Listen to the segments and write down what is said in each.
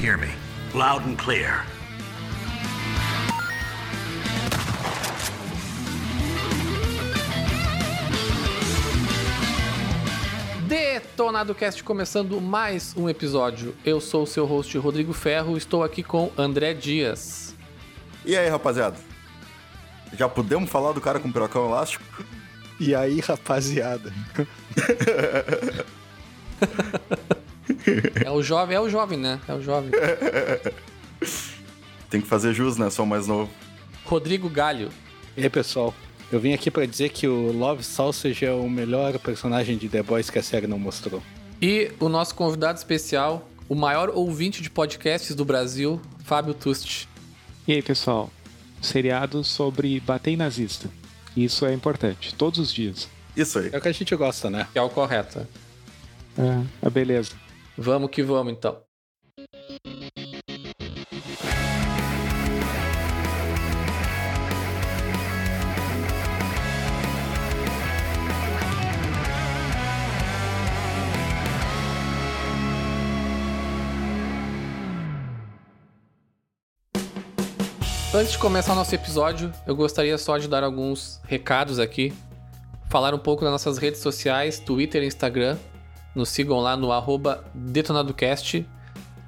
hear me? Loud and clear. Detonado Cast começando mais um episódio. Eu sou o seu host Rodrigo Ferro, estou aqui com André Dias. E aí, rapaziada? Já podemos falar do cara com pirocão elástico? E aí, rapaziada? É o jovem, é o jovem, né? É o jovem. Tem que fazer jus, né? Sou mais novo. Rodrigo Galho. E aí, pessoal? Eu vim aqui pra dizer que o Love Sausage é o melhor personagem de The Boys que a série não mostrou. E o nosso convidado especial, o maior ouvinte de podcasts do Brasil, Fábio Tust. E aí, pessoal? Seriado sobre bater em nazista. Isso é importante, todos os dias. Isso aí. É o que a gente gosta, né? Que é o correto. É, a beleza. Vamos que vamos, então. Antes de começar o nosso episódio, eu gostaria só de dar alguns recados aqui. Falar um pouco das nossas redes sociais, Twitter e Instagram. Nos sigam lá no arroba detonadocast.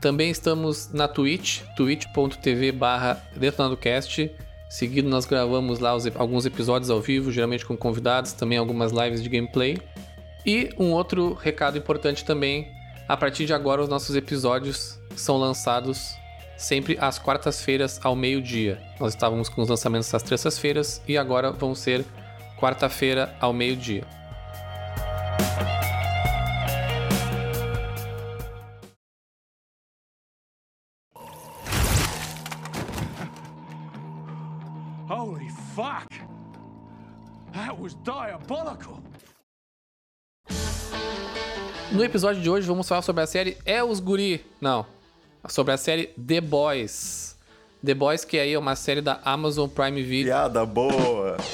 Também estamos na Twitch, twitch.tv barra detonadocast. Seguido, nós gravamos lá os- alguns episódios ao vivo, geralmente com convidados, também algumas lives de gameplay. E um outro recado importante também, a partir de agora os nossos episódios são lançados sempre às quartas-feiras ao meio-dia. Nós estávamos com os lançamentos às terças-feiras e agora vão ser quarta-feira ao meio-dia. Was diabolical! No episódio de hoje vamos falar sobre a série É os Guri. Não, sobre a série The Boys. The Boys que aí é uma série da Amazon Prime Video. Piada boa.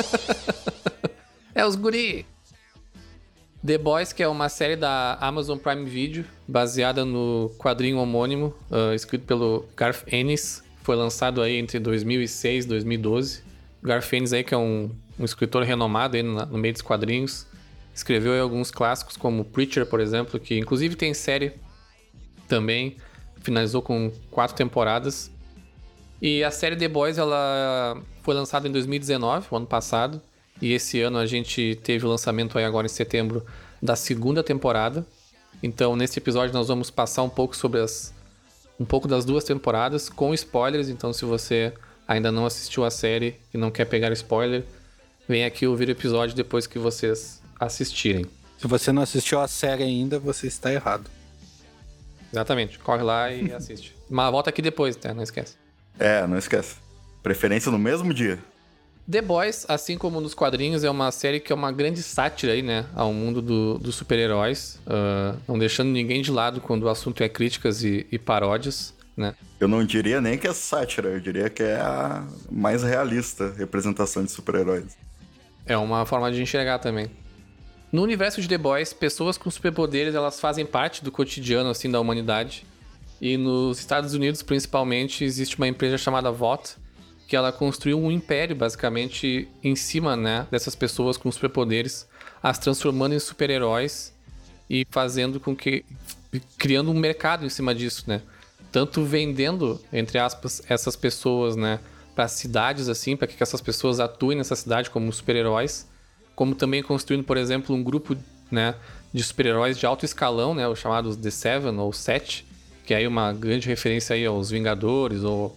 É os guri! The Boys, que é uma série da Amazon Prime Video, baseada no quadrinho homônimo, ah, escrito pelo Garth Ennis, foi lançado aí entre 2006 e 2012. Garth Ennis aí, que é um, um escritor renomado aí no, no meio dos quadrinhos, escreveu alguns clássicos como Preacher, por exemplo, que inclusive tem série também, finalizou com quatro temporadas. E a série The Boys ela foi lançada em 2019, o ano passado, e esse ano a gente teve o lançamento aí agora em setembro da segunda temporada. Então, nesse episódio nós vamos passar um pouco sobre as um pouco das duas temporadas com spoilers, então se você ainda não assistiu a série e não quer pegar spoiler, vem aqui ouvir o episódio depois que vocês assistirem. Se você não assistiu a série ainda, você está errado. Exatamente, corre lá e assiste. Mas volta aqui depois, tá? Não esquece. É, não esquece. Preferência no mesmo dia. The Boys, assim como nos quadrinhos, é uma série que é uma grande sátira aí, né, ao mundo do- dos super-heróis, ah, não deixando ninguém de lado quando o assunto é críticas e, e paródias, né? Eu não diria nem que é sátira, eu diria que é a mais realista representação de super-heróis. É uma forma de enxergar também. No universo de The Boys, pessoas com superpoderes, elas fazem parte do cotidiano assim da humanidade. E nos Estados Unidos, principalmente, existe uma empresa chamada VOT, que ela construiu um império basicamente em cima, né, dessas pessoas com superpoderes, as transformando em super-heróis e fazendo com que criando um mercado em cima disso, né? Tanto vendendo, entre aspas, essas pessoas, né, para cidades assim, para que essas pessoas atuem nessa cidade como super-heróis, como também construindo, por exemplo, um grupo, né, de super-heróis de alto escalão, né, os chamados The Seven ou Sete, que é aí uma grande referência aí aos Vingadores ou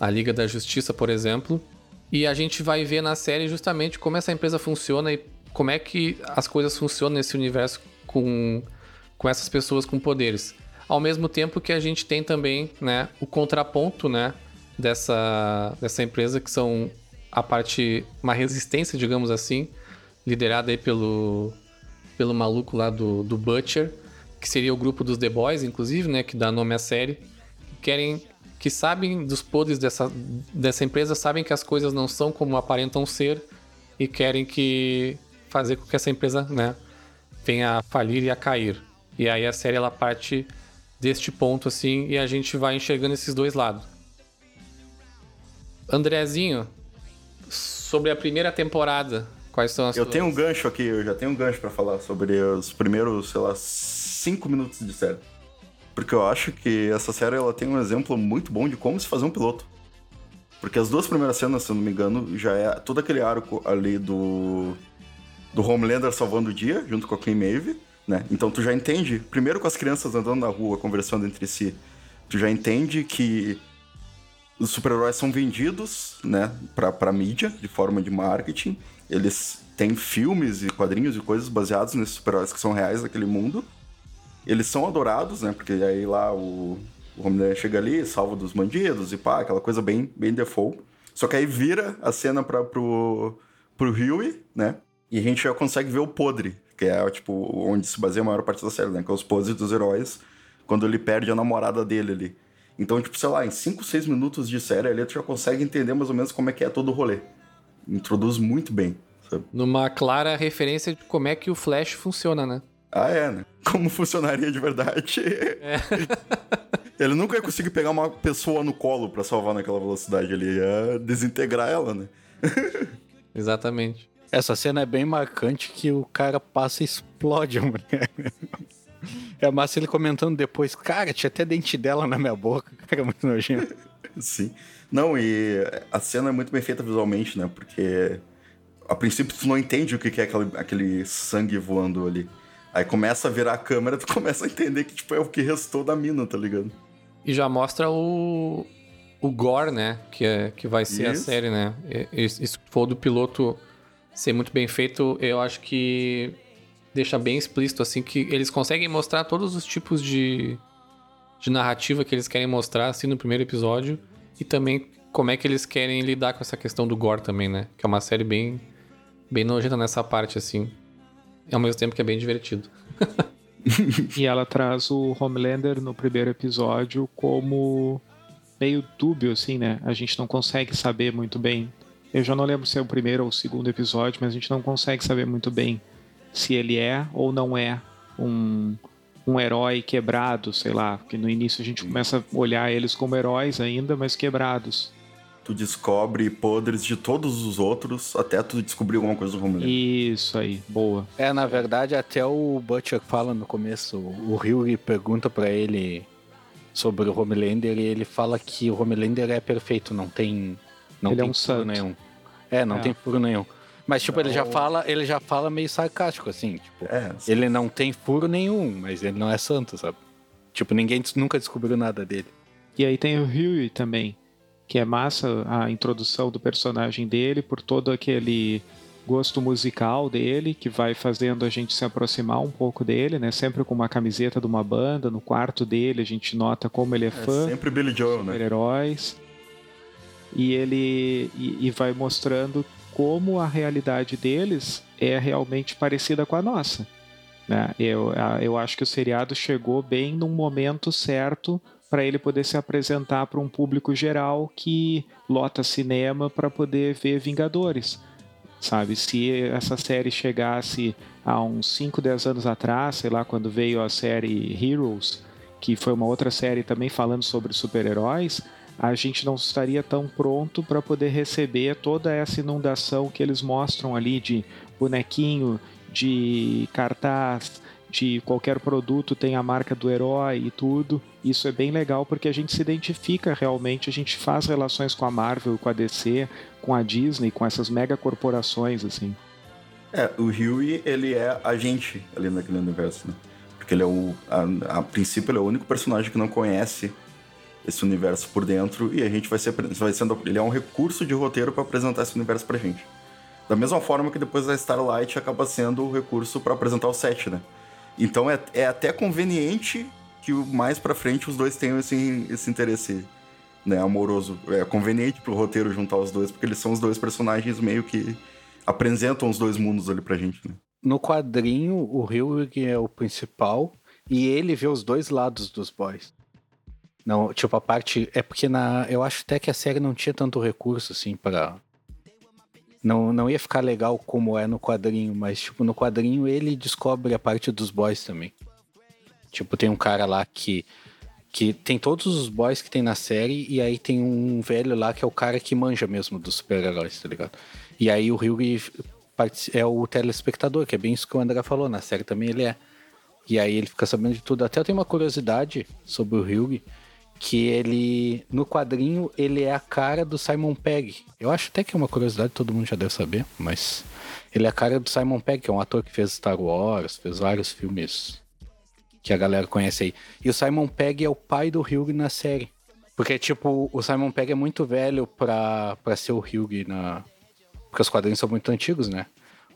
a Liga da Justiça, por exemplo. E a gente vai ver na série justamente como essa empresa funciona e como é que as coisas funcionam nesse universo com, com essas pessoas com poderes. Ao mesmo tempo que a gente tem também né, o contraponto né, dessa, dessa empresa, que são a parte, uma resistência, digamos assim, liderada aí pelo, pelo maluco lá do, do Butcher, que seria o grupo dos The Boys, inclusive, né, que dá nome à série, que querem que sabem dos podres dessa, dessa empresa, sabem que as coisas não são como aparentam ser e querem que fazer com que essa empresa, né, venha a falir e a cair. E aí a série ela parte deste ponto assim e a gente vai enxergando esses dois lados. Andrezinho, sobre a primeira temporada, quais são as Eu tuas- tenho um gancho aqui, eu já tenho um gancho pra falar sobre os primeiros, sei lá, cinco minutos de série. Porque eu acho que essa série ela tem um exemplo muito bom de como se fazer um piloto. Porque as duas primeiras cenas, se eu não me engano, já é todo aquele arco ali do. do Homelander salvando o dia, junto com a Queen Maeve, né? Então tu já entende, primeiro com as crianças andando na rua, conversando entre si, tu já entende que os super-heróis são vendidos, né, pra, pra mídia, de forma de marketing. Eles têm filmes e quadrinhos e coisas baseados nesses super-heróis que são reais daquele mundo. Eles são adorados, né, porque aí lá o, o Homelander chega ali, salva dos bandidos e pá, aquela coisa bem, bem default. Só que aí vira a cena pra, pro, pro Huey, né, e a gente já consegue ver o podre, que é, tipo, onde se baseia a maior parte da série, né, que é os podres dos heróis, quando ele perde a namorada dele ali. Então, tipo, sei lá, em 5, 6 minutos de série ali, tu já consegue entender mais ou menos como é que é todo o rolê. Introduz muito bem, sabe? Numa clara referência de como é que o Flash funciona, né? Ah, é, né? Como funcionaria de verdade. Ele nunca ia conseguir pegar uma pessoa no colo pra salvar naquela velocidade. Ele ia desintegrar ela, né? Exatamente. Essa cena é bem marcante que o cara passa e explode a mulher. É massa ele comentando depois, cara, tinha até dente dela na minha boca, cara, muito nojento. Sim. Não, e a cena é muito bem feita visualmente, né? Porque a princípio tu não entende o que que é aquele, aquele sangue voando ali. Aí começa a virar a câmera, tu começa a entender que tipo, é o que restou da mina, tá ligado? E já mostra o, o gore, né? Que, é, que vai ser a Isso. série, né? E- Isso for do piloto ser muito bem feito, eu acho que deixa bem explícito, assim, que eles conseguem mostrar todos os tipos de, de narrativa que eles querem mostrar, assim, no primeiro episódio. E também como é que eles querem lidar com essa questão do gore também, né? Que é uma série bem, bem nojenta nessa parte, assim. E ao mesmo tempo que é bem divertido. E ela traz o Homelander no primeiro episódio como meio dúbio, assim, né? A gente não consegue saber muito bem. Eu já não lembro se é o primeiro ou o segundo episódio, mas a gente não consegue saber muito bem se ele é ou não é um, um herói quebrado, sei lá. Porque no início a gente começa a olhar eles como heróis ainda, mas quebrados. Tu descobre podres de todos os outros até tu descobrir alguma coisa do Homelander. Isso aí, boa. É, na verdade, até o Butcher fala no começo, o Hugh pergunta pra ele sobre o Homelander e ele fala que o Homelander é perfeito, não tem não Ele é tem um furo santo. nenhum. É, não É. tem furo nenhum. Mas tipo, ele já fala, ele já fala meio sarcástico assim, tipo, É, ele não tem furo nenhum, mas ele não é santo, sabe? Tipo, ninguém nunca descobriu nada dele. E aí tem o Huey também, que é massa a introdução do personagem dele por todo aquele gosto musical dele, que vai fazendo a gente se aproximar um pouco dele, né? Sempre com uma camiseta de uma banda, no quarto dele a gente nota como ele é é fã sempre Billy Joel, né? super-heróis. E ele e, e vai mostrando como a realidade deles é realmente parecida com a nossa. Né? Eu, eu acho que o seriado chegou bem num momento certo para ele poder se apresentar para um público geral que lota cinema para poder ver Vingadores. Sabe, se essa série chegasse há uns 5, 10 anos atrás, sei lá, quando veio a série Heroes, que foi uma outra série também falando sobre super-heróis, a gente não estaria tão pronto para poder receber toda essa inundação que eles mostram ali de bonequinho, de cartaz, de qualquer produto tem a marca do herói e tudo. Isso é bem legal porque a gente se identifica realmente, a gente faz relações com a Marvel, com a DC, com a Disney, com essas mega corporações assim. É, o Huey, ele é agente ali naquele universo, né? Porque ele é o. A, a princípio, ele é o único personagem que não conhece esse universo por dentro e a gente vai ser. Vai sendo, ele é um recurso de roteiro pra apresentar esse universo pra gente. Da mesma forma que depois a Starlight acaba sendo o recurso pra apresentar o set, né? Então é, é até conveniente que mais pra frente os dois tenham esse, esse interesse né, amoroso. É conveniente pro roteiro juntar os dois, porque eles são os dois personagens meio que apresentam os dois mundos ali pra gente, né? No quadrinho, o Hugh é o principal e ele vê os dois lados dos boys. Não, tipo, a parte. É porque na. Eu acho até que a série não tinha tanto recurso, assim, pra. Não, não ia ficar legal como é no quadrinho, mas, tipo, no quadrinho ele descobre a parte dos boys também. Tipo, tem um cara lá que. Que tem todos os boys que tem na série, e aí tem um velho lá que é o cara que manja mesmo dos super-heróis, tá ligado? E aí o Hyugi é o telespectador, que é bem isso que o André falou, na série também ele é. E aí ele fica sabendo de tudo. Até eu tenho uma curiosidade sobre o Hyugi, que ele, no quadrinho, ele é a cara do Simon Pegg. Eu acho até que é uma curiosidade, todo mundo já deve saber, mas ele é a cara do Simon Pegg, que é um ator que fez Star Wars, fez vários filmes que a galera conhece aí. E o Simon Pegg é o pai do Hugh na série. Porque, tipo, o Simon Pegg é muito velho pra, pra ser o Hugh na... Porque os quadrinhos são muito antigos, né?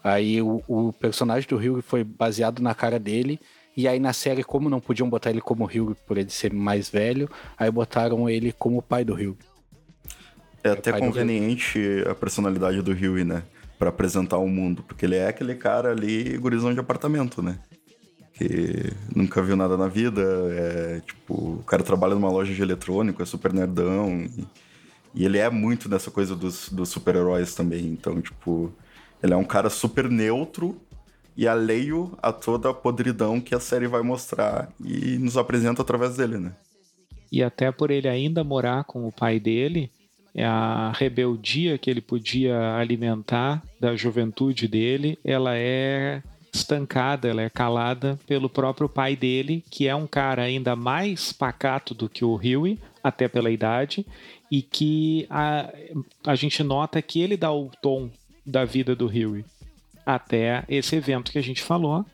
Aí o, o personagem do Hugh foi baseado na cara dele e aí na série, como não podiam botar ele como Hugh por ele ser mais velho, aí botaram ele como o pai do Hugh. É até conveniente a personalidade do Hugh, né? Pra apresentar o mundo, porque ele é aquele cara ali, gurizão de apartamento, né? Que nunca viu nada na vida, é tipo, o cara trabalha numa loja de eletrônico, é super nerdão. E, e ele é muito nessa coisa dos, dos super-heróis também, então, tipo, ele é um cara super neutro, e alheio a toda a podridão que a série vai mostrar e nos apresenta através dele, né? E até por ele ainda morar com o pai dele, é a rebeldia que ele podia alimentar da juventude dele, ela é estancada, ela é calada pelo próprio pai dele, que é um cara ainda mais pacato do que o Huey, até pela idade, e que a, a gente nota que ele dá o tom da vida do Huey até esse evento que a gente falou,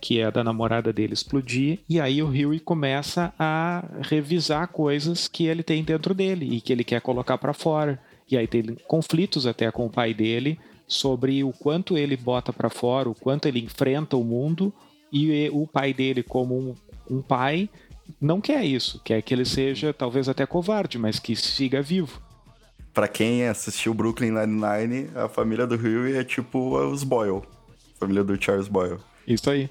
que é da namorada dele explodir, e aí o Huey começa a revisar coisas que ele tem dentro dele e que ele quer colocar para fora. E aí tem conflitos até com o pai dele sobre o quanto ele bota para fora, o quanto ele enfrenta o mundo, e o pai dele, como um, um pai, não quer isso, quer que ele seja talvez até covarde, mas que siga vivo para quem assistiu Brooklyn Nine-Nine, a família do Huey é tipo os Boyle. Família do Charles Boyle. Isso aí.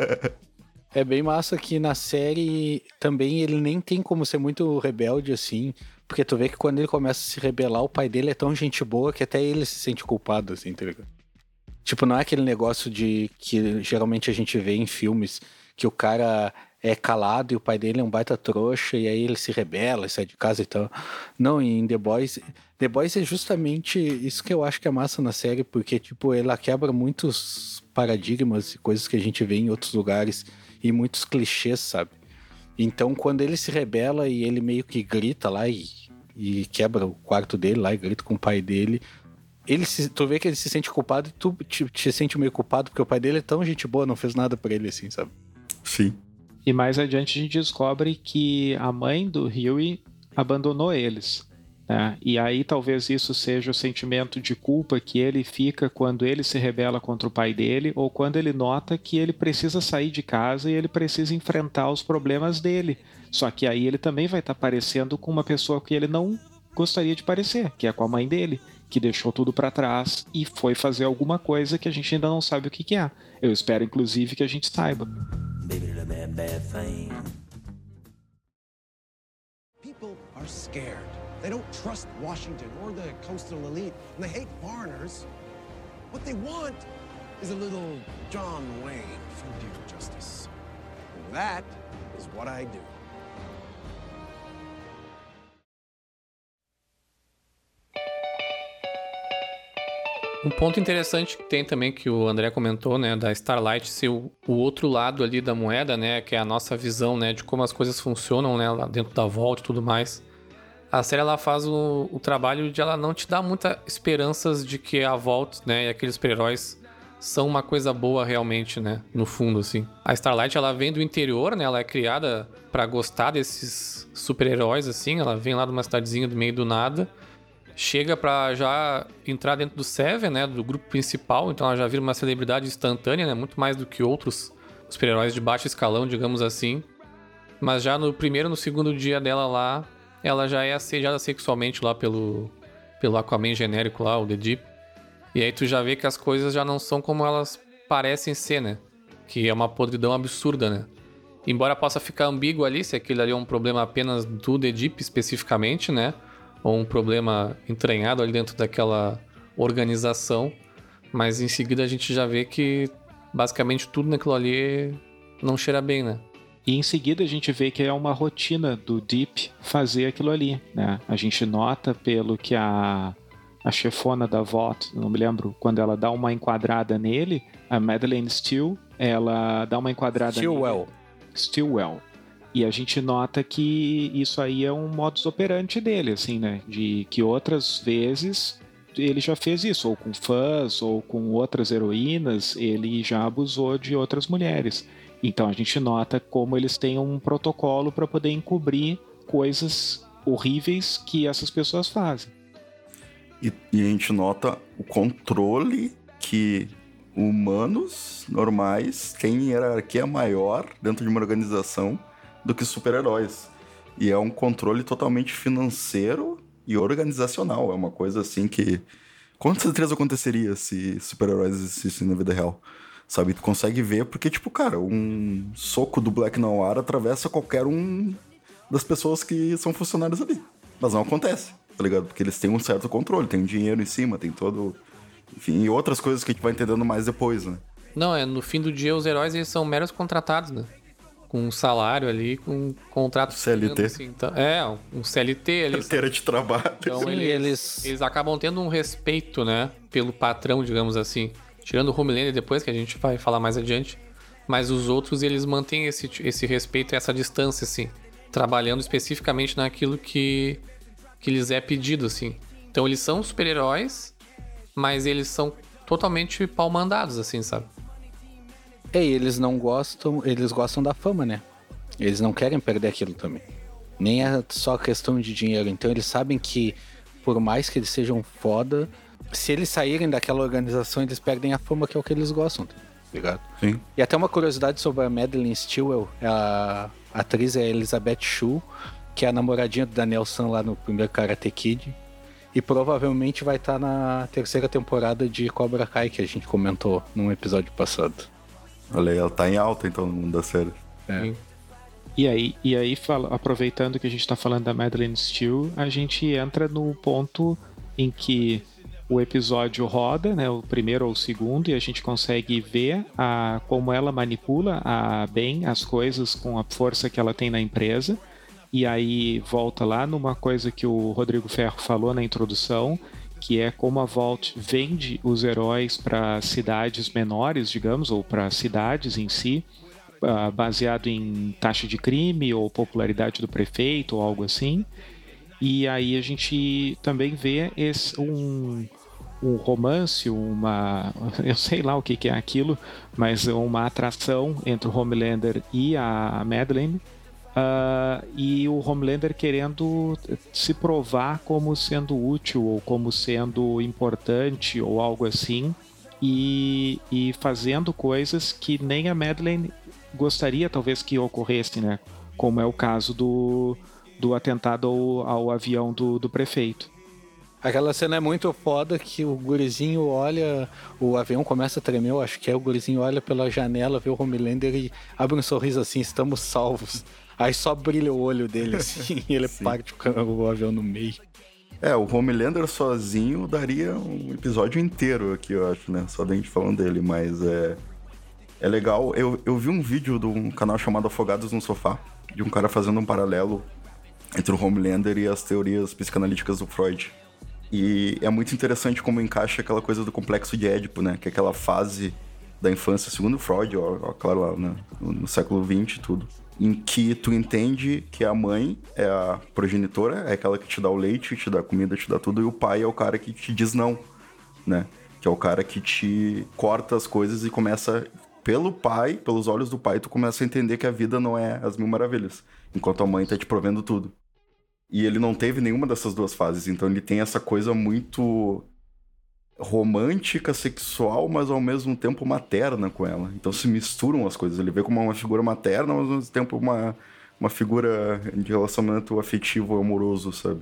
é bem massa que na série também ele nem tem como ser muito rebelde assim. Porque tu vê que quando ele começa a se rebelar, o pai dele é tão gente boa que até ele se sente culpado, assim, tá ligado? Tipo, não é aquele negócio de que geralmente a gente vê em filmes que o cara é calado e o pai dele é um baita trouxa e aí ele se rebela, sai de casa e tal. Não, em The Boys, The Boys é justamente isso que eu acho que é massa na série, porque tipo, ela quebra muitos paradigmas e coisas que a gente vê em outros lugares e muitos clichês, sabe? Então, quando ele se rebela e ele meio que grita lá e, e quebra o quarto dele lá e grita com o pai dele, ele se, tu vê que ele se sente culpado e tu te, te sente meio culpado porque o pai dele é tão gente boa, não fez nada por ele assim, sabe? Sim. E mais adiante a gente descobre que a mãe do Huey abandonou eles. Né? E aí talvez isso seja o sentimento de culpa que ele fica quando ele se rebela contra o pai dele ou quando ele nota que ele precisa sair de casa e ele precisa enfrentar os problemas dele. Só que aí ele também vai estar parecendo com uma pessoa que ele não gostaria de parecer, que é com a mãe dele, que deixou tudo para trás e foi fazer alguma coisa que a gente ainda não sabe o que, que é. Eu espero, inclusive, que a gente saiba. People are scared. They don't trust Washington or the coastal elite, and they hate foreigners. What they want is a little John Wayne from Dear Justice. And that is what I do. Um ponto interessante que tem também que o André comentou, né, da Starlight ser o, o, outro lado ali da moeda, né, que é a nossa visão, né, de como as coisas funcionam, né, lá dentro da volta e tudo mais. A série ela faz o, o trabalho de ela não te dar muita esperanças de que a volta, né, e aqueles super-heróis são uma coisa boa realmente, né, no fundo assim. A Starlight ela vem do interior, né, ela é criada para gostar desses super-heróis assim, ela vem lá de uma cidadezinha do meio do nada chega para já entrar dentro do Seven, né, do grupo principal, então ela já vira uma celebridade instantânea, né, muito mais do que outros super-heróis de baixo escalão, digamos assim. Mas já no primeiro, no segundo dia dela lá, ela já é assediada sexualmente lá pelo pelo Aquaman genérico lá, o The Deep. E aí tu já vê que as coisas já não são como elas parecem ser, né? Que é uma podridão absurda, né? Embora possa ficar ambíguo ali se aquilo ali é um problema apenas do The Deep especificamente, né? Ou um problema entranhado ali dentro daquela organização, mas em seguida a gente já vê que basicamente tudo naquilo ali não cheira bem, né? E em seguida a gente vê que é uma rotina do Deep fazer aquilo ali, né? A gente nota pelo que a, a chefona da VOT, não me lembro, quando ela dá uma enquadrada nele, a Madeleine Steele, ela dá uma enquadrada Stillwell. nele. Stillwell. E a gente nota que isso aí é um modus operandi dele, assim, né? De que outras vezes ele já fez isso, ou com fãs, ou com outras heroínas, ele já abusou de outras mulheres. Então a gente nota como eles têm um protocolo para poder encobrir coisas horríveis que essas pessoas fazem. E, e a gente nota o controle que humanos normais têm hierarquia maior dentro de uma organização do que super-heróis. E é um controle totalmente financeiro e organizacional. É uma coisa assim que. Com certeza aconteceria se super-heróis existissem na vida real. Sabe? Tu consegue ver porque, tipo, cara, um soco do Black Noir atravessa qualquer um das pessoas que são funcionários ali. Mas não acontece, tá ligado? Porque eles têm um certo controle, tem dinheiro em cima, tem todo. Enfim, e outras coisas que a gente vai entendendo mais depois, né? Não, é no fim do dia os heróis eles são meros contratados, né? Com um salário ali, com um contrato. CLT. Assim, então, é, um CLT ali. Carteira de trabalho. Então Sim, eles, eles- eles acabam tendo um respeito, né? Pelo patrão, digamos assim. Tirando o Homelander depois, que a gente vai falar mais adiante. Mas os outros, eles mantêm esse, esse respeito e essa distância, assim. Trabalhando especificamente naquilo que, que lhes é pedido, assim. Então eles são super-heróis, mas eles são totalmente pau-mandados, assim, sabe? É, e eles não gostam, eles gostam da fama, né? Eles não querem perder aquilo também. Nem é só questão de dinheiro. Então eles sabem que, por mais que eles sejam foda, se eles saírem daquela organização, eles perdem a fama que é o que eles gostam, tá ligado? Sim. E até uma curiosidade sobre a Madeline Stillwell, a atriz é Elizabeth Shue, que é a namoradinha do Daniel San lá no primeiro Karate Kid. E provavelmente vai estar na terceira temporada de Cobra Kai, que a gente comentou num episódio passado. Olha aí, ela tá em alta então no mundo da série. É. E aí, e aí fala- aproveitando que a gente está falando da Madeleine Steele, a gente entra no ponto em que o episódio roda, né, o primeiro ou o segundo, e a gente consegue ver a, como ela manipula a, bem as coisas com a força que ela tem na empresa. E aí volta lá numa coisa que o Rodrigo Ferro falou na introdução, que é como a Vault vende os heróis para cidades menores, digamos, ou para cidades em si, ah, baseado em taxa de crime ou popularidade do prefeito ou algo assim. E aí a gente também vê esse, um, um romance, uma. Eu sei lá o que, que é aquilo, mas uma atração entre o Homelander e a Madeleine. Ah, e o Homelander querendo se provar como sendo útil ou como sendo importante ou algo assim. E, e fazendo coisas que nem a Madeleine gostaria talvez que ocorresse, né? Como é o caso do, do atentado ao, ao avião do, do prefeito. Aquela cena é muito foda que o gurizinho olha, o avião começa a tremer, eu acho que é, o gurizinho olha pela janela, vê o Homelander e abre um sorriso assim, estamos salvos. Aí só brilha o olho dele assim, e ele parte o ca- o avião no meio. É, o Homelander sozinho daria um episódio inteiro aqui, eu acho, né? Só da gente falando dele, mas é. É legal. Eu, eu vi um vídeo de um canal chamado Afogados no Sofá, de um cara fazendo um paralelo entre o Homelander e as teorias psicanalíticas do Freud. E é muito interessante como encaixa aquela coisa do complexo de Édipo, né? Que é aquela fase da infância, segundo Freud, ó, ó, claro, lá, né? no, no século XX e tudo. Em que tu entende que a mãe é a progenitora, é aquela que te dá o leite, te dá comida, te dá tudo, e o pai é o cara que te diz não, né? Que é o cara que te corta as coisas e começa, pelo pai, pelos olhos do pai, tu começa a entender que a vida não é as mil maravilhas, enquanto a mãe tá te provendo tudo. E ele não teve nenhuma dessas duas fases, então ele tem essa coisa muito romântica, sexual, mas ao mesmo tempo materna com ela. Então se misturam as coisas. Ele vê como uma figura materna, mas ao mesmo tempo uma, uma figura de relacionamento afetivo, amoroso, sabe?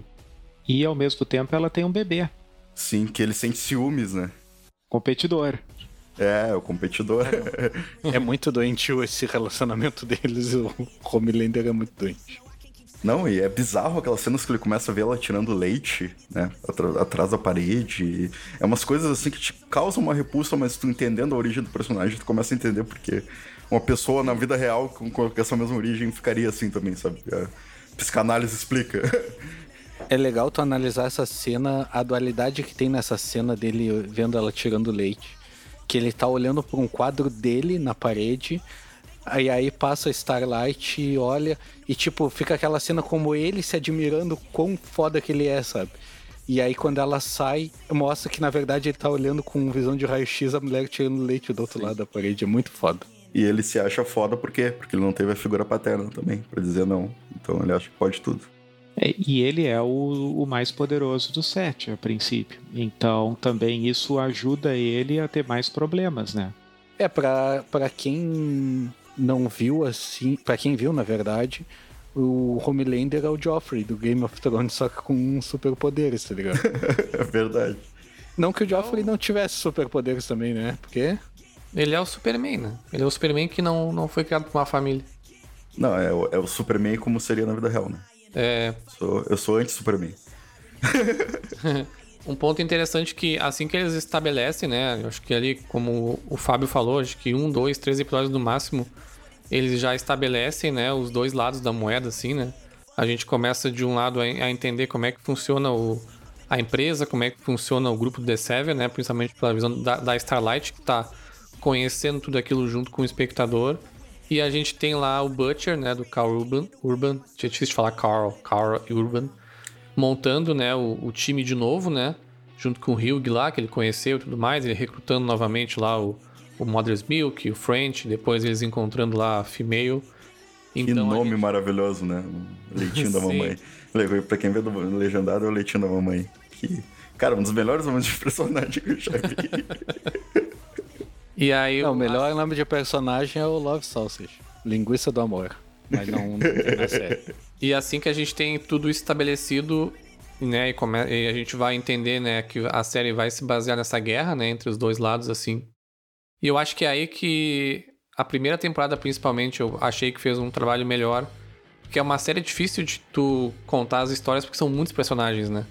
E ao mesmo tempo ela tem um bebê, Sim, que ele sente ciúmes, né? competidor. É, o competidor. É muito doentio esse relacionamento deles, o Homelander é muito doente. Não, e é bizarro aquelas cenas que ele começa a ver ela tirando leite, né? Atrás da parede. É umas coisas assim que te causam uma repulsa, mas tu entendendo a origem do personagem, tu começa a entender porque uma pessoa na vida real com, essa mesma origem ficaria assim também, sabe? A psicanálise explica. É legal tu analisar essa cena, a dualidade que tem nessa cena dele vendo ela tirando leite. Que ele tá olhando pra um quadro dele na parede, aí aí passa Starlight e olha, e tipo, fica aquela cena como ele se admirando quão foda que ele é, sabe? E aí quando ela sai, mostra que na verdade ele tá olhando com visão de raio-x a mulher tirando leite do outro lado da parede. É muito foda. E ele se acha foda por quê? Porque ele não teve a figura paterna também, pra dizer não. Então ele acha que pode tudo. É, e ele é o, o mais poderoso dos sete, a princípio. Então também isso ajuda ele a ter mais problemas, né? É, pra, pra quem não viu assim, pra quem viu na verdade, o Homelander é o Joffrey do Game of Thrones, só que com superpoderes, tá ligado? É verdade. não que o Joffrey não tivesse superpoderes também, né? Porque Ele é o Superman, né? Ele é o Superman que não, não foi criado por uma família. Não, é, o- é o Superman como seria na vida real, né? É, Sou- eu sou anti-Superman. Um ponto interessante que assim que eles estabelecem, né? Eu acho que ali, como o Fábio falou, acho que um, dois, três episódios no máximo, eles já estabelecem, né? Os dois lados da moeda, assim, né? A gente começa de um lado a, entender como é que funciona o, a empresa, como é que funciona o grupo do The Seven, né? Principalmente pela visão da, da Starlight, que tá conhecendo tudo aquilo junto com o espectador. E a gente tem lá o Butcher, né? Do Carl Urban. Urban. Tinha difícil de falar Carl. Carl Urban montando né, o, o time de novo, né? Junto com o Hugh lá, que ele conheceu e tudo mais, ele recrutando novamente lá o, o Mother's Milk, o French, depois eles encontrando lá a Female. Que Então, a nome gente- maravilhoso, né? O Leitinho da mamãe. Levei pra quem vê do legendado é o leitinho da mamãe. Que, cara, um dos melhores nomes de personagem que eu já vi. E aí não, o melhor nome de personagem é o Love Sausage, linguiça do amor. Mas não, não na série. E assim que a gente tem tudo estabelecido, né, e, come- e a gente vai entender, né, que a série vai se basear nessa guerra, né, entre os dois lados, assim. E eu acho que é aí que a primeira temporada, principalmente, eu achei que fez um trabalho melhor, porque é uma série difícil de tu contar as histórias, porque são muitos personagens, né.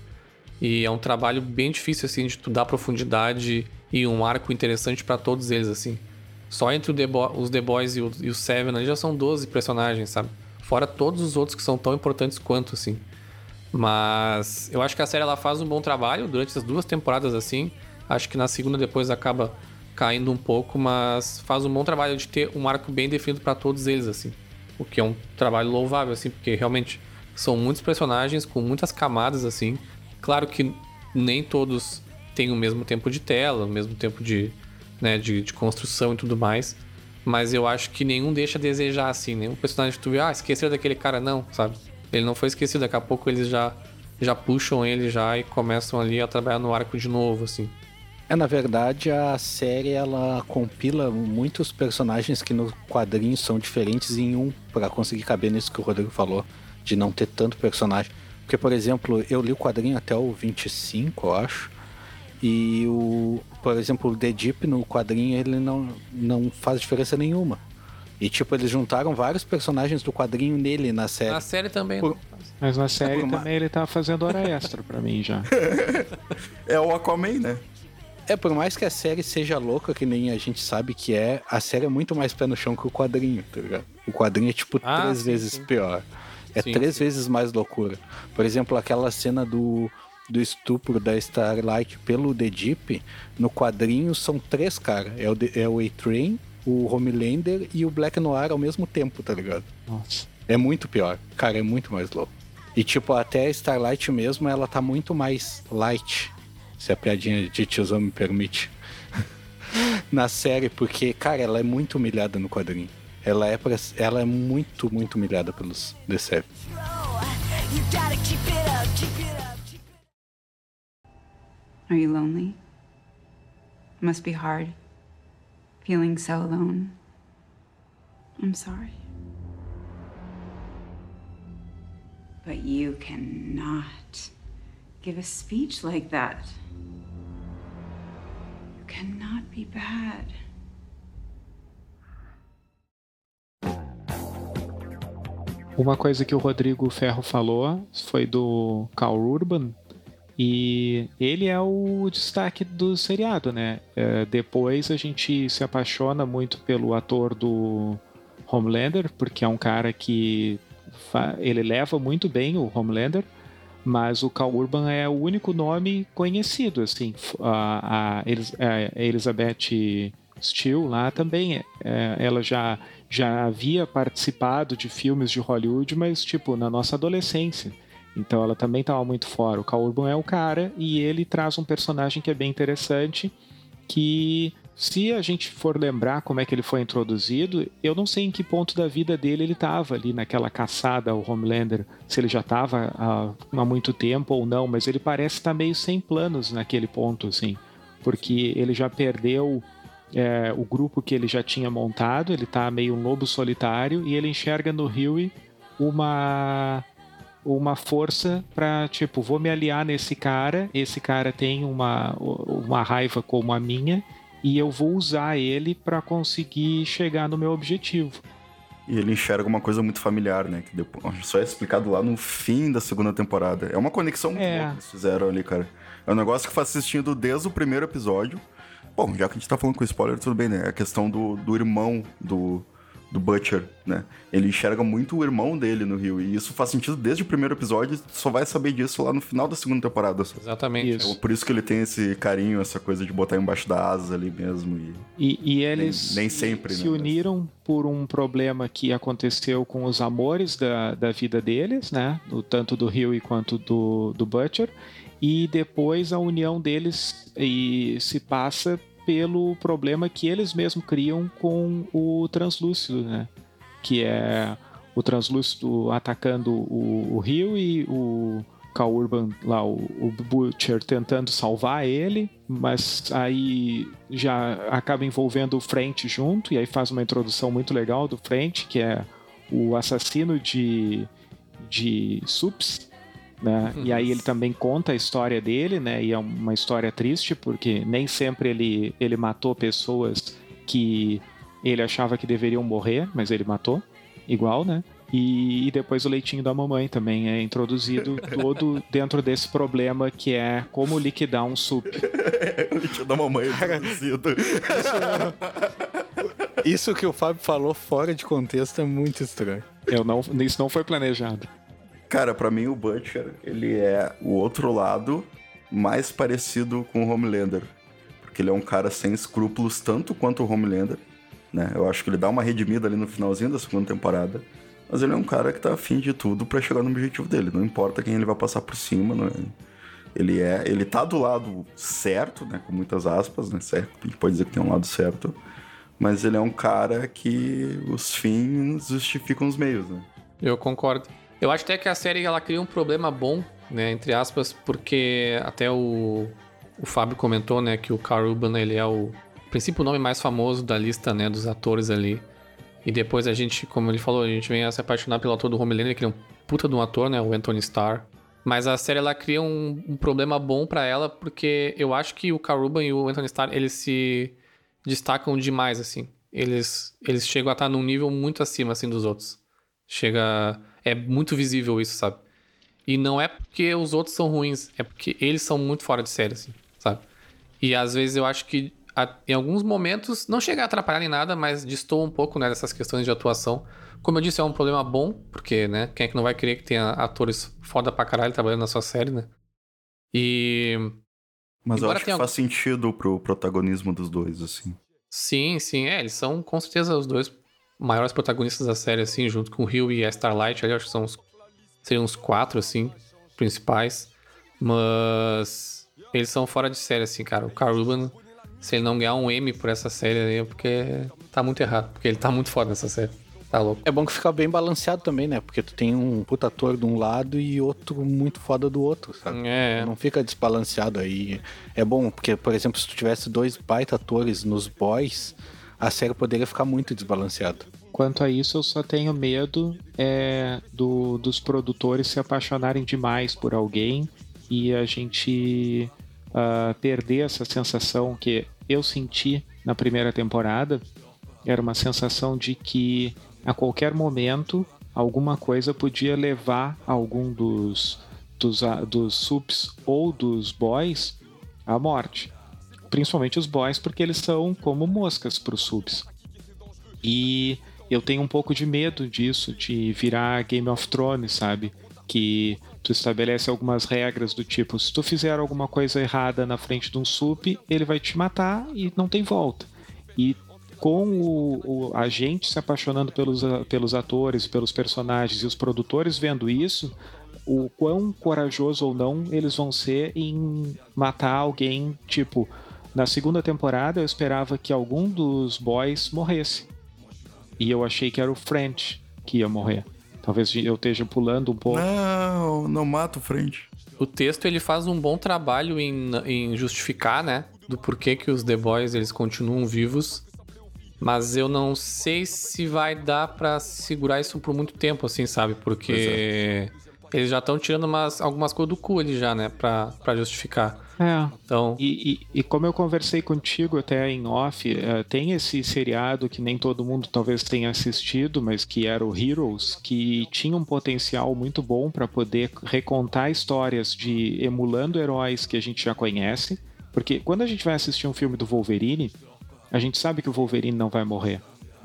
E é um trabalho bem difícil, assim, de tu dar profundidade e um arco interessante pra todos eles, assim. Só entre The os The Boys e o, e o Seven ali já são 12 personagens, sabe? Fora todos os outros que são tão importantes quanto, assim. Mas eu acho que a série ela faz um bom trabalho durante as duas temporadas, assim. Acho que na segunda depois acaba caindo um pouco, mas faz um bom trabalho de ter um arco bem definido pra todos eles, assim. O que é um trabalho louvável, assim, porque realmente são muitos personagens com muitas camadas, assim. Claro que nem todos têm o mesmo tempo de tela, o mesmo tempo de, né, de, de construção e tudo mais. Mas eu acho que nenhum deixa a desejar, assim. Nenhum personagem que tu vê, ah, esqueceram daquele cara, não, sabe? Ele não foi esquecido, daqui a pouco eles já, já puxam ele já e começam ali a trabalhar no arco de novo, assim. É, na verdade, a série ela compila muitos personagens que no quadrinho são diferentes em um, pra conseguir caber nisso que o Rodrigo falou, de não ter tanto personagem. Porque, por exemplo, eu li o quadrinho até o 25, eu acho. E o, por exemplo, o The Deep no quadrinho ele não, não faz diferença nenhuma. E tipo, eles juntaram vários personagens do quadrinho nele na série. Na série também. Por- não faz. Mas na série por uma- também ele tá fazendo hora extra pra mim já. É o Aquaman, né? É, por mais que a série seja louca, que nem a gente sabe que é, a série é muito mais pé no chão que o quadrinho, tá ligado? O quadrinho é tipo Ah, três sim, vezes sim. pior. É Sim, três sim. vezes mais loucura. Por exemplo, aquela cena do, do estupro da Starlight pelo The Deep, no quadrinho são três caras. É o, é o A-Train, o Homelander e o Black Noir ao mesmo tempo, tá ligado? Nossa. É muito pior. Cara, é muito mais louco. E, tipo, até a Starlight mesmo, ela tá muito mais light. Se a piadinha de tiozão me permite. Na série, porque, cara, ela é muito humilhada no quadrinho. Ela é, pra- ela é muito, muito humilhada pelos The Seven. Are you lonely? Must be hard. Feeling so alone. I'm sorry. But you cannot give a speech like that. You cannot be bad. Uma coisa que o Rodrigo Ferro falou foi do Carl Urban, e ele é o destaque do seriado, né? É, depois a gente se apaixona muito pelo ator do Homelander, porque é um cara que ele leva muito bem o Homelander, mas o Cal Urban é o único nome conhecido, assim. A, a, Elizabeth Steele lá também, é, ela já, já havia participado de filmes de Hollywood, mas tipo, na nossa adolescência. Então ela também estava muito fora. O Cal Urban é o cara e ele traz um personagem que é bem interessante, que se a gente for lembrar como é que ele foi introduzido, eu não sei em que ponto da vida dele ele estava ali naquela caçada ao Homelander, se ele já estava há, há, muito tempo ou não, mas ele parece estar tá meio sem planos naquele ponto, assim, porque ele já perdeu é, o grupo que ele já tinha montado, ele está meio um lobo solitário e ele enxerga no Huey uma uma força para tipo, vou me aliar nesse cara, esse cara tem uma, uma raiva como a minha e eu vou usar ele para conseguir chegar no meu objetivo. E ele enxerga uma coisa muito familiar, né? Que depois, só é explicado lá no fim da segunda temporada. É uma conexão muito é. boa que eles fizeram ali, cara. É um negócio que faz assistindo desde o primeiro episódio. Bom, já que a gente tá falando com spoiler, tudo bem, né? A questão do, do irmão do, do Butcher, né? Ele enxerga muito o irmão dele no Rio. E isso faz sentido desde o primeiro episódio. Só vai saber disso lá no final da segunda temporada. Só. Exatamente. Isso. É por isso que ele tem esse carinho, essa coisa de botar embaixo da asa ali mesmo. E, e, e eles nem, nem sempre, se né? uniram por um problema que aconteceu com os amores da, da vida deles, né? tanto do Rio quanto do, do Butcher. E depois a união deles e se passa pelo problema que eles mesmos criam com o translúcido, né? Que é o translúcido atacando o, o Rio e o Cal Urban lá, o, o Butcher tentando salvar ele, mas aí já acaba envolvendo o Frente junto, e aí faz uma introdução muito legal do Frente, que é o assassino de, de Sups, né? Uhum. E aí ele também conta a história dele, né? E é uma história triste porque nem sempre ele, ele matou pessoas que ele achava que deveriam morrer, mas ele matou, igual, né? E, e depois o leitinho da mamãe também é introduzido todo dentro desse problema que é como liquidar um sup. o leitinho da mamãe é introduzido. Isso que o Fábio falou fora de contexto é muito estranho. Eu não, isso não foi planejado. Cara, para mim o Butcher, ele é o outro lado mais parecido com o Homelander. Porque ele é um cara sem escrúpulos tanto quanto o Homelander, né? Eu acho que ele dá uma redimida ali no finalzinho da segunda temporada. Mas ele é um cara que tá afim de tudo para chegar no objetivo dele. Não importa quem ele vai passar por cima, não é? Ele é, ele tá do lado certo, né, com muitas aspas, né, certo, a gente pode dizer que tem um lado certo, mas ele é um cara que os fins justificam os meios, né? Eu concordo. Eu acho até que a série ela cria um problema bom, né, entre aspas, porque até o, o Fábio comentou, né, que o Carl Urban ele é o princípio nome mais famoso da lista, né, dos atores ali. E depois a gente, como ele falou, a gente vem a se apaixonar pelo ator do Homelander, que é um puta de um ator, né, o Anthony Starr. Mas a série ela cria um, um problema bom para ela, porque eu acho que o Carl Urban e o Anthony Starr, eles se destacam demais assim. Eles eles chegam a estar num nível muito acima assim dos outros. Chega é muito visível isso, sabe? E não é porque os outros são ruins, é porque eles são muito fora de série, assim, sabe? E às vezes eu acho que em alguns momentos não chega a atrapalhar em nada, mas distou um pouco né, dessas questões de atuação. Como eu disse, é um problema bom, porque, né, quem é que não vai querer que tenha atores foda pra caralho trabalhando na sua série, né? E. Mas eu acho que faz sentido pro protagonismo dos dois, assim. Sim, sim, é, eles são com certeza os dois maiores protagonistas da série, assim, junto com o Rio e a Starlight, ali, acho que são uns, seriam uns quatro, assim, principais. Mas eles são fora de série, assim, cara. O Carl Urban, se ele não ganhar um M por essa série aí, é porque tá muito errado, porque ele tá muito foda nessa série. Tá louco. É bom que fica bem balanceado também, né? Porque tu tem um puta ator de um lado e outro muito foda do outro, sabe? É. Não fica desbalanceado aí. É bom, porque, por exemplo, se tu tivesse dois baita atores nos boys, a série poderia ficar muito desbalanceada. Quanto a isso, eu só tenho medo é, do, dos produtores se apaixonarem demais por alguém e a gente uh, perder essa sensação que eu senti na primeira temporada. Era uma sensação de que a qualquer momento alguma coisa podia levar algum dos, dos, a- dos sups ou dos boys à morte. Principalmente os boys, porque eles são como moscas para os subs. E eu tenho um pouco de medo disso, de virar Game of Thrones, sabe? Que tu estabelece algumas regras do tipo, se tu fizer alguma coisa errada na frente de um sup, ele vai te matar e não tem volta. E com o, o- a gente se apaixonando pelos, pelos atores, pelos personagens e os produtores vendo isso, o quão corajoso ou não eles vão ser em matar alguém, tipo, na segunda temporada eu esperava que algum dos boys morresse. E eu achei que era o French que ia morrer. Talvez eu esteja pulando um pouco. Não, não mata o frente. O texto ele faz um bom trabalho em, em justificar, né, do porquê que os The Boys eles continuam vivos. Mas eu não sei se vai dar pra segurar isso por muito tempo, assim, sabe? Porque eles já estão tirando umas, algumas coisas do cu ali já, né? Pra, pra justificar. É. Então, E, e- e como eu conversei contigo até em off, eh, tem esse seriado que nem todo mundo talvez tenha assistido, mas que era o Heroes, que tinha um potencial muito bom para poder recontar histórias de emulando heróis que a gente já conhece. Porque quando a gente vai assistir um filme do Wolverine, a gente sabe que o Wolverine não vai morrer,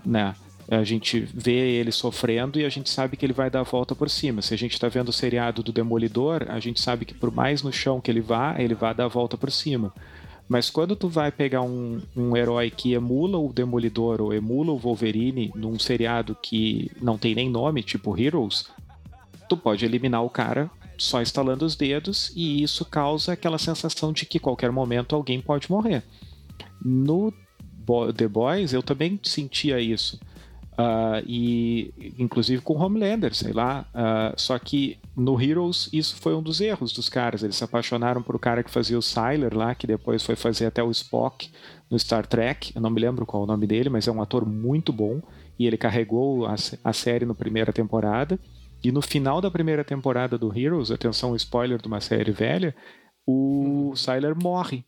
né? A gente vê ele sofrendo e a gente sabe que ele vai dar a volta por cima. Se a gente está vendo o seriado do Demolidor, a gente sabe que por mais no chão que ele vá, ele vai dar a volta por cima. Mas quando tu vai pegar um, um herói que emula o Demolidor ou emula o Wolverine num seriado que não tem nem nome, tipo Heroes, tu pode eliminar o cara só instalando os dedos e isso causa aquela sensação de que qualquer momento alguém pode morrer. No The Boys eu também sentia isso. Ah, e inclusive com Homelander, sei lá. Ah, só que no Heroes isso foi um dos erros dos caras. Eles se apaixonaram por o cara que fazia o Sylar lá, que depois foi fazer até o Spock no Star Trek. Eu não me lembro qual é o nome dele, mas é um ator muito bom. E ele carregou a, a série na primeira temporada. E no final da primeira temporada do Heroes, atenção, spoiler de uma série velha, o Sylar morre.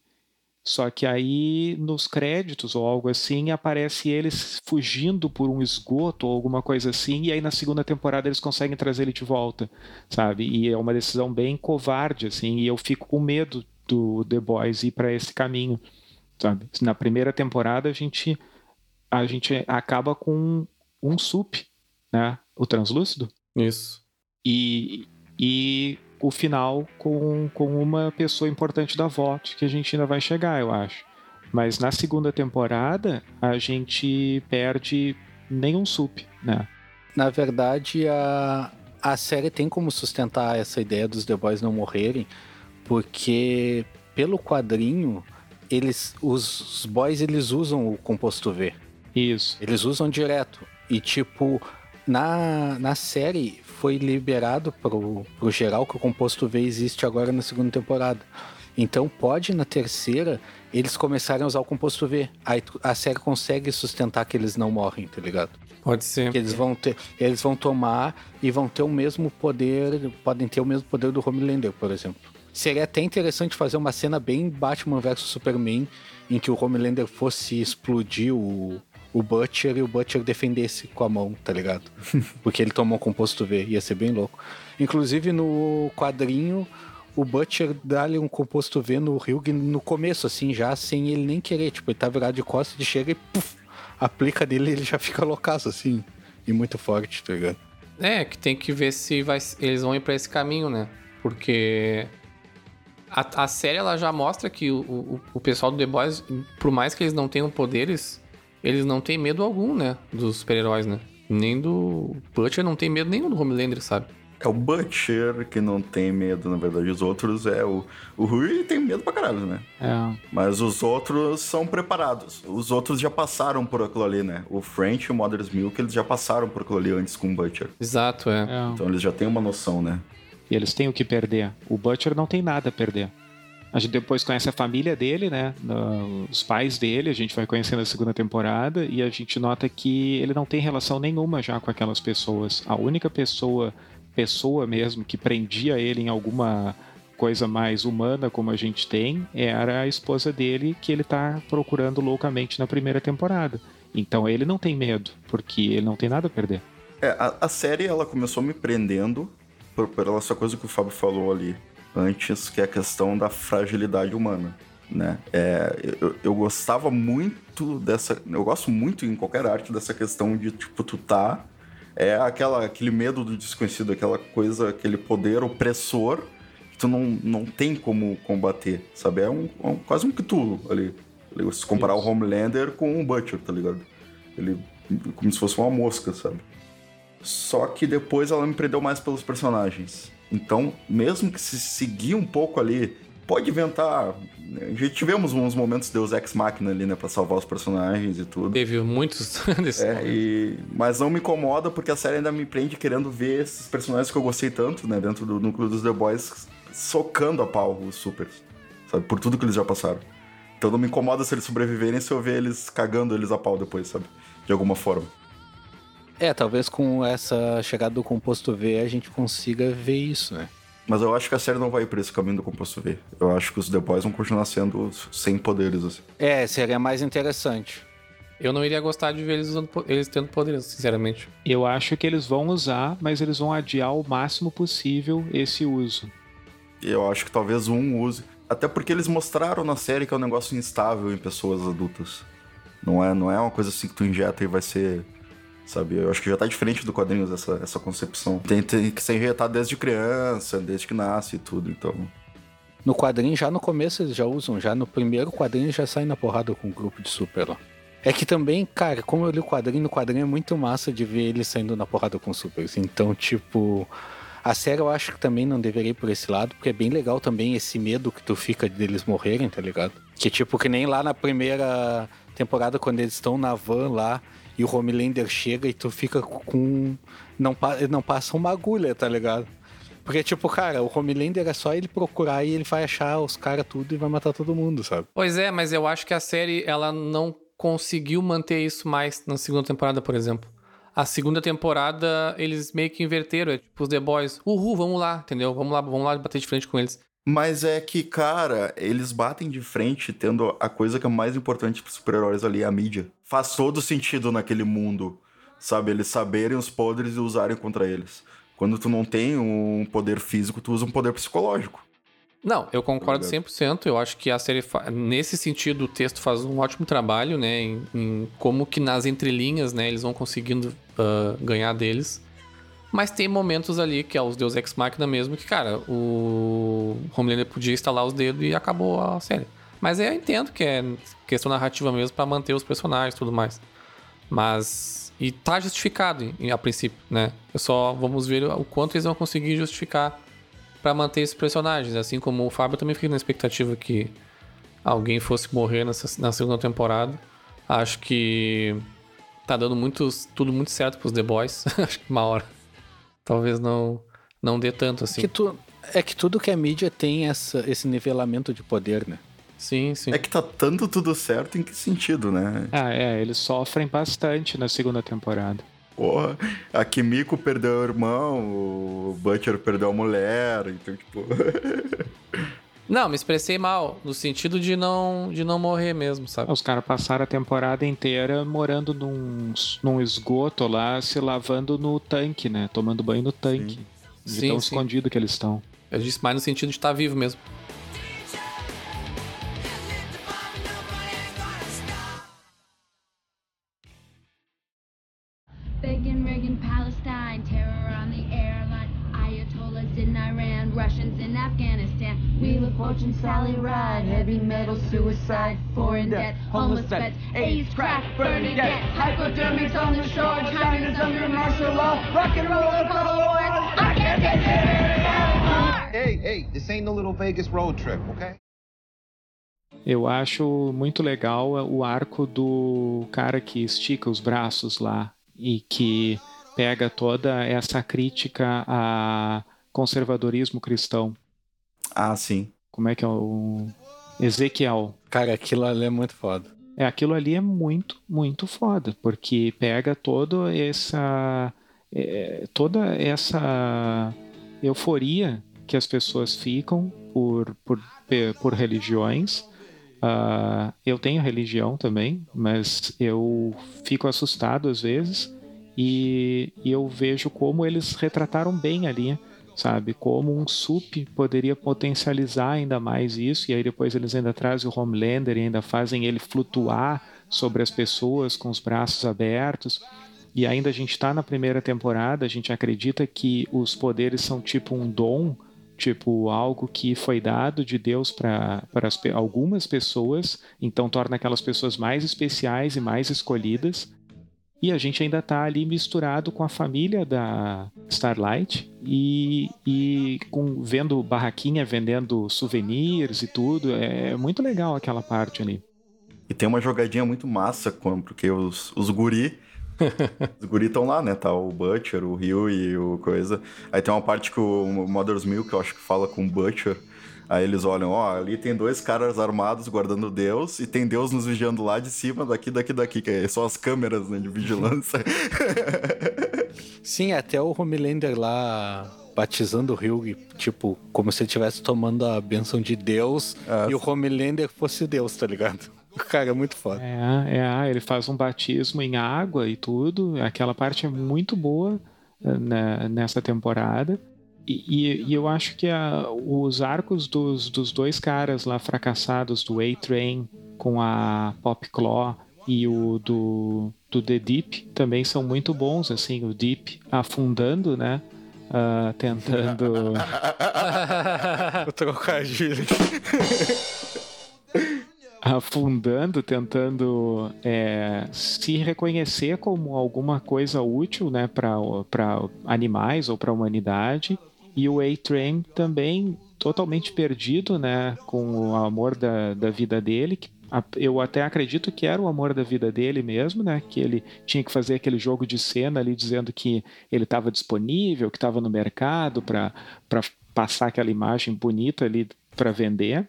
Só que aí nos créditos ou algo assim aparece eles fugindo por um esgoto ou alguma coisa assim, e aí na segunda temporada eles conseguem trazer ele de volta, sabe? E é uma decisão bem covarde assim, e eu fico com medo do The Boys ir para esse caminho, sabe? Na primeira temporada a gente a gente acaba com um sup, né? O translúcido isso. e, e o final com, com uma pessoa importante da VOT, que a gente ainda vai chegar, eu acho. Mas na segunda temporada, a gente perde nenhum sup, né? Na verdade, a, a série tem como sustentar essa ideia dos The Boys não morrerem, porque pelo quadrinho, eles, os, os boys eles usam o composto V. Isso. Eles usam direto. E tipo, na, na série foi liberado pro, pro geral que o composto V existe agora na segunda temporada. Então pode na terceira eles começarem a usar o composto V. Aí a série consegue sustentar que eles não morrem, tá ligado? Pode ser. Que eles vão ter, eles vão tomar e vão ter o mesmo poder, podem ter o mesmo poder do Homelander, por exemplo. Seria até interessante fazer uma cena bem Batman vs Superman, em que o Homelander fosse explodir o, o Butcher e o Butcher defendesse com a mão, tá ligado? Porque ele tomou composto V, ia ser bem louco. Inclusive no quadrinho, o Butcher dá-lhe um composto V no Hugh no começo, assim, já sem ele nem querer. Tipo, ele tá virado de costas, ele chega e puf, aplica nele e ele já fica loucaço, assim. E muito forte, tá ligado? É, que tem que ver se vai, eles vão ir pra esse caminho, né? Porque a, a série ela já mostra que o, o, o pessoal do The Boys, por mais que eles não tenham poderes, eles não têm medo algum, né? Dos super-heróis, né? Nem do Butcher não tem medo nenhum do Homelander, sabe? É o Butcher que não tem medo, na verdade. Os outros é o. O Rui tem medo pra caralho, né? É. Mas os outros são preparados. Os outros já passaram por aquilo ali, né? O French e o Mother's Milk, eles já passaram por aquilo ali antes com o Butcher. Exato, é. é. Então eles já têm uma noção, né? E eles têm o que perder. O Butcher não tem nada a perder. A gente depois conhece a família dele, né? Os pais dele, a gente vai conhecendo na segunda temporada e a gente nota que ele não tem relação nenhuma já com aquelas pessoas. A única pessoa, pessoa mesmo, que prendia ele em alguma coisa mais humana como a gente tem, era a esposa dele que ele tá procurando loucamente na primeira temporada. Então ele não tem medo, porque ele não tem nada a perder. É, a, a série ela começou me prendendo por, por essa coisa que o Fábio falou ali antes, que é a questão da fragilidade humana. Né? É, eu, eu gostava muito dessa. Eu gosto muito em qualquer arte dessa questão de, tipo, tu tá. É aquela, aquele medo do desconhecido, aquela coisa, aquele poder opressor que tu não, não tem como combater, sabe? É um, um quase um Cthulhu ali. Se comparar Isso. o Homelander com o Butcher, tá ligado? Ele como se fosse uma mosca, sabe? Só que depois ela me prendeu mais pelos personagens. Então, mesmo que se seguir um pouco ali, pode inventar. Né? Já tivemos uns momentos Deus Ex Machina ali, né, pra salvar os personagens e tudo. Teve muitos desses é, e... Mas não me incomoda porque a série ainda me prende querendo ver esses personagens que eu gostei tanto, né, dentro do núcleo dos The Boys, socando a pau os supers, sabe? Por tudo que eles já passaram. Então não me incomoda se eles sobreviverem se eu ver eles cagando eles a pau depois, sabe? De alguma forma. É, talvez com essa chegada do composto V a gente consiga ver isso, né? Mas eu acho que a série não vai por esse caminho do composto V. Eu acho que os The Boys vão continuar sendo sem poderes, assim. É, seria mais interessante. Eu não iria gostar de ver eles, usando, eles tendo poderes, sinceramente. Eu acho que eles vão usar, mas eles vão adiar o máximo possível esse uso. Eu acho que talvez um use. Até porque eles mostraram na série que é um negócio instável em pessoas adultas. Não é, não é uma coisa assim que tu injeta e vai ser sabe? Eu acho que já tá diferente do quadrinhos essa, essa concepção. Tem, tem que ser injetado desde criança, desde que nasce e tudo, então... No quadrinho, já no começo eles já usam, já no primeiro quadrinho já sai na porrada com o um grupo de super lá. É que também, cara, como eu li o quadrinho, no quadrinho é muito massa de ver eles saindo na porrada com supers. Então, tipo, a série eu acho que também não deveria ir por esse lado, porque é bem legal também esse medo que tu fica deles morrerem, tá ligado? Que tipo, que nem lá na primeira temporada, quando eles estão na van lá, e o Homelander chega e tu fica com. Não, não passa uma agulha, tá ligado? Porque, tipo, cara, o Homelander é só ele procurar e ele vai achar os caras tudo e vai matar todo mundo, sabe? Pois é, mas eu acho que a série, ela não conseguiu manter isso mais na segunda temporada, por exemplo. A segunda temporada, eles meio que inverteram. É tipo os The Boys, uhul, vamos lá, entendeu? Vamos lá, vamos lá bater de frente com eles. Mas é que, cara, eles batem de frente tendo a coisa que é mais importante para super-heróis ali, a mídia. Faz todo sentido naquele mundo, sabe? Eles saberem os poderes e usarem contra eles. Quando tu não tem um poder físico, tu usa um poder psicológico. Não, eu concordo 100%. Eu acho que a série, nesse sentido, o texto faz um ótimo trabalho, né? Em, em como que nas entrelinhas, né, eles vão conseguindo uh, ganhar deles. Mas tem momentos ali, que é os Deus Ex Machina mesmo, que, cara, o Homelander podia instalar os dedos e acabou a série. Mas eu entendo que é questão narrativa mesmo para manter os personagens e tudo mais. Mas. E tá justificado a princípio, né? Eu só vamos ver o quanto eles vão conseguir justificar para manter esses personagens. Assim como o Fábio também fica na expectativa que alguém fosse morrer nessa, na segunda temporada. Acho que tá dando muitos, tudo muito certo pros The Boys. Acho que uma hora talvez não não dê tanto assim. Que tu, é que tudo que é mídia tem essa, esse nivelamento de poder, né? Sim, sim. É que tá tanto tudo certo em que sentido, né? Ah, é, eles sofrem bastante na segunda temporada. Porra, a Kimiko perdeu o irmão, o Butcher perdeu a mulher, então, tipo. Não, me expressei mal, no sentido de não, de não morrer mesmo, sabe? Os caras passaram a temporada inteira morando num, num esgoto lá, se lavando no tanque, né? Tomando banho no tanque. Sim. De sim, tão sim. escondido que eles estão. Eu disse mais no sentido de estar tá vivo mesmo. Begin rigging Palestine, terror on the airline, Ayatollahs in Iran, Russians Wheel of Fortune, Sally Ride, heavy metal, suicide, foreign debt, homeless vets, AIDS, crack, burning debt, hypodermics on the shore, China's under martial law, rock and roll, I can't get it Hey, hey, this ain't no little Vegas road trip, okay? Eu acho muito legal o arco do cara que estica os braços lá e que pega toda essa crítica a conservadorismo cristão. Ah, sim. Como é que é o Ezequiel? Cara, aquilo ali é muito foda. É, aquilo ali é muito, muito foda, porque pega toda essa é, toda essa euforia que as pessoas ficam por, por, por religiões. Uh, eu tenho religião também, mas eu fico assustado às vezes E, e eu vejo como eles retrataram bem ali, sabe? Como um sup poderia potencializar ainda mais isso, e aí depois eles ainda trazem o Homelander e ainda fazem ele flutuar sobre as pessoas com os braços abertos. E ainda a gente está na primeira temporada, a gente acredita que os poderes são tipo um dom, tipo algo que foi dado de Deus para algumas pessoas, então torna aquelas pessoas mais especiais e mais escolhidas. E a gente ainda está ali misturado com a família da Starlight e, e com, vendo barraquinha vendendo souvenirs e tudo. É muito legal aquela parte ali. E tem uma jogadinha muito massa, porque os, os guri os guri estão lá, né? Tá o Butcher, o Ryu e o coisa. Aí tem uma parte que o Mother's Milk, eu acho que fala com o Butcher. Aí eles olham, ó, ali tem dois caras armados guardando Deus e tem Deus nos vigiando lá de cima, daqui, daqui, daqui, que são as câmeras, né, de vigilância. Sim, até o Homelander lá batizando o Hugh, tipo, como se ele estivesse tomando a benção de Deus ah, e o Homelander fosse Deus, tá ligado? O cara é muito foda. É, é, ele faz um batismo em água e tudo. Aquela parte é muito boa né, nessa temporada. E, e, eu acho que a, os arcos dos, dos dois caras lá fracassados, do A-Train com a Pop Claw e o do, do The Deep, também são muito bons. Assim, o Deep afundando, né? Uh, tentando. o trocadilho. afundando, tentando é, se reconhecer como alguma coisa útil né, para animais ou para a humanidade. E o A-Train também totalmente perdido né, com o amor da, da vida dele, que eu até acredito que era o amor da vida dele mesmo, né? Que ele tinha que fazer aquele jogo de cena ali dizendo que ele estava disponível, que estava no mercado para passar aquela imagem bonita ali para vender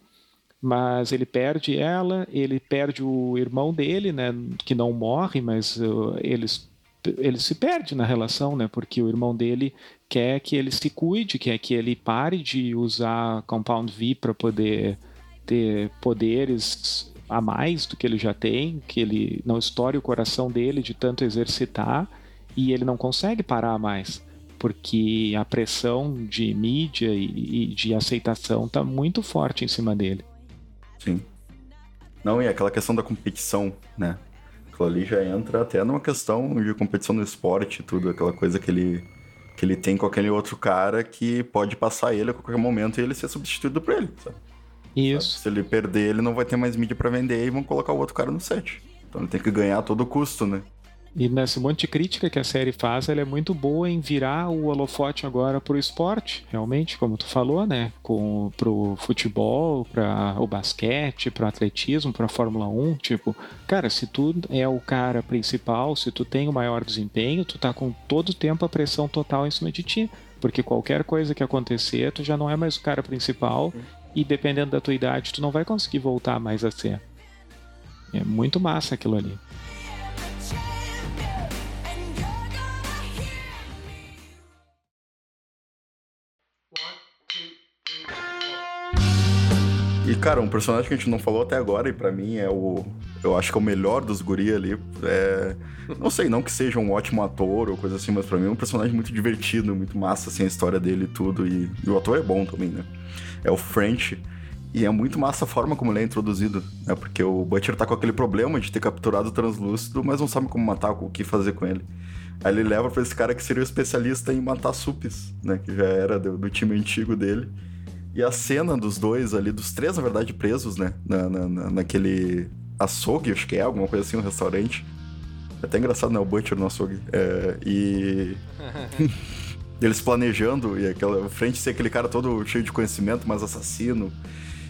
mas ele perde ela, ele perde o irmão dele, né, que não morre, mas uh, eles ele se perde na relação, né? Porque o irmão dele quer que ele se cuide, quer que ele pare de usar Compound V para poder ter poderes a mais do que ele já tem, que ele não estoure o coração dele de tanto exercitar e ele não consegue parar mais, porque a pressão de mídia e, e de aceitação está muito forte em cima dele. Sim. Não, e aquela questão da competição, né? Aquilo ali já entra até numa questão de competição no esporte e tudo, aquela coisa que ele, que ele tem com aquele outro cara que pode passar ele a qualquer momento e ele ser substituído por ele, sabe? Isso. Sabe? Se ele perder, ele não vai ter mais mídia para vender e vão colocar o outro cara no set. Então ele tem que ganhar a todo custo, né? E nesse monte de crítica que a série faz, ela é muito boa em virar o holofote agora pro esporte, realmente, como tu falou, né? Com, pro futebol, para o basquete, pro atletismo, pra Fórmula 1. Tipo, cara, se tu é o cara principal, se tu tem o maior desempenho, tu tá com todo o tempo a pressão total em cima de ti. Porque qualquer coisa que acontecer, tu já não é mais o cara principal. E dependendo da tua idade, tu não vai conseguir voltar mais a ser. É muito massa aquilo ali. E, cara, um personagem que a gente não falou até agora, e para mim é o. Eu acho que é o melhor dos guri ali. É. Não sei, não que seja um ótimo ator ou coisa assim, mas pra mim é um personagem muito divertido, muito massa, assim, a história dele e tudo. E, e o ator é bom também, né? É o French. E é muito massa a forma como ele é introduzido, né? Porque o Butcher tá com aquele problema de ter capturado o translúcido, mas não sabe como matar, o que fazer com ele. Aí ele leva pra esse cara que seria o especialista em matar supes, né? Que já era do, do time antigo dele. E a cena dos dois ali, dos três, na verdade, presos, né? Na, na, naquele açougue, acho que é, alguma coisa assim, um restaurante. É até engraçado, né? O Butcher no açougue. É, e. eles planejando, e aquela frente ser aquele cara todo cheio de conhecimento, mas assassino.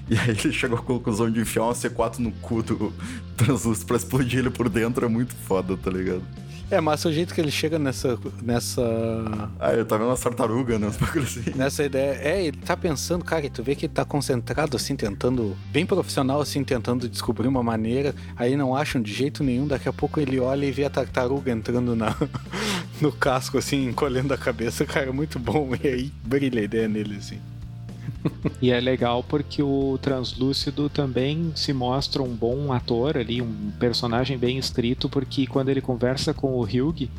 E aí ele chegou à conclusão de enfiar uma C4 no cu do translúcido pra explodir ele por dentro é muito foda, tá ligado? É, mas o jeito que ele chega nessa. nessa... Ah, ele tá vendo uma tartaruga, né? Assim. Nessa ideia. É, ele tá pensando, cara, e tu vê que ele tá concentrado, assim, tentando. Bem profissional, assim, tentando descobrir uma maneira. Aí não acham de jeito nenhum. Daqui a pouco ele olha e vê a tartaruga entrando na, no casco, assim, encolhendo a cabeça. Cara, é muito bom. E aí brilha a ideia nele, assim e é legal porque o Translúcido também se mostra um bom ator ali, um personagem bem escrito, porque quando ele conversa com o Hugh,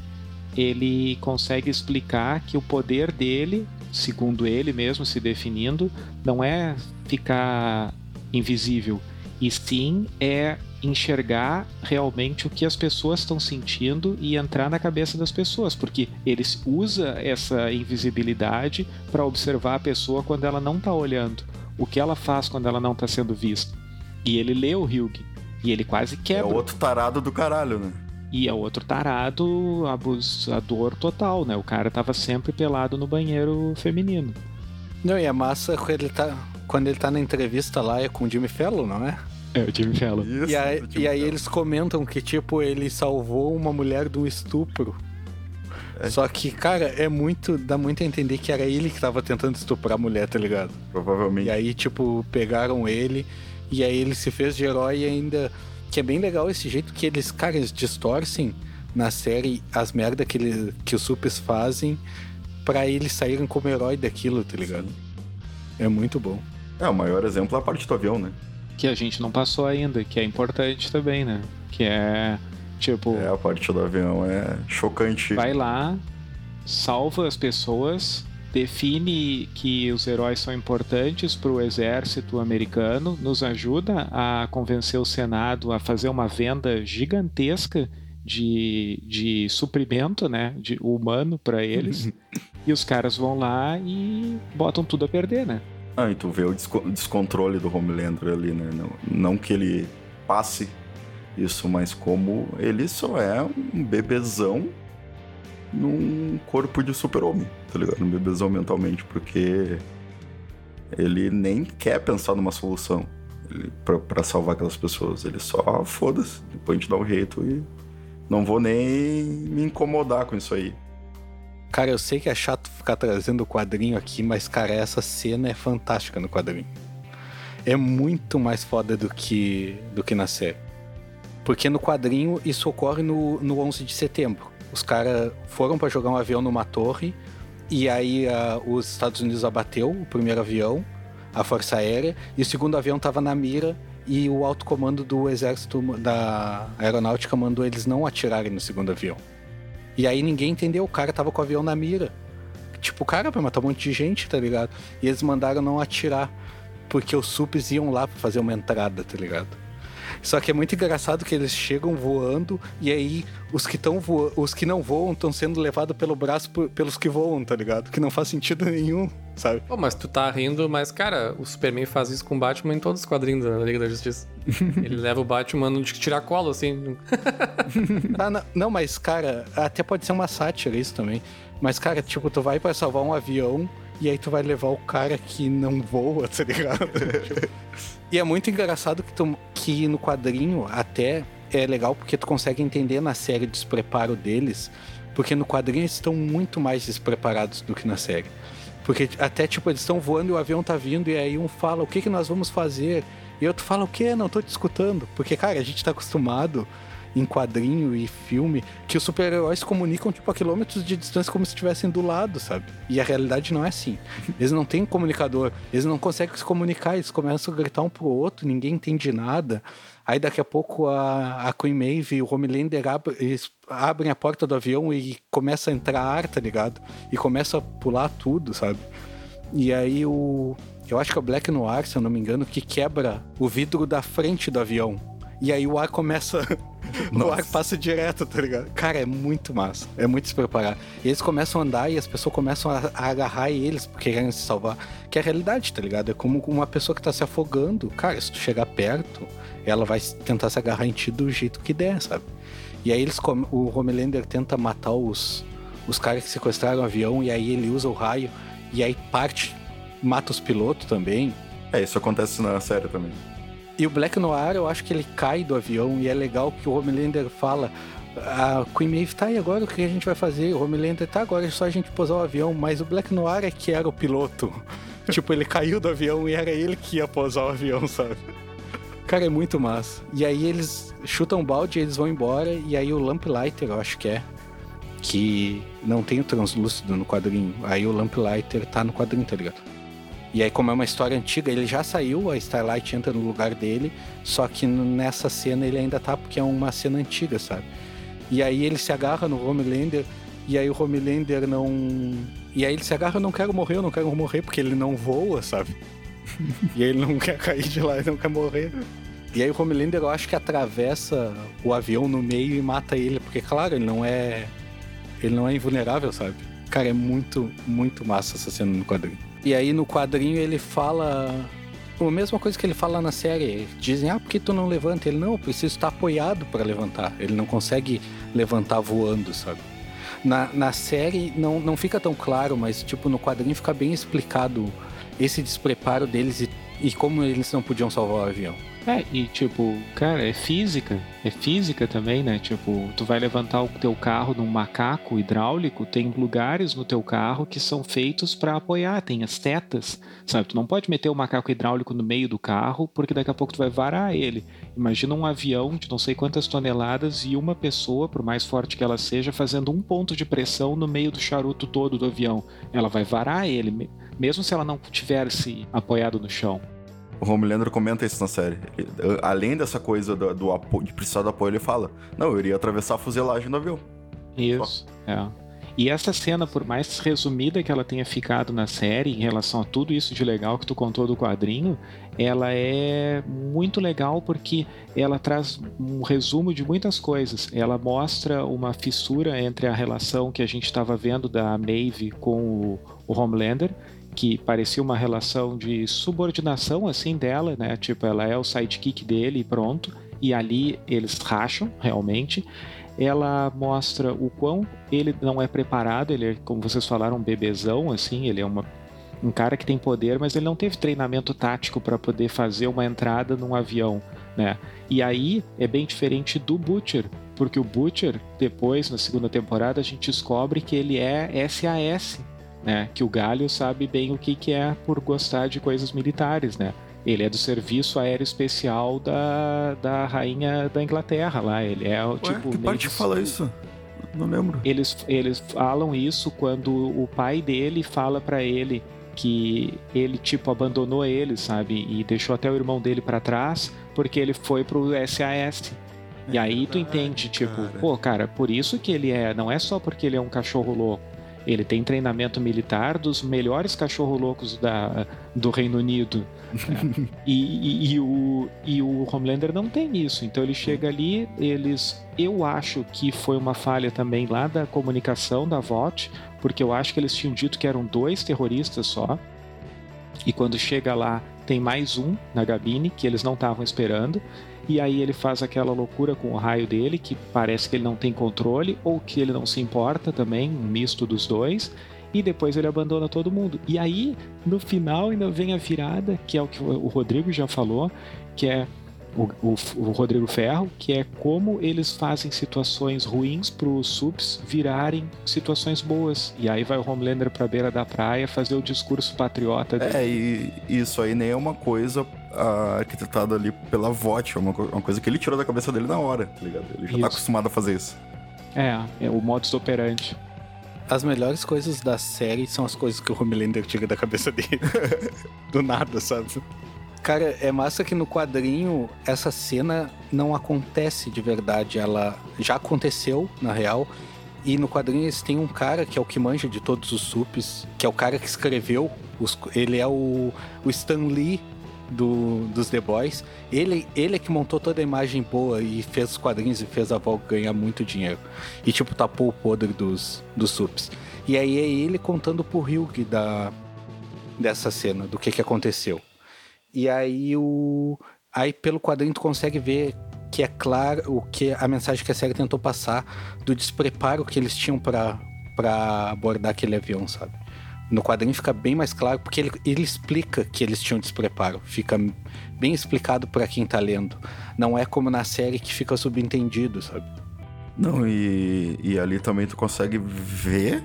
ele consegue explicar que o poder dele, segundo ele mesmo se definindo, não é ficar invisível, e sim é enxergar realmente o que as pessoas estão sentindo e entrar na cabeça das pessoas, porque ele usa essa invisibilidade para observar a pessoa quando ela não está olhando, o que ela faz quando ela não está sendo vista. E ele lê o Hugh e ele quase É quebra. outro tarado do caralho, né? E é outro tarado abusador total, né? O cara tava sempre pelado no banheiro feminino. Não, e é massa quando ele tá, quando ele tá na entrevista lá, é com o Jimmy Fallon, não é? É, o Jimmy Fallon. Isso, E aí, e aí eles comentam que, tipo, ele salvou uma mulher de um estupro. É. Só que, cara, é muito. dá muito a entender que era ele que tava tentando estuprar a mulher, tá ligado? Provavelmente. E aí, tipo, pegaram ele, e aí ele se fez de herói e ainda. Que é bem legal esse jeito que eles, cara, eles distorcem na série as merda que, ele, que os supers fazem pra eles saírem como herói daquilo, tá ligado? É muito bom. É, o maior exemplo é a parte do avião, né? Que a gente não passou ainda, que é importante também, né? Que é tipo, É, a parte do avião é chocante. vai lá, salva as pessoas, define que os heróis são importantes para o exército americano, nos ajuda a convencer o Senado a fazer uma venda gigantesca de, de suprimento, né, de humano para eles. e os caras vão lá e botam tudo a perder, né? Ah, e tu vê o desco- descontrole do Homelander ali, né? Não, não que ele passe isso, mas como ele só é um bebezão num corpo de super-homem, tá ligado? Um bebezão mentalmente, porque ele nem quer pensar numa solução pra salvar aquelas pessoas. Ele só, foda-se, depois a gente dá um jeito e não vou nem me incomodar com isso aí. Cara, eu sei que é chato ficar trazendo o quadrinho aqui, mas, cara, essa cena é fantástica no quadrinho. É muito mais foda do que, do que na série. Porque no quadrinho isso ocorre no, no 11 de setembro. Os caras foram pra jogar um avião numa torre e aí ah, os Estados Unidos abateu o primeiro avião, a Força Aérea, e o segundo avião tava na mira e o alto comando do exército da aeronáutica mandou eles não atirarem no segundo avião. E aí ninguém entendeu, o cara tava com o avião na mira. Tipo, cara vai matar um monte de gente, tá ligado? E eles mandaram não atirar, porque os supes iam lá pra fazer uma entrada, tá ligado? Só que é muito engraçado que eles chegam voando e aí os que estão os que não voam estão sendo levados pelo braço por- pelos que voam, tá ligado? Que não faz sentido nenhum, sabe? Pô, mas tu tá rindo, mas, cara, o Superman faz isso com o Batman em todos os quadrinhos da Liga da Justiça. Ele leva o Batman no de tirar colo, assim. Ah, não, não, mas cara, até pode ser uma sátira isso também. Mas cara, tipo, tu vai pra salvar um avião e aí tu vai levar o cara que não voa, tá ligado? E é muito engraçado que, tu, que no quadrinho até é legal porque tu consegue entender na série o despreparo deles, porque no quadrinho eles estão muito mais despreparados do que na série. Porque até, tipo, eles estão voando e o avião tá vindo, e aí um fala, o que que nós vamos fazer? E outro fala, o quê? Não tô te escutando. Porque, cara, a gente tá acostumado em quadrinho e filme que os super-heróis comunicam, tipo, a quilômetros de distância como se estivessem do lado, sabe? E a realidade não é assim. Eles não têm comunicador, eles não conseguem se comunicar, eles começam a gritar um pro outro, ninguém entende nada. Aí daqui a pouco a, a Queen Maeve e o Homelander abrem, abrem a porta do avião e começa a entrar ar, tá ligado? E começa a pular tudo, sabe? E aí o. Eu acho que é o Black Noir, se eu não me engano, que quebra o vidro da frente do avião. E aí o ar começa. o ar passa direto, tá ligado? Cara, é muito massa. É muito despreparado. E eles começam a andar e as pessoas começam a, a agarrar eles porque querem se salvar. Que é a realidade, tá ligado? É como uma pessoa que tá se afogando. Cara, se tu chegar perto, ela vai tentar se agarrar em ti do jeito que der, sabe? E aí eles o Homelander tenta matar os, os caras que sequestraram o avião e aí ele usa o raio e aí parte, mata os pilotos também. É, isso acontece na série também. E o Black Noir, eu acho que ele cai do avião e é legal que o Homelander fala a Queen Maeve tá e agora o que a gente vai fazer? O Homelander tá agora é só a gente pousar o avião, mas o Black Noir é que era o piloto. tipo, ele caiu do avião e era ele que ia pousar o avião, sabe? Cara, é muito massa. E aí eles chutam o balde, eles vão embora e aí o Lamplighter, eu acho que é, que não tem o translúcido no quadrinho. Aí o Lamplighter tá no quadrinho, tá ligado? E aí, como é uma história antiga, ele já saiu, a Starlight entra no lugar dele, só que nessa cena ele ainda tá porque é uma cena antiga, sabe? E aí ele se agarra no Homelander E aí o Homelander não. E aí ele se agarra, eu não quero morrer, eu não quero morrer, porque ele não voa, sabe? e ele não quer cair de lá, ele não quer morrer. E aí o Homelander eu acho que atravessa o avião no meio e mata ele, porque claro, ele não é. Ele não é invulnerável, sabe? Cara, é muito, muito massa essa cena no quadrinho. E aí no quadrinho ele fala. A mesma coisa que ele fala na série. Dizem, ah, por que tu não levanta? Ele, não, eu preciso estar apoiado para levantar. Ele não consegue levantar voando, sabe? Na, na série não, não fica tão claro, mas tipo, no quadrinho fica bem explicado esse despreparo deles e, e como eles não podiam salvar o avião. É, e tipo, cara, é física. É física também, né? Tipo, tu vai levantar o teu carro num macaco hidráulico, tem lugares no teu carro que são feitos para apoiar, tem as tetas, sabe? Tu não pode meter o macaco hidráulico no meio do carro, porque daqui a pouco tu vai varar ele. Imagina um avião de não sei quantas toneladas e uma pessoa, por mais forte que ela seja, fazendo um ponto de pressão no meio do charuto todo do avião. Ela vai varar ele, mesmo se ela não tivesse apoiado no chão. O Homelander comenta isso na série. Ele, além dessa coisa do, do apoio, de precisar do apoio, ele fala: Não, eu iria atravessar a fuselagem do avião. Isso, é. E essa cena, por mais resumida que ela tenha ficado na série em relação a tudo isso de legal que tu contou do quadrinho, ela é muito legal porque ela traz um resumo de muitas coisas. Ela mostra uma fissura entre a relação que a gente estava vendo da Maeve com o, o Homelander que parecia uma relação de subordinação assim dela, né? Tipo, ela é o sidekick dele e pronto. E ali eles racham realmente. Ela mostra o quão ele não é preparado, ele é, como vocês falaram, um bebezão, assim, ele é uma, um cara que tem poder, mas ele não teve treinamento tático para poder fazer uma entrada num avião, né? E aí é bem diferente do Butcher, porque o Butcher, depois, na segunda temporada, a gente descobre que ele é SAS, né? Que o Galho sabe bem o que, que é por gostar de coisas militares, né? Ele é do serviço aéreo especial da, da rainha da Inglaterra lá. Ele é Ué, tipo. Que parte que fala isso? Não lembro. Eles, eles falam isso quando o pai dele fala para ele que ele tipo abandonou ele, sabe? E deixou até o irmão dele para trás porque ele foi pro SAS. E aí tu entende, tipo, cara. pô, cara, por isso que ele é, não é só porque ele é um cachorro louco. Ele tem treinamento militar dos melhores cachorro loucos da, do Reino Unido. né? e, e, e o, e o Homelander não tem isso. Então ele chega ali, eles. Eu acho que foi uma falha também lá da comunicação da VOT, porque eu acho que eles tinham dito que eram dois terroristas só. E quando chega lá, tem mais um na cabine que eles não estavam esperando. E aí ele faz aquela loucura com o raio dele, que parece que ele não tem controle, ou que ele não se importa também, um misto dos dois. E depois ele abandona todo mundo. E aí, no final, ainda vem a virada, que é o que o Rodrigo já falou, que é o, o, o Rodrigo Ferro, que é como eles fazem situações ruins para os subs virarem situações boas. E aí vai o Homelander pra beira da praia fazer o discurso patriota dele. É, e isso aí nem é uma coisa arquitetada ali pela VOT, é uma, uma coisa que ele tirou da cabeça dele na hora, tá ligado? Ele já Isso. tá acostumado a fazer isso. É, é o modus operandi. As melhores coisas da série são as coisas que o Homelander tira da cabeça dele. Do nada, sabe? Cara, é massa que no quadrinho essa cena não acontece de verdade. Ela já aconteceu, na real. E no quadrinho eles têm um cara que é o que manja de todos os sups, que é o cara que escreveu. os- ele é o, o Stan Lee do, dos The Boys. Ele, ele é que montou toda a imagem boa e fez os quadrinhos e fez a Vogue ganhar muito dinheiro. E, tipo, tapou o podre dos, dos sups. E aí é ele contando pro Hugh da, dessa cena, do que que aconteceu. E aí o... Aí pelo quadrinho tu consegue ver que é claro o que a mensagem que a série tentou passar do despreparo que eles tinham pra para abordar aquele avião, sabe? No quadrinho fica bem mais claro, porque ele, ele explica que eles tinham despreparo. Fica bem explicado pra quem tá lendo. Não é como na série que fica subentendido, sabe? Não, e, e ali também tu consegue ver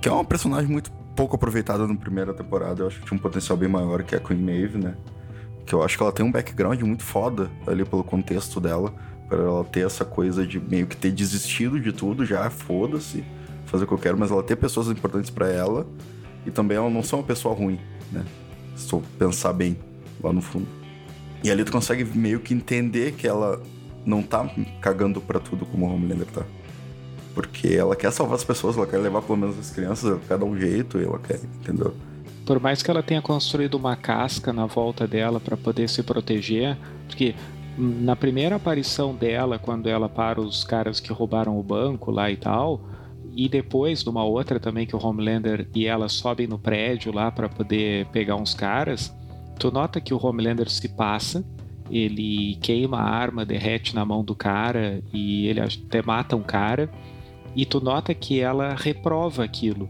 que é uma personagem muito pouco aproveitada na primeira temporada. Eu acho que tinha um potencial bem maior que a Queen Maeve, né? Que eu acho que ela tem um background muito foda ali pelo contexto dela. Pra ela ter essa coisa de meio que ter desistido de tudo já, foda-se, fazer o que eu quero, mas ela ter pessoas importantes pra ela. E também ela não ser uma pessoa ruim, né? Se tu pensar bem lá no fundo. E ali tu consegue meio que entender que ela não tá cagando pra tudo como o Homelander tá. Porque ela quer salvar as pessoas, ela quer levar pelo menos as crianças, ela quer dar um jeito, ela quer, entendeu? Por mais que ela tenha construído uma casca na volta dela para poder se proteger, porque na primeira aparição dela, quando ela para os caras que roubaram o banco lá e tal, e depois numa outra também que o Homelander e ela sobem no prédio lá para poder pegar uns caras, tu nota que o Homelander se passa, ele queima a arma, derrete na mão do cara e ele até mata um cara, e tu nota que ela reprova aquilo.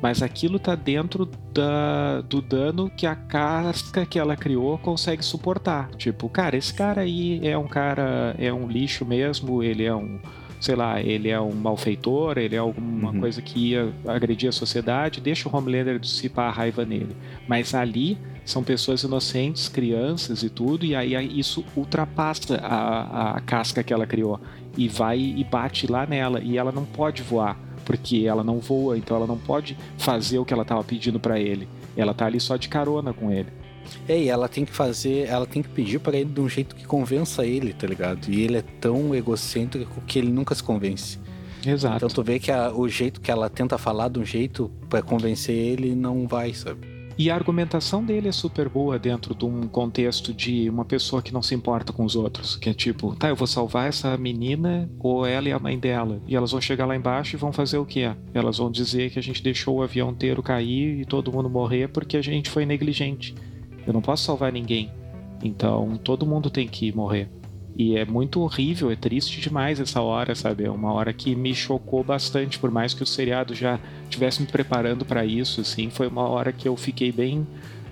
Mas aquilo tá dentro da, do dano que a casca que ela criou consegue suportar. Tipo, cara, esse cara aí é um cara, é um lixo mesmo, ele é um, sei lá, ele é um malfeitor, ele é alguma Uhum. coisa que ia agredir a sociedade, deixa o Homelander dissipar a raiva nele. Mas ali são pessoas inocentes, crianças e tudo, e aí isso ultrapassa a, a casca que ela criou e vai e bate lá nela, e ela não pode voar, porque ela não voa, então ela não pode fazer o que ela estava pedindo para ele. Ela tá ali só de carona com ele. É, e ela tem que fazer, ela tem que pedir pra ele de um jeito que convença ele, tá ligado? E ele é tão egocêntrico que ele nunca se convence. Exato. Então tu vê que a- o jeito que ela tenta falar de um jeito pra convencer ele não vai, sabe? E a argumentação dele é super boa dentro de um contexto de uma pessoa que não se importa com os outros. Que é tipo, tá, eu vou salvar essa menina ou ela e a mãe dela. E elas vão chegar lá embaixo e vão fazer o quê? Elas vão dizer que a gente deixou o avião inteiro cair e todo mundo morrer porque a gente foi negligente. Eu não posso salvar ninguém. Então todo mundo tem que morrer. E é muito horrível, é triste demais essa hora, sabe? É uma hora que me chocou bastante, por mais que o seriado já estivesse me preparando para isso, assim, foi uma hora que eu fiquei bem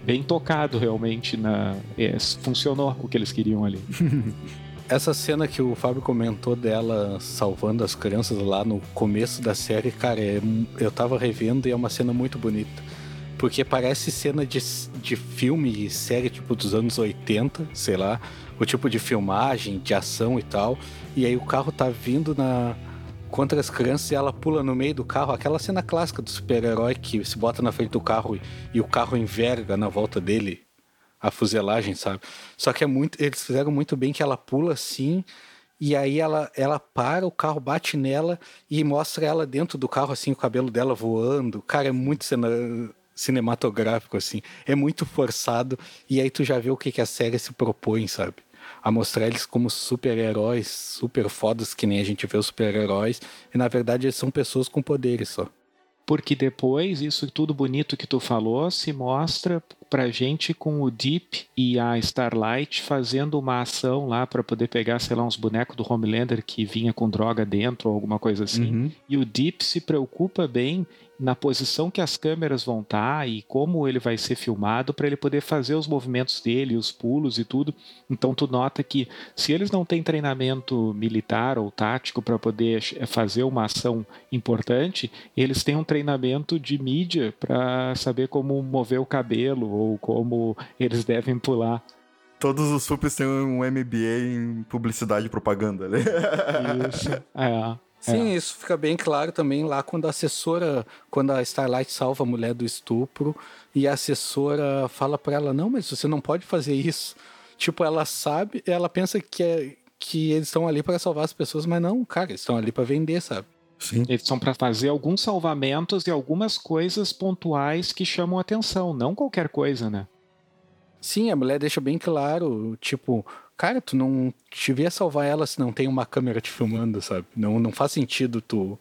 bem tocado realmente na é, funcionou o que eles queriam ali. Essa cena que o Fábio comentou dela salvando as crianças lá no começo da série, cara, é- eu tava revendo e é uma cena muito bonita. Porque parece cena de, de filme e série tipo dos anos 80, sei lá, o tipo de filmagem, de ação e tal. E aí o carro tá vindo na contra as crianças e ela pula no meio do carro, aquela cena clássica do super-herói que se bota na frente do carro e, e o carro enverga na volta dele a fuselagem, sabe? Só que é muito, eles fizeram muito bem que ela pula assim e aí ela, ela para, o carro bate nela e mostra ela dentro do carro assim, o cabelo dela voando. Cara, é muito cena, cinematográfico assim, é muito forçado e aí tu já vê o que que a série se propõe, sabe? A mostrar eles como super-heróis, super fodas que nem a gente vê os super-heróis, e na verdade eles são pessoas com poderes só. Porque depois, isso tudo bonito que tu falou se mostra pra gente com o Deep e a Starlight fazendo uma ação lá pra poder pegar, sei lá, uns bonecos do Homelander que vinha com droga dentro ou alguma coisa assim. Uhum. E o Deep se preocupa bem na posição que as câmeras vão estar e como ele vai ser filmado para ele poder fazer os movimentos dele, os pulos e tudo. Então tu nota que se eles não têm treinamento militar ou tático para poder fazer uma ação importante, eles têm um treinamento de mídia para saber como mover o cabelo ou como eles devem pular. Todos os supers têm um MBA em publicidade e propaganda, né? Isso. É. Sim, isso fica bem claro também lá quando a assessora, quando a Starlight salva a mulher do estupro e a assessora fala pra ela: "Não, mas você não pode fazer isso". Tipo, ela sabe, ela pensa que é que eles estão ali para salvar as pessoas, mas não, cara, eles estão ali para vender, sabe? Sim. Eles são para fazer alguns salvamentos e algumas coisas pontuais que chamam atenção, não qualquer coisa, né? Sim, a mulher deixa bem claro, tipo, cara, tu não devia salvar ela se não tem uma câmera te filmando, sabe? Não, não faz sentido tu,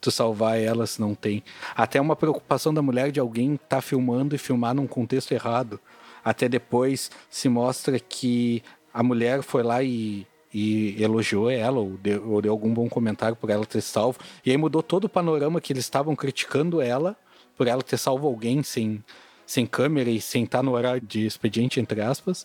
tu salvar ela se não tem. Até uma preocupação da mulher de alguém tá filmando e filmar num contexto errado. Até depois se mostra que a mulher foi lá e, e elogiou ela, ou deu, ou deu algum bom comentário por ela ter salvo. E aí mudou todo o panorama que eles estavam criticando ela por ela ter salvo alguém sem, sem câmera e sem estar no horário de expediente, entre aspas.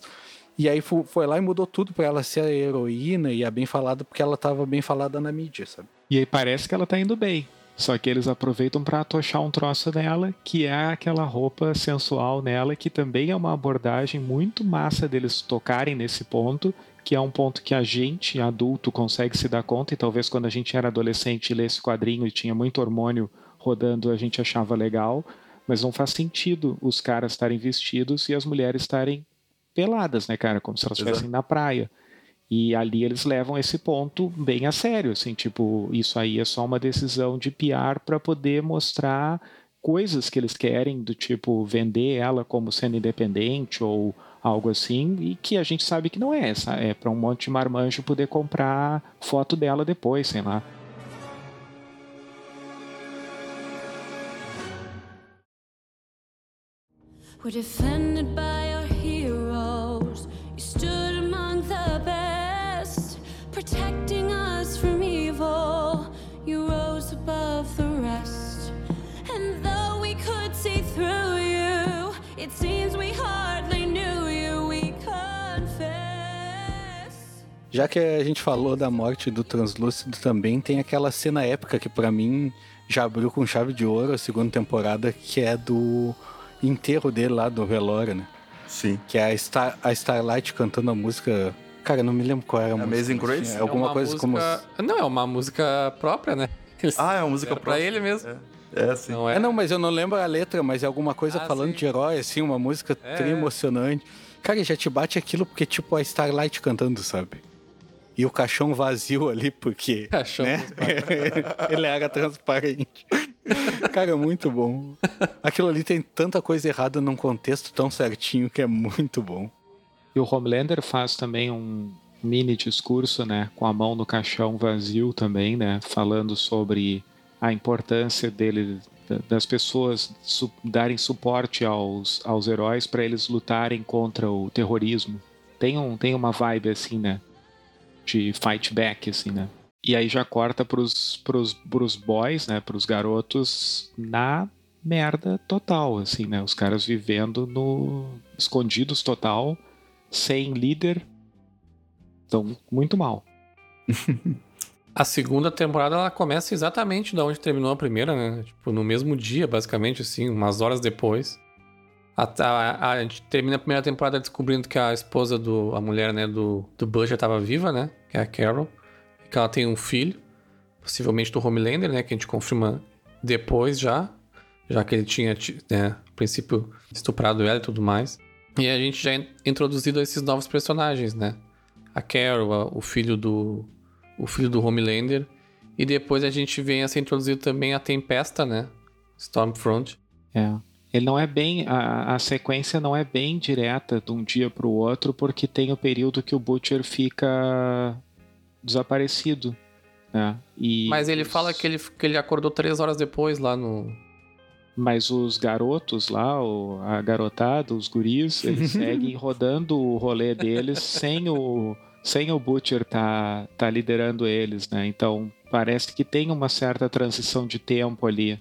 E aí foi lá e mudou tudo pra ela ser a heroína e a bem falada, porque ela tava bem falada na mídia, sabe? E aí parece que ela tá indo bem. Só que eles aproveitam para atochar um troço nela, que é aquela roupa sensual nela, que também é uma abordagem muito massa deles tocarem nesse ponto, que é um ponto que a gente, adulto, consegue se dar conta, e talvez quando a gente era adolescente lê esse quadrinho e tinha muito hormônio rodando, a gente achava legal, mas não faz sentido os caras estarem vestidos e as mulheres estarem peladas, né, cara? Como se elas estivessem na praia. E ali eles levam esse ponto bem a sério, assim, tipo, isso aí é só uma decisão de PR para poder mostrar coisas que eles querem, do tipo vender ela como sendo independente ou algo assim, e que a gente sabe que não é essa, é para um monte de marmanjo poder comprar foto dela depois, sei lá. We're defended by our heroes. You stood among the best, protecting us from evil. You rose above the rest. And though we could see through you, it seems we hardly knew you. We confess. Já que a gente falou da morte do Translúcido também, tem aquela cena épica que pra mim já abriu com chave de ouro a segunda temporada, que é do enterro dele lá do velório, né? Sim. Que é a, Star, a Starlight cantando a música. Cara, eu não me lembro qual era a música. Amazing Grace? É Alguma uma coisa como. música- Não, é uma música própria, né? Eles Ah, é uma música fizeram pra própria. ele mesmo. É, sim. Não é? É, não, mas eu não lembro a letra, mas é alguma coisa Ah, falando sim. de herói, assim, uma música É, tri é. emocionante. Cara, já te bate aquilo porque, tipo, a Starlight cantando, sabe? E o caixão vazio ali, porque. Caixão né? Ele era transparente. Cara, é muito bom. Aquilo ali tem tanta coisa errada num contexto tão certinho que é muito bom. E o Homelander faz também um mini discurso, né, com a mão no caixão vazio também, né, falando sobre a importância dele da- das pessoas su- darem suporte aos, aos heróis para eles lutarem contra o terrorismo. Tem um tem uma vibe assim, né, de fight back assim, né. E aí já corta pros, pros, pros boys, né, pros garotos na merda total, assim, né, os caras vivendo no escondidos total sem líder. Então, muito mal. A segunda temporada ela começa exatamente da onde terminou a primeira, né? Tipo, no mesmo dia, basicamente, assim, umas horas depois. A, a- a gente termina a primeira temporada descobrindo que a esposa do. a mulher, né, do, do Butcher tava viva, né? Que é a Carol. Que ela tem um filho, possivelmente do Homelander, né? Que a gente confirma depois já. Já que ele tinha, ti- né, a princípio, estuprado ela e tudo mais. E a gente já é introduzido esses novos personagens, né? A Carol, o filho do, o filho do Homelander. E depois a gente vem a ser introduzido também a Tempesta, né? Stormfront. É. Ele não é bem. A, a sequência não é bem direta de um dia para o outro, porque tem o período que o Butcher fica desaparecido. Né? E Mas ele os- fala que ele, que ele acordou três horas depois lá no. Mas os garotos lá, o- a garotada, os guris, eles seguem rodando o rolê deles sem o, sem o Butcher tá, tá liderando eles, né? Então parece que tem uma certa transição de tempo ali.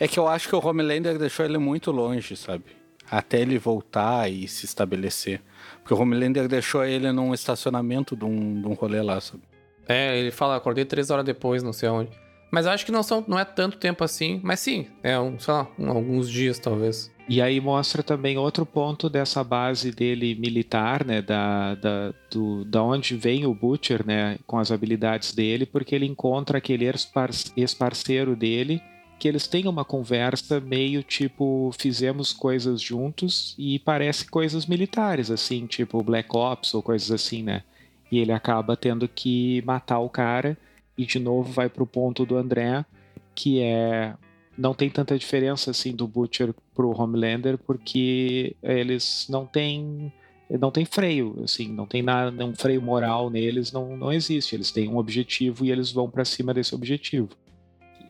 É que eu acho que o Homelander deixou ele muito longe, sabe? Até ele voltar e se estabelecer. Porque o Homelander deixou ele num estacionamento de um, de um rolê lá, sabe? É, ele fala, acordei três horas depois, não sei onde. Mas acho que não, são, não é tanto tempo assim. Mas sim, é um, sei lá, um- alguns dias talvez. E aí mostra também outro ponto dessa base dele militar, né? Da, da, do, da onde vem o Butcher, né? Com as habilidades dele, porque ele encontra aquele ex-par- ex-parceiro dele, que eles têm uma conversa meio tipo, fizemos coisas juntos e parece coisas militares, assim, tipo Black Ops ou coisas assim, né? E ele acaba tendo que matar o cara, e de novo vai pro ponto do André, que é não tem tanta diferença assim do Butcher pro Homelander porque eles não têm não tem freio assim não tem nada um freio moral neles não, não existe. Eles têm um objetivo e eles vão para cima desse objetivo.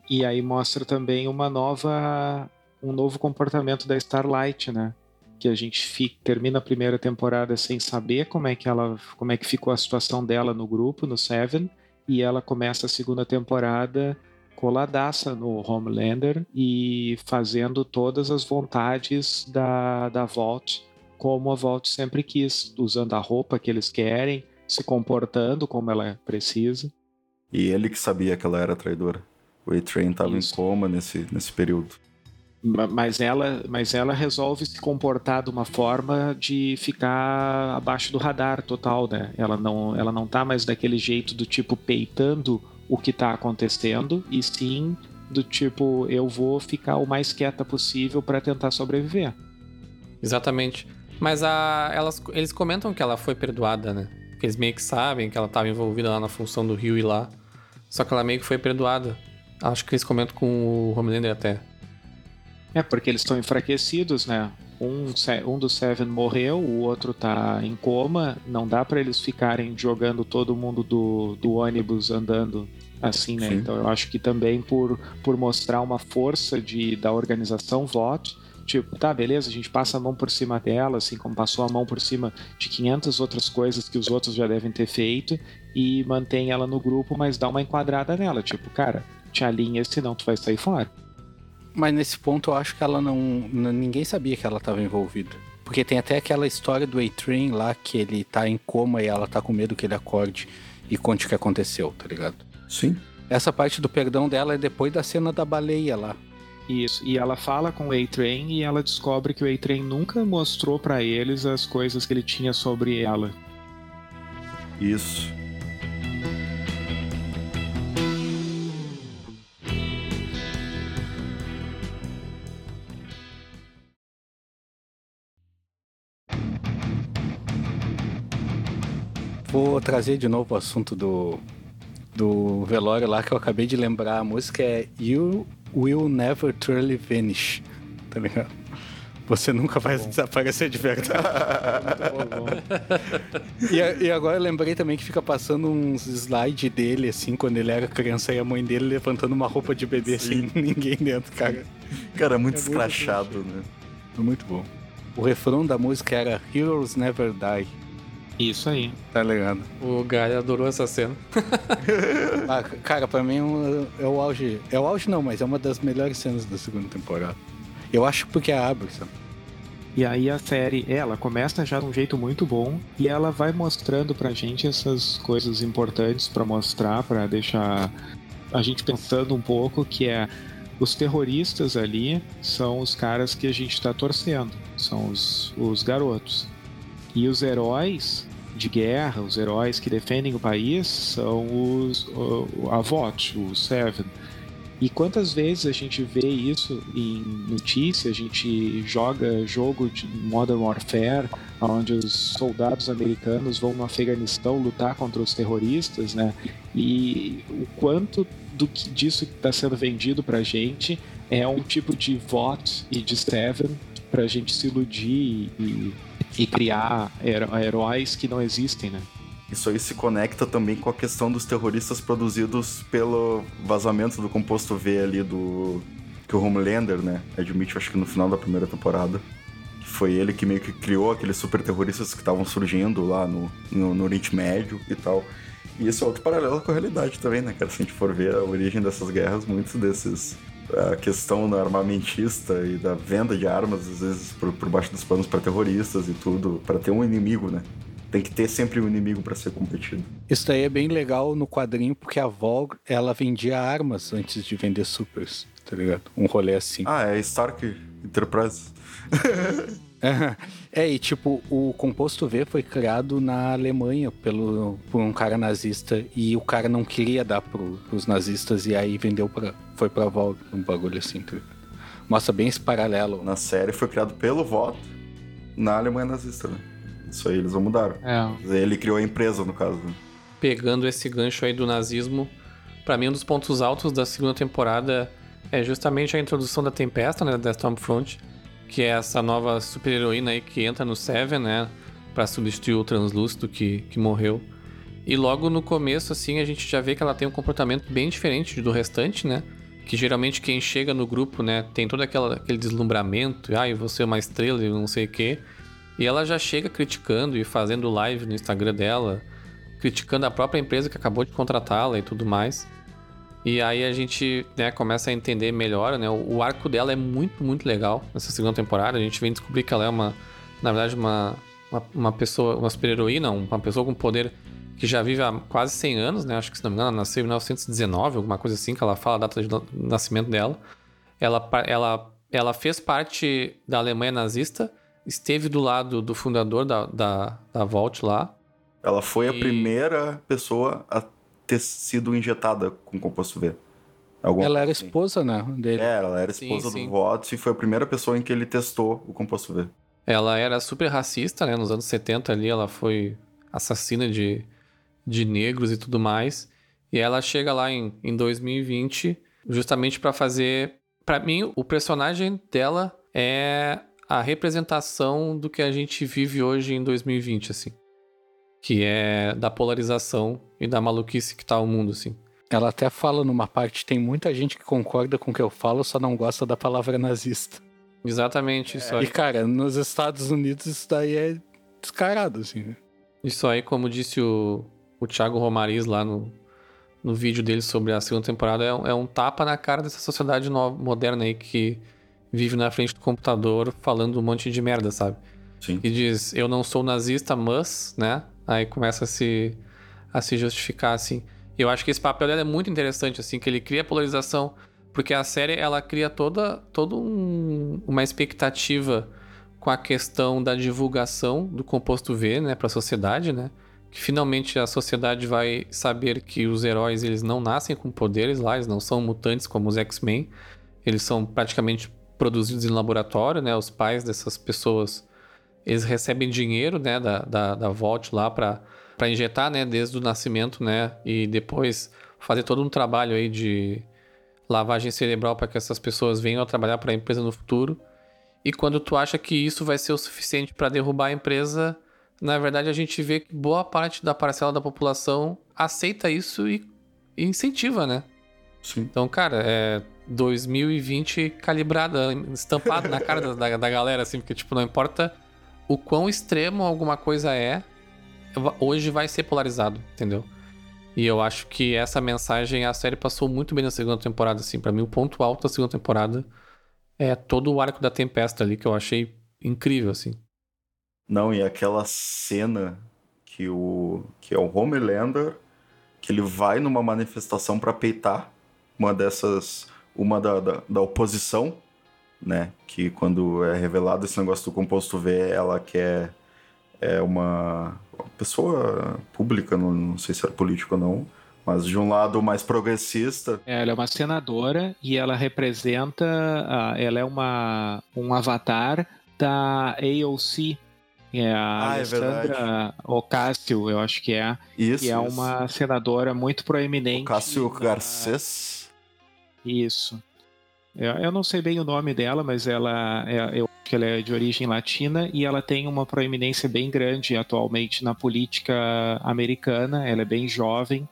E aí mostra também uma nova um novo comportamento da Starlight né que a gente fica, termina a primeira temporada sem saber como é que ela como é que ficou a situação dela no grupo no Seven e ela começa a segunda temporada coladaça no Homelander e fazendo todas as vontades da, da Vault como a Vault sempre quis, usando a roupa que eles querem, se comportando como ela precisa. E ele que sabia que ela era traidora. O A-Train tava Isso. em coma nesse, nesse período. Ma- Mas ela, mas ela resolve se comportar de uma forma de ficar abaixo do radar total, né? Ela não, ela não tá mais daquele jeito do tipo peitando o que tá acontecendo, e sim do tipo eu vou ficar o mais quieta possível para tentar sobreviver. Exatamente. Mas a, elas, eles comentam que ela foi perdoada, né? Eles meio que sabem que ela estava envolvida lá na função do Rio e lá. Só que ela meio que foi perdoada. Acho que eles comentam com o Homelander até. É, porque eles estão enfraquecidos, né? Um, um dos Seven morreu, o outro tá em coma. Não dá para eles ficarem jogando todo mundo do, do ônibus andando assim, né? Sim. Então eu acho que também por, por mostrar uma força de, da organização voto, tipo, tá, beleza, a gente passa a mão por cima dela, assim como passou a mão por cima de 500 outras coisas que os outros já devem ter feito e mantém ela no grupo, mas dá uma enquadrada nela, tipo, cara, te alinha, senão tu vai sair fora. Mas nesse ponto eu acho que ela não. Ninguém sabia que ela estava envolvida. Porque tem até aquela história do A-Train lá que ele tá em coma e ela tá com medo que ele acorde e conte o que aconteceu, tá ligado? Sim. Essa parte do perdão dela é depois da cena da baleia lá. Isso, e ela fala com o A-Train e ela descobre que o A-Train nunca mostrou para eles as coisas que ele tinha sobre ela. Isso. Vou trazer de novo o assunto do, do velório lá que eu acabei de lembrar. A música é You Will Never Truly Vanish. Tá ligado? Você nunca vai bom. desaparecer de verdade. e, e, agora eu lembrei também que fica passando uns slides dele, assim, quando ele era criança e a mãe dele levantando uma roupa de bebê Sim. sem ninguém dentro, cara. Cara, muito é escrachado, muito né? Muito bom. O refrão da música era Heroes Never Die. Isso aí. Tá ligado? O Galho adorou essa cena. ah, cara, pra mim é, o auge. É o auge não, mas é uma das melhores cenas da segunda temporada. Eu acho porque é a Aberson. E aí a série, ela começa já de um jeito muito bom e ela vai mostrando pra gente essas coisas importantes para mostrar, para deixar a gente pensando um pouco que é os terroristas ali são os caras que a gente tá torcendo, são os, os garotos. E os heróis de guerra, os heróis que defendem o país, são os a VOT, o Seven. E quantas vezes a gente vê isso em notícia, a gente joga jogo de Modern Warfare, onde os soldados americanos vão no Afeganistão lutar contra os terroristas, né? E o quanto do que disso está sendo vendido pra gente é um tipo de VOT e de Seven pra gente se iludir e e criar heróis que não existem, né? Isso aí se conecta também com a questão dos terroristas produzidos pelo vazamento do composto V ali do. que o Homelander, né? Admite, acho que no final da primeira temporada. Que foi ele que meio que criou aqueles super terroristas que estavam surgindo lá no, no, no Oriente Médio e tal. E isso é outro paralelo com a realidade também, né, cara? Se a gente for ver a origem dessas guerras, muitos desses a questão da armamentista e da venda de armas, às vezes, por, por baixo dos panos para terroristas e tudo, para ter um inimigo, né? Tem que ter sempre um inimigo para ser competido. Isso daí é bem legal no quadrinho, porque a Vogue, ela vendia armas antes de vender supers, tá ligado? Um rolê assim. Ah, é Stark Enterprise. É, e tipo, o composto V foi criado na Alemanha pelo, por um cara nazista e o cara não queria dar pro, pros nazistas e aí vendeu pra. Foi pra Vogue, um bagulho assim. Tá? Mostra bem esse paralelo. Na série foi criado pelo voto na Alemanha nazista, né? Isso aí eles vão mudar. É. Ele criou a empresa, no caso. Né? Pegando esse gancho aí do nazismo, para mim um dos pontos altos da segunda temporada é justamente a introdução da Tempesta, né, da Stormfront que é essa nova super-heroína aí que entra no Seven, né? Pra substituir o Translúcido que, que morreu. E logo no começo, assim, a gente já vê que ela tem um comportamento bem diferente do restante, né? Que geralmente quem chega no grupo, né, tem todo aquela, aquele deslumbramento, ah, você é uma estrela e não sei o quê. E ela já chega criticando e fazendo live no Instagram dela, criticando a própria empresa que acabou de contratá-la e tudo mais. E aí a gente né, começa a entender melhor, né? O, o, arco dela é muito, muito legal nessa segunda temporada. A gente vem descobrir que ela é uma, na verdade, uma, uma, uma pessoa, uma super-heroína, uma pessoa com poder que já vive há quase 100 anos, né? Acho que, se não me engano, ela nasceu em 1919, alguma coisa assim, que ela fala a data de nascimento dela. Ela, ela, ela fez parte da Alemanha nazista, esteve do lado do fundador da, da, da Volt lá. Ela foi e... a primeira pessoa a ter sido injetada com composto V. Alguma ela era assim. esposa, né? Dele. É, ela era esposa sim, sim. do Watts e foi a primeira pessoa em que ele testou o composto V. Ela era super racista, né? Nos anos 70 ali, ela foi assassina de, de negros e tudo mais. E ela chega lá em, em 2020 justamente para fazer. Para mim, o personagem dela é a representação do que a gente vive hoje em 2020, assim. Que é da polarização e da maluquice que tá o mundo, assim. Ela até fala numa parte, tem muita gente que concorda com o que eu falo, só não gosta da palavra nazista. Exatamente, isso aí. E, cara, nos Estados Unidos isso daí é descarado, assim, né? Isso aí, como disse o, o Thiago Romariz lá no, no vídeo dele sobre a segunda temporada, é, um- é um tapa na cara dessa sociedade nova, moderna aí que vive na frente do computador falando um monte de merda, sabe? Sim. E diz, eu não sou nazista, mas, né? Aí começa a se, a se justificar, assim. Eu acho que esse papel dele é muito interessante, assim, que ele cria polarização, porque a série, ela cria toda, toda um- uma expectativa com a questão da divulgação do composto V, né, para a sociedade, né? Que finalmente a sociedade vai saber que os heróis, eles não nascem com poderes lá, eles não são mutantes como os X-Men. Eles são praticamente produzidos em laboratório, né? Os pais dessas pessoas eles recebem dinheiro, né, da, da, da Vault lá para injetar, né, desde o nascimento, né, e depois fazer todo um trabalho aí de lavagem cerebral para que essas pessoas venham a trabalhar para a empresa no futuro. E quando tu acha que isso vai ser o suficiente para derrubar a empresa, na verdade a gente vê que boa parte da parcela da população aceita isso e, e incentiva, né? Sim. Então, cara, é 2020 calibrada, estampado na cara da, da, da galera, assim, porque, tipo, não importa o quão extremo alguma coisa é, hoje vai ser polarizado, entendeu? E eu acho que essa mensagem a série passou muito bem na segunda temporada, assim. Pra mim, o ponto alto da segunda temporada é todo o arco da Tempesta ali, que eu achei incrível, assim. Não, e aquela cena que o que é o Homelander, que ele vai numa manifestação pra peitar uma dessas uma da, da, da oposição, né? Que quando é revelado esse negócio do composto V, ela quer é uma, pessoa pública, não, não sei se era político ou não, mas de um lado mais progressista. Ela é uma senadora e ela representa, ela é uma, um avatar da AOC, é a Ah, é Alessandra Ocasio, eu acho que é, Isso. que é isso. uma senadora muito proeminente. O Cássio na- Garcês. Isso. Eu, não sei bem o nome dela, mas ela é, eu acho que ela é de origem latina e ela tem uma proeminência bem grande atualmente na política americana. Ela é bem jovem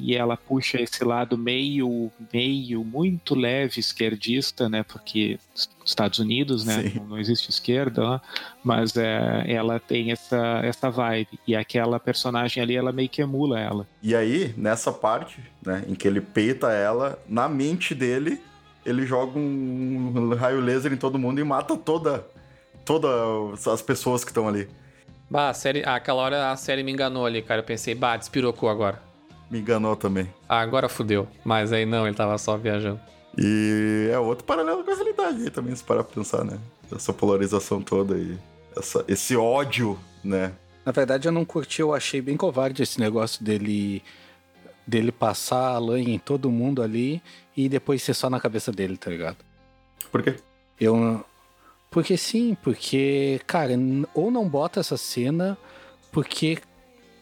e ela puxa esse lado meio, meio, muito leve esquerdista, né? Porque Estados Unidos, né? Não, não existe esquerda, lá, mas é, ela tem essa, essa vibe. E aquela personagem ali, ela meio que emula ela. E aí, nessa parte, né, em que ele peita ela, na mente dele, ele joga um raio laser em todo mundo e mata toda, todas as pessoas que estão ali. Bah, a série, ah, aquela hora a série me enganou ali, cara. Eu pensei, bah, despirocou agora. Me enganou também. Ah, agora fudeu. Mas aí não, ele tava só viajando. E é outro paralelo com a realidade aí também, se parar pra pensar, né? Essa polarização toda e essa, esse ódio, né? Na verdade, eu não curti, eu achei bem covarde esse negócio dele dele passar a lanha em todo mundo ali e depois ser só na cabeça dele, tá ligado? Por quê? Eu porque sim, porque cara, ou não bota essa cena porque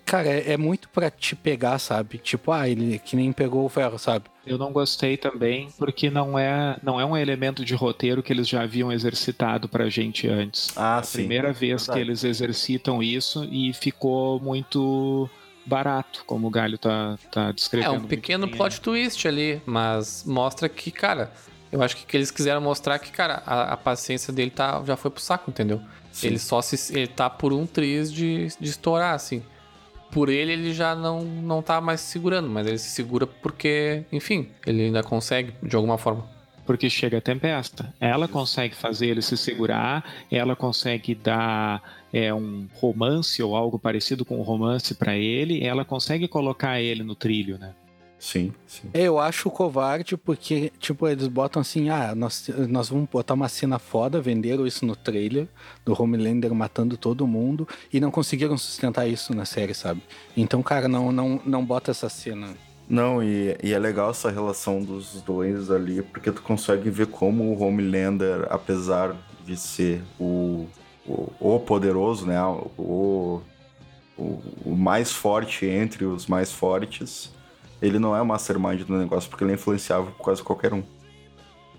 cara, é é muito pra te pegar, sabe? Tipo, ah, ele que nem pegou o ferro, sabe? Eu não gostei também porque não é, não é um elemento de roteiro que eles já haviam exercitado pra gente antes. Ah, a primeira vez verdade. que eles exercitam isso e ficou muito barato, como o Galho tá, tá É descrevendo. um muito pequeno bem, plot twist ali, mas mostra que, cara, eu acho que, que eles quiseram mostrar que, cara, a, a paciência dele tá, já foi pro saco, entendeu? Sim. Ele só se. Ele tá por um triz de, de estourar, assim. Por ele, ele já não, não tá mais se segurando, mas ele se segura porque, enfim, ele ainda consegue, de alguma forma. Porque chega a tempesta. Ela consegue fazer ele se segurar, ela consegue dar é, um romance ou algo parecido com um romance pra ele, ela consegue colocar ele no trilho, né? Sim, sim. Eu acho covarde porque, tipo, eles botam assim, ah, nós, nós vamos botar uma cena foda, venderam isso no trailer, do Homelander matando todo mundo, e não conseguiram sustentar isso na série, sabe? Então, cara, não, não, não bota essa cena. Não, e, e é legal essa relação dos dois ali, porque tu consegue ver como o Homelander, apesar de ser o, o, o poderoso, né? O, o, o mais forte entre os mais fortes, ele não é o mastermind do negócio, porque ele é influenciável por quase qualquer um.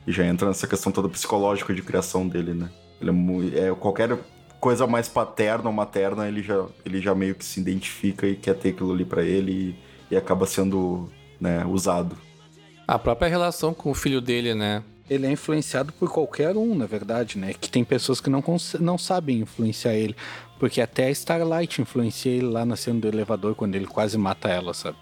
E já entra nessa questão toda psicológica de criação dele, né? Ele é, é qualquer coisa mais paterna ou materna, ele já, ele já meio que se identifica e quer ter aquilo ali para ele e, e, acaba sendo né, usado. A própria relação com o filho dele, né? Ele é influenciado por qualquer um, na verdade, né? Que tem pessoas que não, não sabem influenciar ele. Porque até a Starlight influencia ele lá na cena do elevador quando ele quase mata ela, sabe?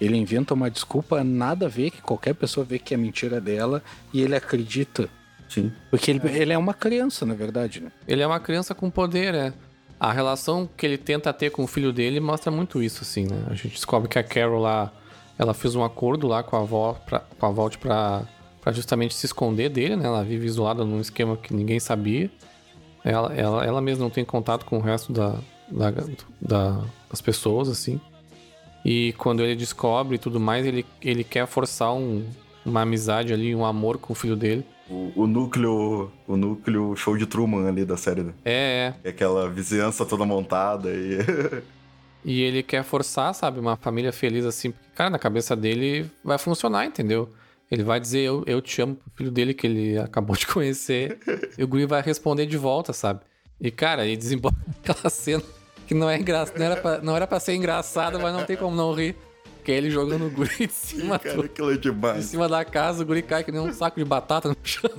Ele inventa uma desculpa nada a ver, que qualquer pessoa vê que é mentira dela e ele acredita. Sim. Porque ele, ele é uma criança, na verdade, né? Ele é uma criança com poder, é. A relação que ele tenta ter com o filho dele mostra muito isso, assim, né? A gente descobre que a Carol lá, ela fez um acordo lá com a avó, pra, com a Vault pra, pra justamente se esconder dele, né? Ela vive isolada num esquema que ninguém sabia. Ela, ela, ela mesma não tem contato com o resto da, da, da das pessoas, assim. E quando ele descobre e tudo mais, ele, ele quer forçar um, uma amizade ali, um amor com o filho dele. O, o, núcleo o núcleo show de Truman ali da série. Né? É, é. Aquela vizinhança toda montada e... e ele quer forçar, sabe, uma família feliz assim. Porque, cara, na cabeça dele vai funcionar, entendeu? Ele vai dizer eu, eu te amo pro filho dele que ele acabou de conhecer. e o Guri vai responder de volta, sabe? E, cara, ele desemboca aquela cena que não é engraçado, não era pra, não era pra ser engraçado, mas não tem como não rir. Que é ele jogando o guri de cima, Cara, do, aquilo é demais. em cima da casa, o guri cai que nem um saco de batata no chão.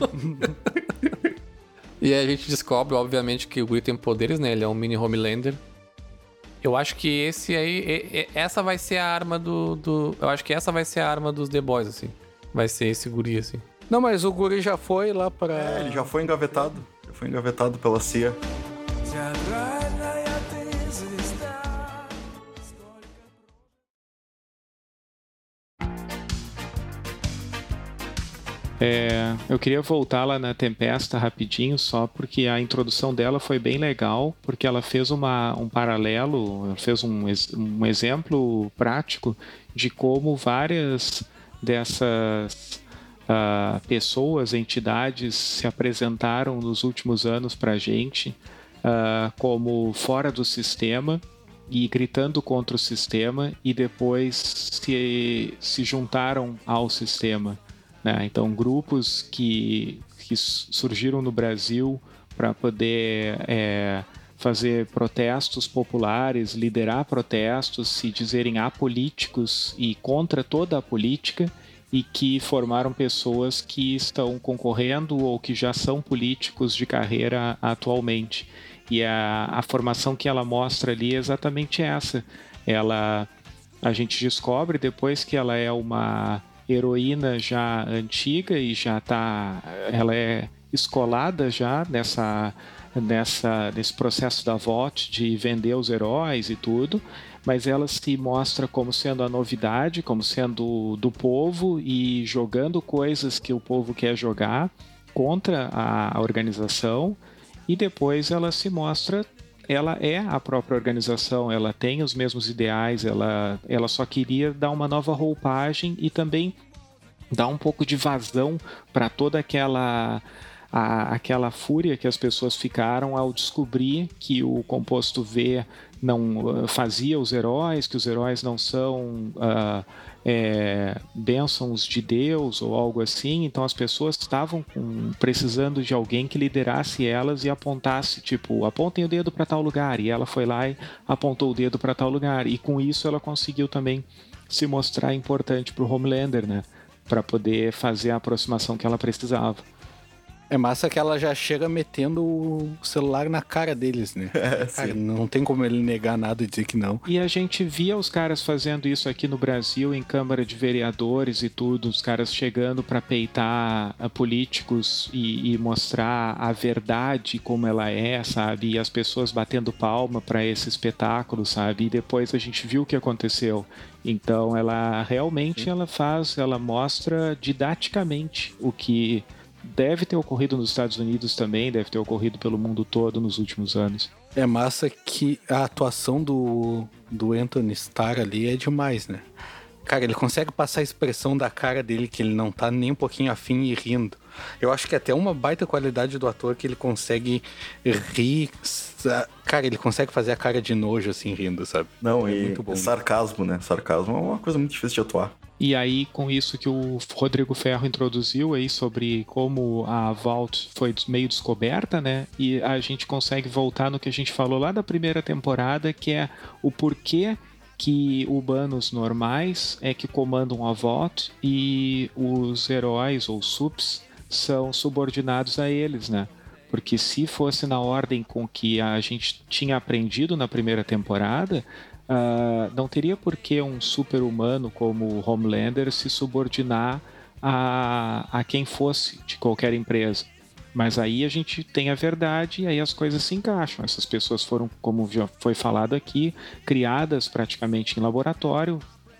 e aí a gente descobre, obviamente, que o guri tem poderes, né? Ele é um mini Homelander. Eu acho que esse aí, essa vai ser a arma do, do, Eu acho que essa vai ser a arma dos The Boys, assim. Vai ser esse guri, assim. Não, mas o guri já foi lá pra. É, ele já foi engavetado. Já foi engavetado pela CIA. É, eu queria voltar lá na Tempesta rapidinho, só porque a introdução dela foi bem legal, porque ela fez uma, um paralelo, fez um, um exemplo prático de como várias dessas uh, pessoas, entidades se apresentaram nos últimos anos para a gente uh, como fora do sistema e gritando contra o sistema e depois se, se juntaram ao sistema. Né? Então, grupos que, que surgiram no Brasil para poder é, fazer protestos populares, liderar protestos, se dizerem apolíticos e contra toda a política e que formaram pessoas que estão concorrendo ou que já são políticos de carreira atualmente. E a, a formação que ela mostra ali é exatamente essa. Ela a gente descobre depois que ela é uma heroína já antiga e já tá. Ela é escolada já nessa, nessa, nesse processo da VOT de vender os heróis e tudo, mas ela se mostra como sendo a novidade, como sendo do povo e jogando coisas que o povo quer jogar contra a organização e depois ela se mostra ela é a própria organização, ela tem os mesmos ideais, ela, ela só queria dar uma nova roupagem e também dar um pouco de vazão para toda aquela a, aquela fúria que as pessoas ficaram ao descobrir que o composto V não uh, fazia os heróis, que os heróis não são uh, é, bênçãos de Deus ou algo assim. Então as pessoas estavam com, precisando de alguém que liderasse elas e apontasse, tipo, apontem o dedo para tal lugar. E ela foi lá e apontou o dedo para tal lugar. E com isso ela conseguiu também se mostrar importante para o Homelander, né? Para poder fazer a aproximação que ela precisava. É massa que ela já chega metendo o celular na cara deles, né? É, cara, não tem como ele negar nada e dizer que não. E a gente via os caras fazendo isso aqui no Brasil, em Câmara de Vereadores e tudo, os caras chegando para peitar a políticos e, e, mostrar a verdade como ela é, sabe? E as pessoas batendo palma para esse espetáculo, sabe? E depois a gente viu o que aconteceu. Então ela realmente Sim. ela faz, ela mostra didaticamente o que deve ter ocorrido nos Estados Unidos também, deve ter ocorrido pelo mundo todo nos últimos anos. É massa que a atuação do, do Anthony Starr ali é demais, né? Cara, ele consegue passar a expressão da cara dele que ele não tá nem um pouquinho afim e rindo. Eu acho que é até uma baita qualidade do ator que ele consegue rir. Cara, ele consegue fazer a cara de nojo assim rindo, sabe? Não, é e muito bom. sarcasmo, né? Sarcasmo é uma coisa muito difícil de atuar. E aí, com isso que o Rodrigo Ferro introduziu aí sobre como a Vault foi meio descoberta, né? E a gente consegue voltar no que a gente falou lá da primeira temporada, que é o porquê que humanos normais é que comandam a Vault e os heróis ou sups são subordinados a eles, né? Porque se fosse na ordem com que a gente tinha aprendido na primeira temporada, ah, não teria por que um super-humano como o Homelander se subordinar a, a quem fosse de qualquer empresa. Mas aí a gente tem a verdade e aí as coisas se encaixam. Essas pessoas foram, como já foi falado aqui, criadas praticamente em laboratório,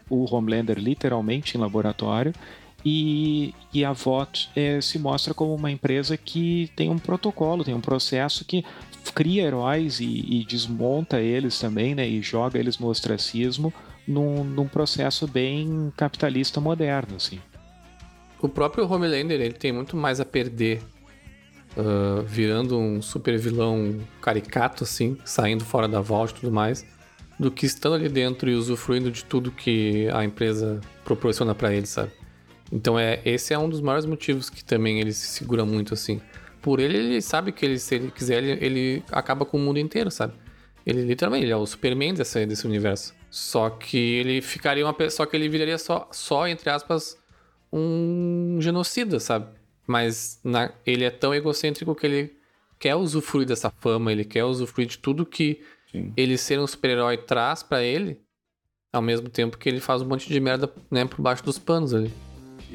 o Homelander literalmente em laboratório, e, e a VOT eh, se mostra como uma empresa que tem um protocolo, tem um processo que cria heróis e, e desmonta eles também, né, e joga eles no ostracismo num, num processo bem capitalista moderno, assim. O próprio Homelander, ele tem muito mais a perder ah, virando um super vilão caricato, assim, saindo fora da vault e tudo mais, do que estando ali dentro e usufruindo de tudo que a empresa proporciona pra ele, sabe? Então é esse é um dos maiores motivos que também ele se segura muito assim. Por ele, ele sabe que ele, se ele quiser, ele, ele acaba com o mundo inteiro, sabe? Ele literalmente ele é o Superman desse, desse universo. Só que ele ficaria uma só que ele viraria só, só entre aspas, um genocida, sabe? Mas na- ele é tão egocêntrico que ele quer usufruir dessa fama, ele quer usufruir de tudo que Sim. ele ser um super-herói traz pra ele, ao mesmo tempo que ele faz um monte de merda, né, por baixo dos panos ali.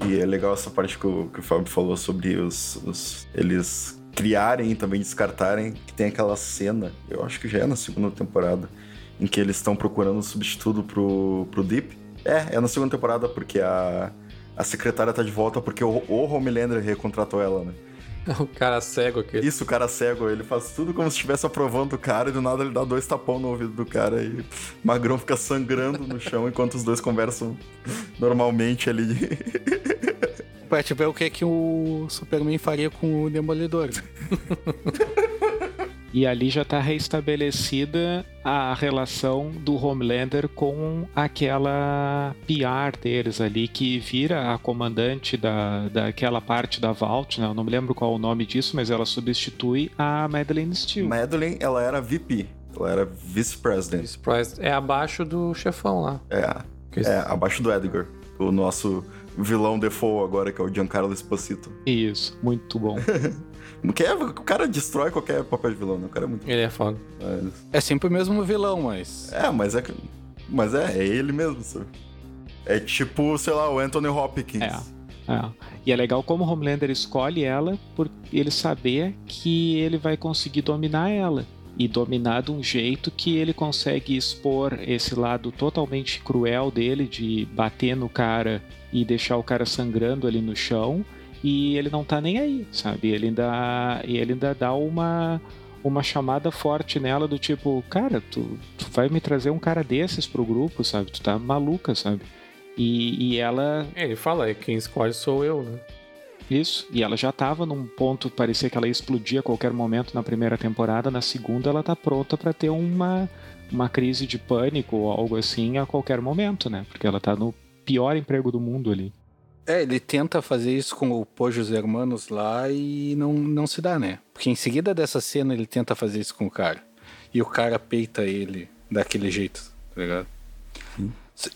E é legal essa parte que o, que o Fábio falou sobre os, os- eles criarem e também descartarem, que tem aquela cena, eu acho que já é na segunda temporada, em que eles estão procurando um substituto pro, pro Deep. É, é na segunda temporada, porque a, a secretária tá de volta porque o, o Homelander recontratou ela, né? O cara cego aqui. Isso, o cara cego, ele faz tudo como se estivesse aprovando o cara e do nada ele dá dois tapão no ouvido do cara e o Magrão fica sangrando no chão enquanto os dois conversam normalmente ali. Pra te ver o que, que o Superman faria com o Demolidor. E ali já está restabelecida a relação do Homelander com aquela PR deles ali, que vira a comandante da, daquela parte da Vault, né? Eu não me lembro qual é o nome disso, mas ela substitui a Madeleine Steele. Madeline, ela era VP, ela era vice-president. Surprise. É abaixo do chefão lá. É, Que- é, abaixo do Edgar, o nosso vilão default agora, que é o Giancarlo Esposito. Isso, muito bom. Que é, o cara destrói qualquer papel de vilão, né? O cara é muito... Ele é foda. É sempre o mesmo vilão, mas. É, mas é... Mas é, é ele mesmo, sabe? É tipo, sei lá, o Anthony Hopkins. É. É. E é legal como o Homelander escolhe ela por ele saber que ele vai conseguir dominar ela. E dominar de um jeito que ele consegue expor esse lado totalmente cruel dele de bater no cara e deixar o cara sangrando ali no chão. E ele não tá nem aí, sabe? Ele ainda, e ele ainda dá uma, uma chamada forte nela do tipo, cara, tu, tu vai me trazer um cara desses pro grupo, sabe? Tu tá maluca, sabe? E, e ela É, Ele fala, quem escolhe sou eu, né? isso, e ela já tava num ponto, parecia que ela ia explodir a qualquer momento na primeira temporada, na segunda ela tá pronta pra ter uma, uma crise de pânico ou algo assim a qualquer momento, né? Porque ela tá no pior emprego do mundo ali. É, ele tenta fazer isso com o Pojos Hermanos lá e não, não se dá, né? Porque em seguida dessa cena ele tenta fazer isso com o cara. E o cara peita ele daquele jeito, tá ligado?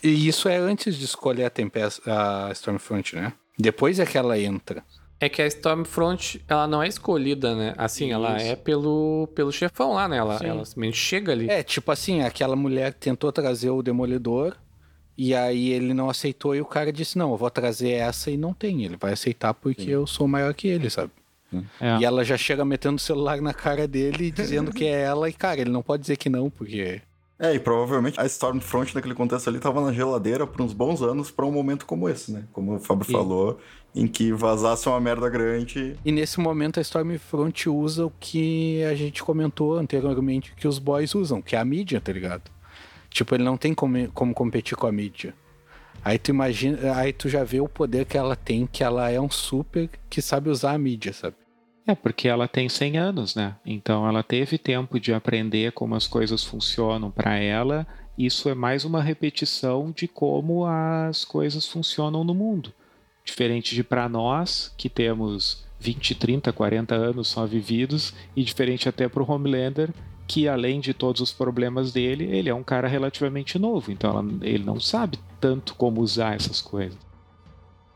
E isso é antes de escolher a, Tempest a Stormfront, né? Depois é que ela entra. É que a Stormfront, ela não é escolhida, né? Assim, ela Isso. é pelo, pelo chefão lá, né? Ela, Sim. ela simplesmente chega ali. É, tipo assim, aquela mulher tentou trazer o Demolidor e aí ele não aceitou e o cara disse, não, eu vou trazer essa e não tem. Ele vai aceitar porque eu sou maior que ele, sabe? É. E ela já chega metendo o celular na cara dele dizendo que é ela e, cara, ele não pode dizer que não, porque... É, e provavelmente a Stormfront naquele contexto ali tava na geladeira por uns bons anos pra um momento como esse, né? Como o Fábio Sim. falou, em que vazasse uma merda grande. E nesse momento a Stormfront usa o que a gente comentou anteriormente que os boys usam, que é a mídia, tá ligado? Tipo, ele não tem como, como competir com a mídia. Aí tu imagina, aí tu já vê o poder que ela tem, que ela é um super que sabe usar a mídia, sabe? É, porque ela tem 100 anos, né? Então ela teve tempo de aprender como as coisas funcionam para ela. Isso é mais uma repetição de como as coisas funcionam no mundo. Diferente de para nós, que temos 20, 30, 40 anos só vividos, e diferente até para o Homelander, que além de todos os problemas dele, ele é um cara relativamente novo, então ela, ele não sabe tanto como usar essas coisas.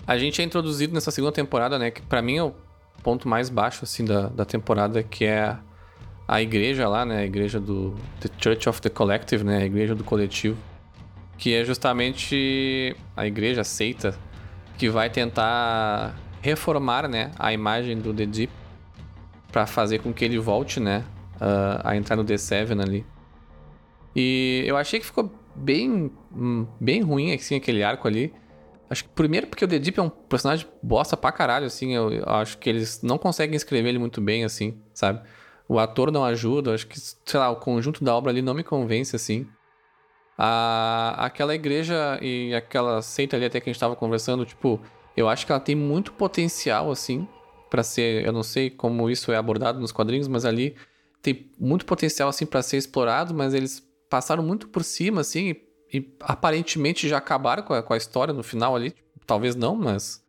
A gente é introduzido nessa segunda temporada, né? Que pra mim é o ponto mais baixo, assim, da, da temporada, que é a igreja lá, né? A igreja do The Church of the Collective, né? A igreja do coletivo. Que é justamente a igreja, a seita, que vai tentar reformar, né? A imagem do The Deep para fazer com que ele volte, né? Uh, a entrar no The Seven ali. E eu achei que ficou bem, hum, bem ruim, assim, aquele arco ali. Acho que primeiro porque o The Deep é um personagem bosta pra caralho, assim. Eu, eu, acho que eles não conseguem escrever ele muito bem, assim, sabe? O ator não ajuda. Acho que, sei lá, o conjunto da obra ali não me convence, assim. A, aquela igreja e aquela seita ali até que a gente tava conversando, tipo, eu acho que ela tem muito potencial, assim, para ser. Eu não sei como isso é abordado nos quadrinhos, mas ali tem muito potencial, assim, para ser explorado, mas eles passaram muito por cima, assim, e aparentemente já acabaram com a, com a história no final ali. Talvez não, mas.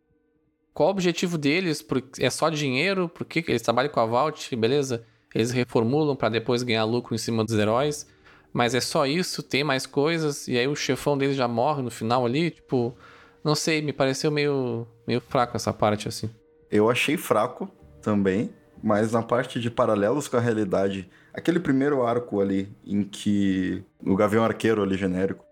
Qual o objetivo deles? É só dinheiro? Por que eles trabalham com a Vault? Beleza? Eles reformulam para depois ganhar lucro em cima dos heróis. Mas é só isso? Tem mais coisas? E aí o chefão deles já morre no final ali? Tipo. Não sei, me pareceu meio, meio fraco essa parte assim. Eu achei fraco também, mas na parte de paralelos com a realidade, aquele primeiro arco ali em que o Gavião Arqueiro ali genérico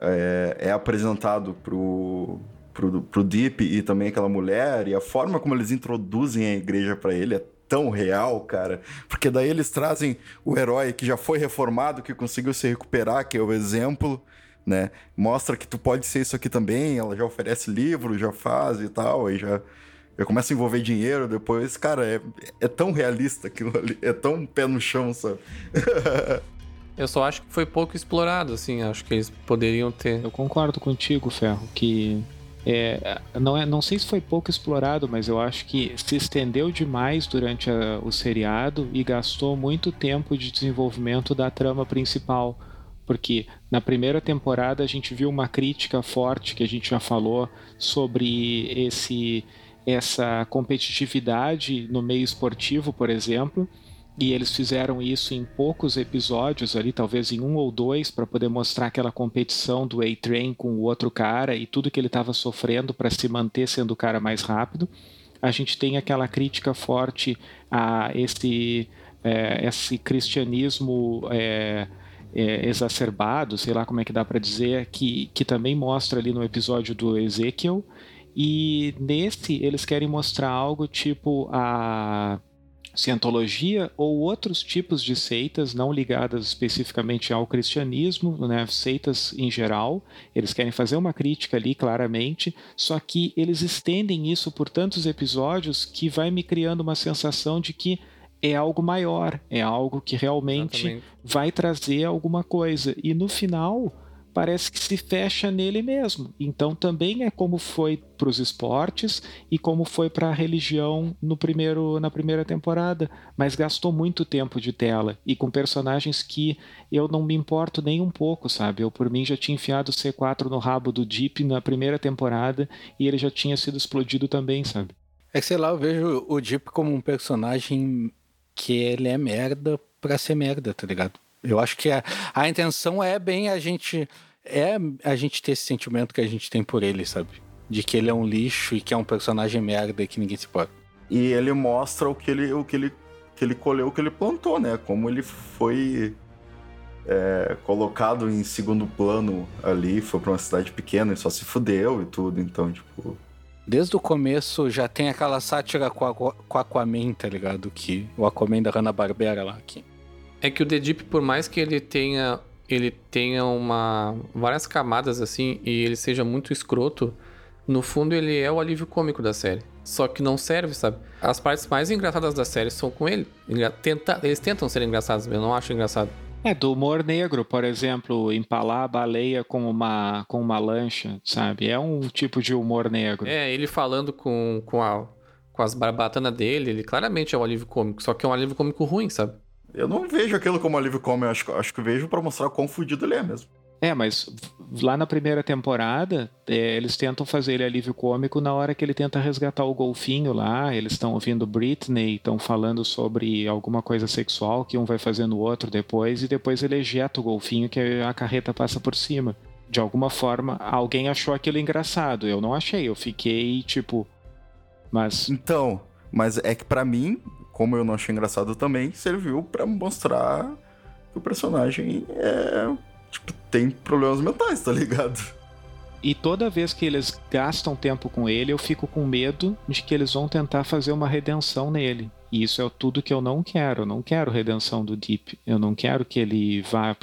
é, é apresentado pro, pro, pro Deep e também aquela mulher, e a forma como eles introduzem a igreja para ele é tão real, cara. Porque daí eles trazem o herói que já foi reformado, que conseguiu se recuperar, que é o exemplo, né? Mostra que tu pode ser isso aqui também, ela já oferece livro, já faz e tal, aí já, já começa a envolver dinheiro depois. Cara, é, é tão realista aquilo ali, é tão pé no chão, sabe? Eu só acho que foi pouco explorado, assim. Acho que eles poderiam ter. Eu concordo contigo, Ferro, que é, não, é, não sei se foi pouco explorado, mas eu acho que se estendeu demais durante a, o seriado e gastou muito tempo de desenvolvimento da trama principal. Porque na primeira temporada a gente viu uma crítica forte que a gente já falou sobre esse essa competitividade no meio esportivo, por exemplo, e eles fizeram isso em poucos episódios ali, talvez em um ou dois, para poder mostrar aquela competição do A-Train com o outro cara e tudo que ele estava sofrendo para se manter sendo o cara mais rápido. A gente tem aquela crítica forte a esse, é, esse cristianismo é, é, exacerbado, sei lá como é que dá para dizer, que, que também mostra ali no episódio do Ezekiel. E nesse eles querem mostrar algo tipo a cientologia ou outros tipos de seitas não ligadas especificamente ao cristianismo, né, seitas em geral. Eles querem fazer uma crítica ali claramente, só que eles estendem isso por tantos episódios que vai me criando uma sensação de que é algo maior, é algo que realmente vai trazer alguma coisa. E no final parece que se fecha nele mesmo. Então também é como foi para os esportes e como foi para a religião no primeiro, na primeira temporada, mas gastou muito tempo de tela e com personagens que eu não me importo nem um pouco, sabe? Eu por mim já tinha enfiado o C4 no rabo do Deep na primeira temporada e ele já tinha sido explodido também, sabe? É que sei lá, eu vejo o Deep como um personagem que ele é merda pra ser merda, tá ligado? Eu acho que a, a intenção é bem a gente é a gente ter esse sentimento que a gente tem por ele, sabe? De que ele é um lixo e que é um personagem merda e que ninguém se pode. E ele mostra o que ele, o que ele, que ele colheu, o que ele plantou, né? Como ele foi é, colocado em segundo plano ali, foi pra uma cidade pequena e só se fudeu e tudo, então, tipo. Desde o começo já tem aquela sátira com, a, com Aquaman, tá ligado? Que o Aquaman da Hanna-Barbera lá aqui. É que o The Deep, por mais que ele tenha ele tenha uma várias camadas assim e ele seja muito escroto, no fundo ele é o alívio cômico da série. Só que não serve, sabe? As partes mais engraçadas da série são com ele. tenta, eles tentam ser engraçados, eu não acho engraçado. É, do humor negro, por exemplo, empalar a baleia com uma, com uma lancha, sabe? É um tipo de humor negro. É, ele falando com, com, a, com as barbatanas dele, ele claramente é um alívio cômico, só que é um alívio cômico ruim, sabe? Eu não vejo aquilo como alívio cômico, acho, acho que vejo pra mostrar quão fudido ele é mesmo. É, mas lá na primeira temporada, é, eles tentam fazer ele alívio cômico na hora que ele tenta resgatar o golfinho lá. Eles estão ouvindo Britney, estão falando sobre alguma coisa sexual que um vai fazendo o outro depois, e depois ele ejeta o golfinho que a carreta passa por cima. De alguma forma, alguém achou aquilo engraçado. Eu não achei, eu fiquei tipo. Mas. Então, mas é que pra mim, como eu não achei engraçado também, serviu pra mostrar que o personagem é tipo, tem problemas mentais, tá ligado? E toda vez que eles gastam tempo com ele, eu fico com medo de que eles vão tentar fazer uma redenção nele. E isso é tudo que eu não quero. Eu não quero redenção do Deep. Eu não quero que ele vá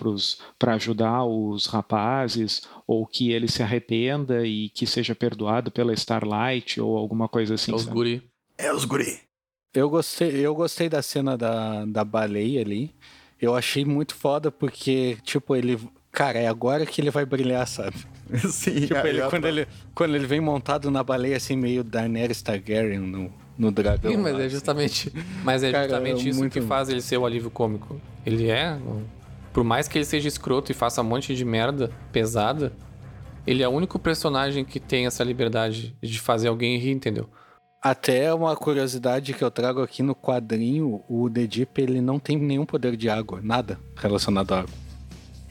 para ajudar os rapazes, ou que ele se arrependa e que seja perdoado pela Starlight, ou alguma coisa assim. É os sabe? guri. É os guri. Eu gostei, eu gostei da cena da, da baleia ali. Eu achei muito foda porque, tipo, ele. Cara, é agora que ele vai brilhar, sabe? Sim, Tipo, ele, eu- quando, ele, quando ele vem montado na baleia, assim, meio Daenerys Targaryen no, no dragão. Sim, mas lá, é assim. justamente, mas é Cara, justamente é isso muito- que faz ele ser o alívio cômico. Ele é, por mais que ele seja escroto e faça um monte de merda pesada, ele é o único personagem que tem essa liberdade de fazer alguém rir, entendeu? Até uma curiosidade que eu trago aqui no quadrinho, o The Deep, ele não tem nenhum poder de água, nada relacionado à água.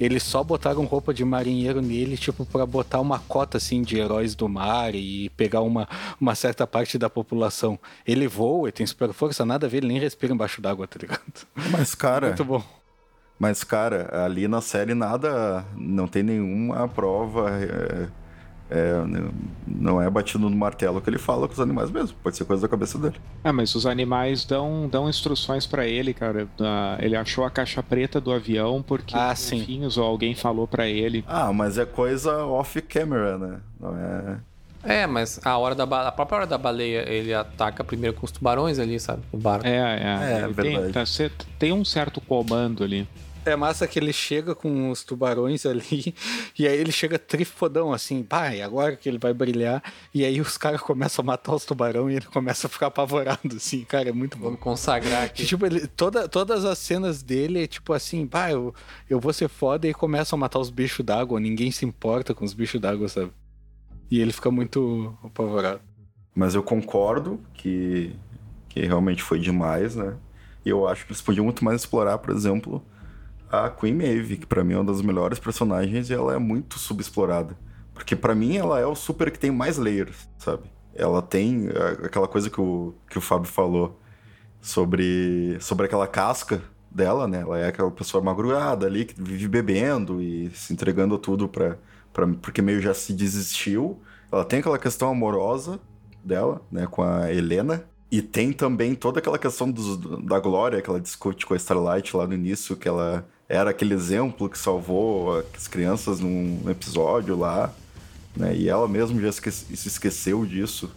Eles só botaram roupa de marinheiro nele, tipo, pra botar uma cota, assim, de heróis do mar e pegar uma, uma certa parte da população. Ele voa e tem super força, nada a ver, ele nem respira embaixo d'água, tá ligado? Mas, cara, Muito bom. mas, cara, ali na série nada, não tem nenhuma prova, é, é, não é batido no martelo que ele fala com os animais mesmo. Pode ser coisa da cabeça dele. Ah, mas os animais dão, dão instruções pra ele, cara. Ele achou a caixa preta do avião porque Ah, os ou alguém falou pra ele. Ah, mas é coisa off-camera, né? Não é... É, mas a hora da a própria hora da baleia, ele ataca primeiro com os tubarões ali, sabe? O barco. É, é. É, ele tem, verdade. tá- cê- tem um certo comando ali. É massa que ele chega com os tubarões ali, e aí ele chega trifodão, assim, pai, agora que ele vai brilhar, e aí os caras começam a matar os tubarões e ele começa a ficar apavorado, assim, cara, é muito bom. Vamos consagrar Que, aqui. tipo, ele, toda, todas as cenas dele é tipo assim, pá, eu, eu vou ser foda e começam a matar os bichos d'água, ninguém se importa com os bichos d'água, sabe? E ele fica muito apavorado. Mas eu concordo que, que realmente foi demais, né? E eu acho que eles podiam muito mais explorar, por exemplo, a Queen Maeve, que pra mim é uma das melhores personagens e ela é muito subexplorada. Porque pra mim ela é o super que tem mais layers, sabe? Ela tem a- aquela coisa que o, que o Fábio falou sobre, sobre aquela casca dela, né? Ela é aquela pessoa madrugada ali que vive bebendo e se entregando tudo pra, pra, porque meio já se desistiu. Ela tem aquela questão amorosa dela, né, com a Helena. E tem também toda aquela questão dos- da Glória que ela discute com a Starlight lá no início, que ela era aquele exemplo que salvou as crianças num episódio lá, né? E ela mesma já esque- se esqueceu disso.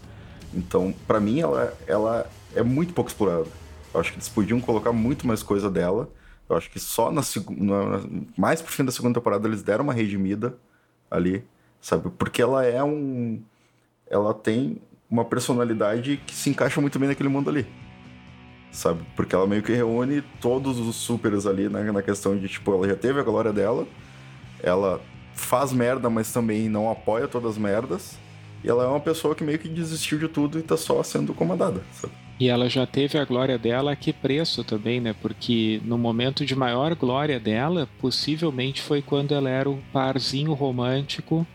Então, pra mim, ela, ela é muito pouco explorada. Eu acho que eles podiam colocar muito mais coisa dela. Eu acho que só na segunda. Mais pro fim da segunda temporada eles deram uma redimida ali, sabe? Porque ela é um. Ela tem uma personalidade que se encaixa muito bem naquele mundo ali. Sabe? Porque ela meio que reúne todos os supers ali na, na questão de, tipo, ela já teve a glória dela, ela faz merda, mas também não apoia todas as merdas. E ela é uma pessoa que meio que desistiu de tudo e tá só sendo comandada, sabe? E ela já teve a glória dela a que preço também, né? Porque no momento de maior glória dela, possivelmente foi quando ela era o parzinho romântico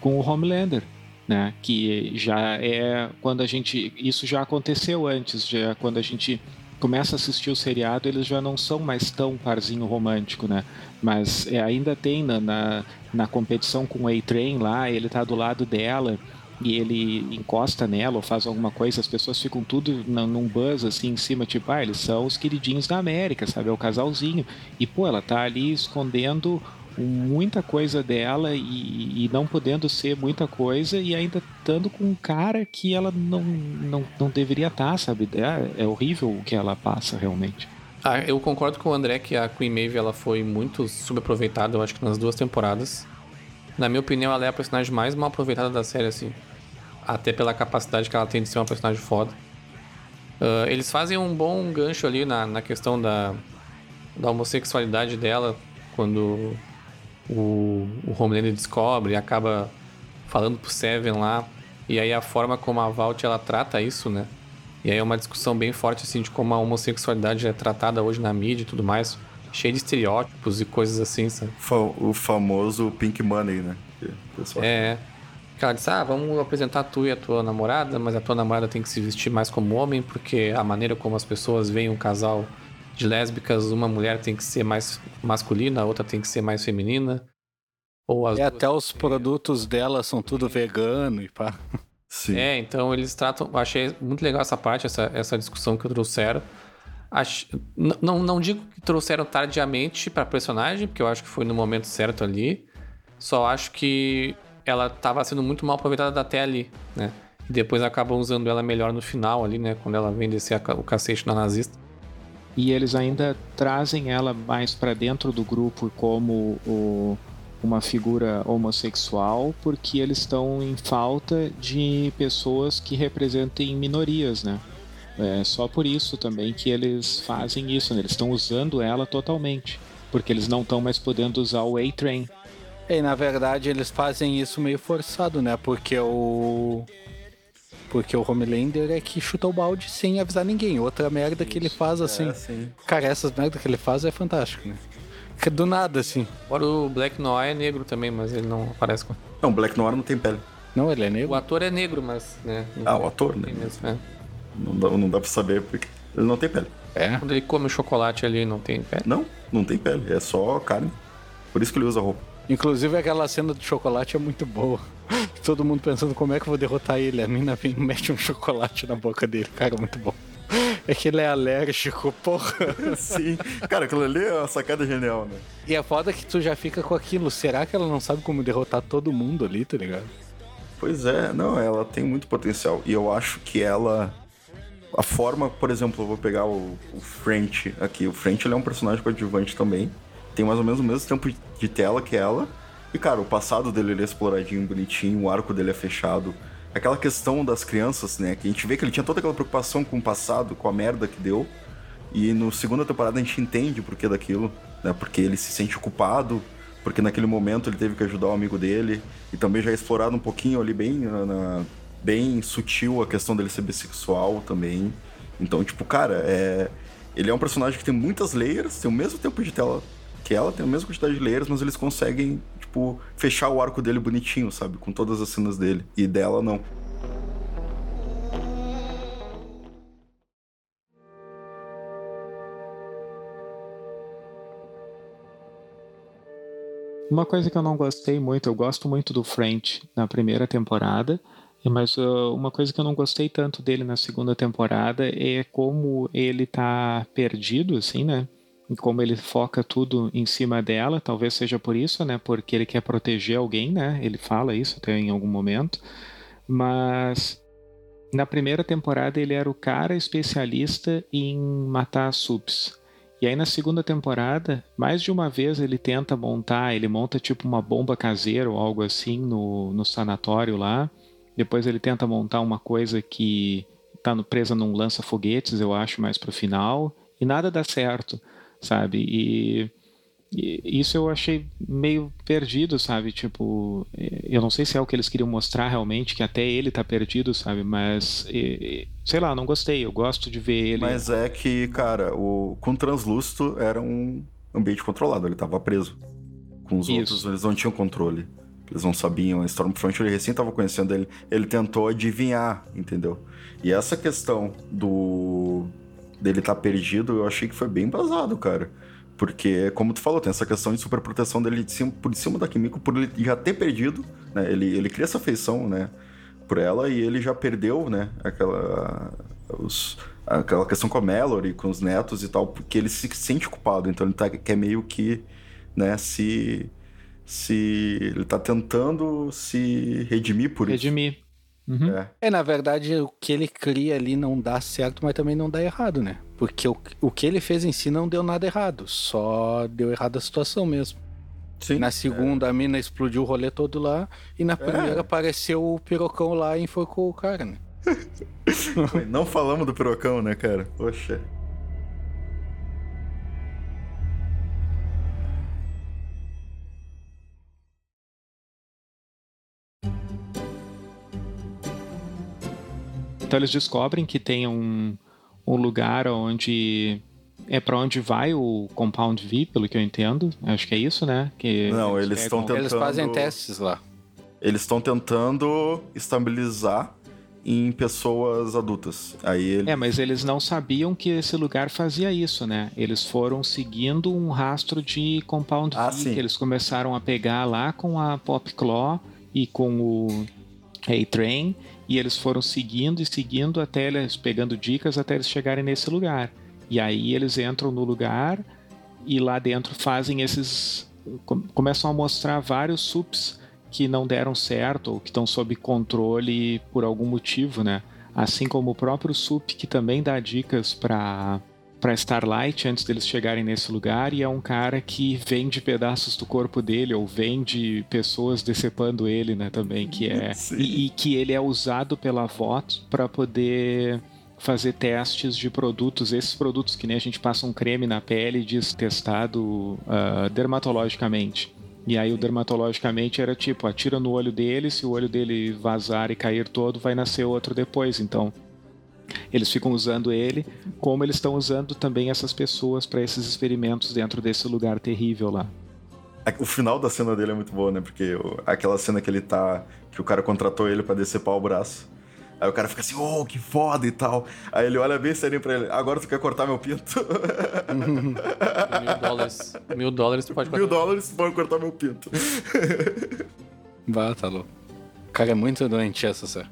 com o Homelander, né? Que já é quando a gente isso já aconteceu antes, já quando a gente começa a assistir o seriado, eles já não são mais tão parzinho romântico, né? Mas é, ainda tem na, na, na competição com o A-Train lá, ele tá do lado dela e ele encosta nela ou faz alguma coisa, as pessoas ficam tudo num buzz assim em cima, tipo, ah, eles são os queridinhos da América, sabe? É o casalzinho. E, pô, ela tá ali escondendo muita coisa dela e, e não podendo ser muita coisa e ainda estando com um cara que ela não, não, não deveria estar, sabe? É, é horrível o que ela passa realmente. Ah, eu concordo com o André que a Queen Maeve ela foi muito subaproveitada, eu acho que nas duas temporadas. Na minha opinião, ela é a personagem mais mal aproveitada da série, assim. Até pela capacidade que ela tem de ser uma personagem foda. Uh, eles fazem um bom gancho ali na, na questão da, da homossexualidade dela, quando o, o Homelander descobre e acaba falando pro Seven lá. E aí a forma como a Valt ela trata isso, né? E aí é uma discussão bem forte, assim, de como a homossexualidade é tratada hoje na mídia e tudo mais. Cheio de estereótipos e coisas assim, sabe? O famoso Pink Money, né? É. Que ela disse, ah, vamos apresentar tu e a tua namorada, mas a tua namorada tem que se vestir mais como homem, porque a maneira como as pessoas veem um casal de lésbicas, uma mulher tem que ser mais masculina, a outra tem que ser mais feminina. Ou as e duas... até os produtos dela são tudo vegano e pá. Sim. É, então eles tratam. Achei muito legal essa parte, essa, essa discussão que trouxeram. Ach, não, não digo que trouxeram tardiamente pra personagem, porque eu acho que foi no momento certo ali. Só acho que ela estava sendo muito mal aproveitada até ali, né? E depois acabam usando ela melhor no final ali, né? Quando ela vem descer o cacete na nazista. E eles ainda trazem ela mais para dentro do grupo como o, uma figura homossexual, porque eles estão em falta de pessoas que representem minorias, né? É só por isso também que eles fazem isso, né? eles estão usando ela totalmente, porque eles não estão mais podendo usar o A-Train, e na verdade eles fazem isso meio forçado, né? Porque o. Porque o Homelander é que chuta o balde sem avisar ninguém. Outra merda isso, que ele faz assim. É, Cara, essas merdas que ele faz é fantástico, né? Que do nada, assim. Fora o Black Noir é negro também, mas ele não aparece com. Não, o Black Noir não tem pele. Não, ele é negro. O ator é negro, mas. Né, ah, o ator, né? Mesmo, é. não, dá, não dá pra saber porque ele não tem pele. É. Quando ele come o chocolate ali, não tem pele? Não, não tem pele. É só carne. Por isso que ele usa roupa. Inclusive aquela cena do chocolate é muito boa. Todo mundo pensando como é que eu vou derrotar ele. A mina vem mete um chocolate na boca dele. Cara, muito bom. É que ele é alérgico, porra. Sim. Cara, aquilo ali é uma sacada genial, né? E é foda que tu já fica com aquilo. Será que ela não sabe como derrotar todo mundo ali, tá ligado? Pois é, não, ela tem muito potencial. E eu acho que ela. A forma, por exemplo, eu vou pegar o, o French aqui. O French ele é um personagem coadjuvante também tem mais ou menos o mesmo tempo de tela que ela. E, cara, o passado dele ele é exploradinho, bonitinho, o arco dele é fechado. Aquela questão das crianças, né? Que a gente vê que ele tinha toda aquela preocupação com o passado, com a merda que deu. E no segunda temporada a gente entende o porquê daquilo, né? Porque ele se sente culpado, porque naquele momento ele teve que ajudar o amigo dele. E também já é explorado um pouquinho ali bem, na, bem sutil a questão dele ser bissexual também. Então, tipo, cara, é... ele é um personagem que tem muitas layers, tem o mesmo tempo de tela que ela tem a mesma quantidade de layers, mas eles conseguem, tipo, fechar o arco dele bonitinho, sabe? Com todas as cenas dele. E dela, não. Uma coisa que eu não gostei muito, eu gosto muito do French na primeira temporada, mas uh, uma coisa que eu não gostei tanto dele na segunda temporada é como ele tá perdido, assim, né? Como ele foca tudo em cima dela, talvez seja por isso, né? Porque ele quer proteger alguém, né? Ele fala isso até em algum momento. Mas na primeira temporada ele era o cara especialista em matar subs. E aí na segunda temporada, mais de uma vez ele tenta montar, ele monta tipo uma bomba caseira ou algo assim no, no sanatório lá. Depois ele tenta montar uma coisa que tá presa num lança-foguetes, eu acho, mais pro final. E nada dá certo sabe? E, e, isso eu achei meio perdido, sabe? Tipo, eu não sei se é o que eles queriam mostrar realmente, que até ele tá perdido, sabe? Mas, e, sei lá, não gostei. Eu gosto de ver ele. Mas é que, cara, o, com o Translúcido era um ambiente controlado, ele tava preso. Com os isso. outros, eles não tinham controle. Eles não sabiam. A Stormfront, ele recém tava conhecendo ele. Ele tentou adivinhar, entendeu? E essa questão do dele tá perdido, eu achei que foi bem basado, cara. Porque, como tu falou, tem essa questão de superproteção dele de cima, por cima da Kimiko, por ele já ter perdido, né? Ele, ele cria essa afeição, né? Por ela e ele já perdeu, né? Aquela... Os, aquela questão com a Mallory, com os netos e tal, porque ele se sente culpado. Então ele tá, quer meio que, né, se... Se ele tá tentando se redimir por redimir. isso. Uhum. É. É, na verdade, o que ele cria ali não dá certo, mas também não dá errado, né? Porque o, o que ele fez em si não deu nada errado, só deu errado a situação mesmo. Sim. Na segunda, a mina explodiu o rolê todo lá, e na primeira apareceu o pirocão lá e enforcou o cara, né? É. Não falamos do pirocão, né, cara? Poxa. Então eles descobrem que tem um, um lugar onde é para onde vai o Compound V, pelo que eu entendo. Acho que é isso, né? Que Não, eles pegam- estão tentando- Eles fazem testes lá. Eles estão tentando estabilizar em pessoas adultas. Aí ele. É, mas eles não sabiam que esse lugar fazia isso, né? Eles foram seguindo um rastro de Compound Ah, V sim. que eles começaram a pegar lá com a Pop Claw e com o A-Train e eles foram seguindo e seguindo até eles pegando dicas até eles chegarem nesse lugar. E aí eles entram no lugar e lá dentro fazem esses com- começam a mostrar vários sups que não deram certo ou que estão sob controle por algum motivo, né? Assim como o próprio Sup que também dá dicas para para Starlight antes deles chegarem nesse lugar e é um cara que vende pedaços do corpo dele ou vende pessoas decepando ele, né, também, que é e, e que ele é usado pela VOT para poder fazer testes de produtos, esses produtos que nem a gente passa um creme na pele e diz testado ah, dermatologicamente. E aí o dermatologicamente era tipo, atira no olho dele, se o olho dele vazar e cair todo, vai nascer outro depois. Então, eles ficam usando ele, como eles estão usando também essas pessoas para esses experimentos dentro desse lugar terrível lá. O final da cena dele é muito boa, né? Porque o- aquela cena que ele tá. que o cara contratou ele pra decepar o braço. Aí o cara fica assim, oh, que foda e tal. Aí ele olha bem sério pra ele, agora tu quer cortar meu pinto? Mil dólares. Mil dólares tu pode Mil dólares tu pode cortar meu pinto. Bah, tá louco. O cara é muito doente essa, série.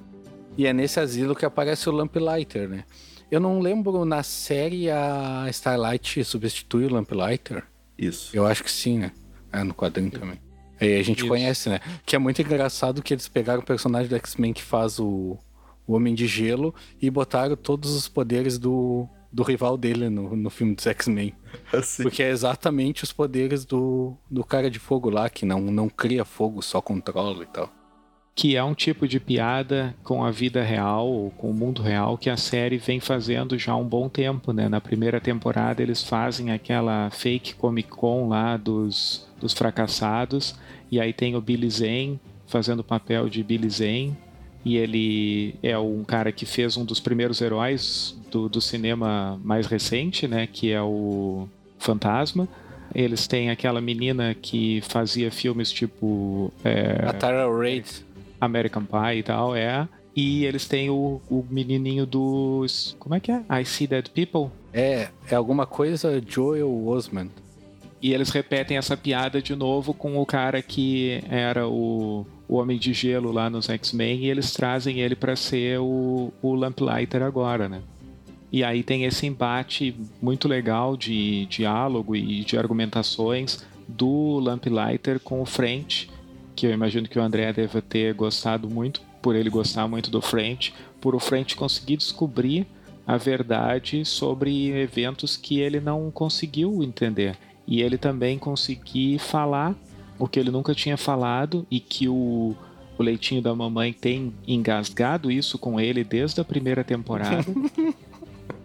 E é nesse asilo que aparece o Lamplighter, né? Eu não lembro na série a Starlight substitui o Lamplighter. Isso. Eu acho que sim, né? É, no quadrinho também. Aí a gente Isso. conhece, né? Que é muito engraçado que eles pegaram o personagem do X-Men que faz o, o Homem de Gelo e botaram todos os poderes do, do rival dele no, no filme dos X-Men. Assim. Porque é exatamente os poderes do, do cara de fogo lá, que não, não cria fogo, só controla e tal. Que é um tipo de piada com a vida real, ou com o mundo real, que a série vem fazendo já há um bom tempo, né? Na primeira temporada eles fazem aquela fake Comic Con lá dos, dos fracassados, e aí tem o Billy Zane fazendo o papel de Billy Zane, e ele é um cara que fez um dos primeiros heróis do, do cinema mais recente, né? Que é o Fantasma. Eles têm aquela menina que fazia filmes tipo... é, A Tara Reid. American Pie e tal, é. E eles têm o, o menininho dos. Como é que é? I See Dead People. É, é alguma coisa Joel Osman. E eles repetem essa piada de novo com o cara que era o, o Homem de Gelo lá nos X-Men e eles trazem ele pra ser o, o Lamplighter agora, né? E aí tem esse embate muito legal de diálogo e de argumentações do Lamplighter com o French, que eu imagino que o André deve ter gostado muito, por ele gostar muito do French, por o French conseguir descobrir a verdade sobre eventos que ele não conseguiu entender. E ele também conseguir falar o que ele nunca tinha falado e que o, o leitinho da mamãe tem engasgado isso com ele desde a primeira temporada.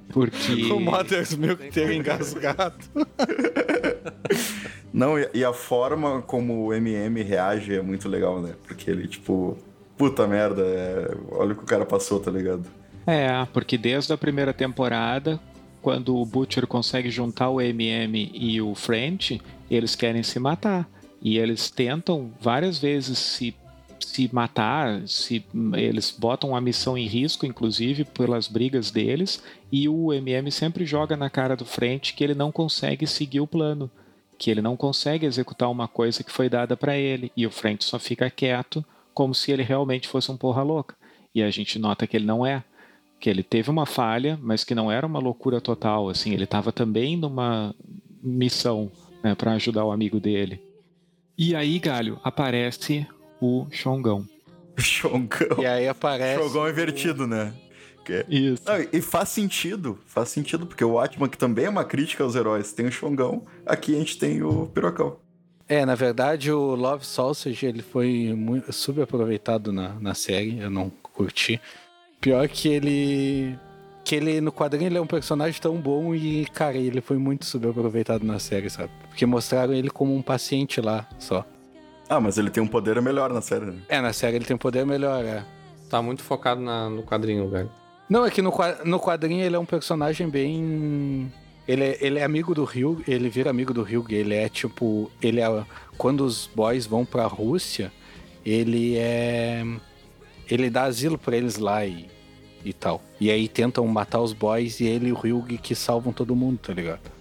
Porque. O Mother's Milk ter engasgado. Não, e, a forma como o MM reage é muito legal, né? Porque ele, tipo, puta merda, é, olha o que o cara passou, tá ligado? É, porque desde a primeira temporada, quando o Butcher consegue juntar o MM e o French, eles querem se matar. E eles tentam várias vezes se, se matar, se eles botam a missão em risco, inclusive, pelas brigas deles, e o MM sempre joga na cara do French que ele não consegue seguir o plano, que ele não consegue executar uma coisa que foi dada para ele, e o French só fica quieto, como se ele realmente fosse um porra louca. E a gente nota que ele não é que ele teve uma falha, mas que não era uma loucura total, assim, ele estava também numa missão né, para ajudar o amigo dele. E aí, Galho, aparece o Xongão. Xongão. E aí aparece. Xongão invertido, né? Que- Isso. Não, e faz sentido, faz sentido, porque o Atman, que também é uma crítica aos heróis, tem o Xongão, aqui a gente tem o Pirocão. É, na verdade, o Love Sausage ele foi muito subaproveitado na, na série, eu não curti. Pior que ele. Que ele, no quadrinho, ele é um personagem tão bom e, cara, ele foi muito subaproveitado na série, sabe? Porque mostraram ele como um paciente lá só. Ah, mas ele tem um poder melhor na série, né? É, na série ele tem um poder melhor, é. Tá muito focado na- no quadrinho, velho. Não, é que no, no quadrinho ele é um personagem bem. Ele é, ele é amigo do Hyug, ele vira amigo do Hyug, ele é tipo. Ele é. Quando os boys vão pra Rússia, ele é. Ele dá asilo pra eles lá e, e tal. E aí tentam matar os boys e ele e o Hyug que salvam todo mundo, tá ligado?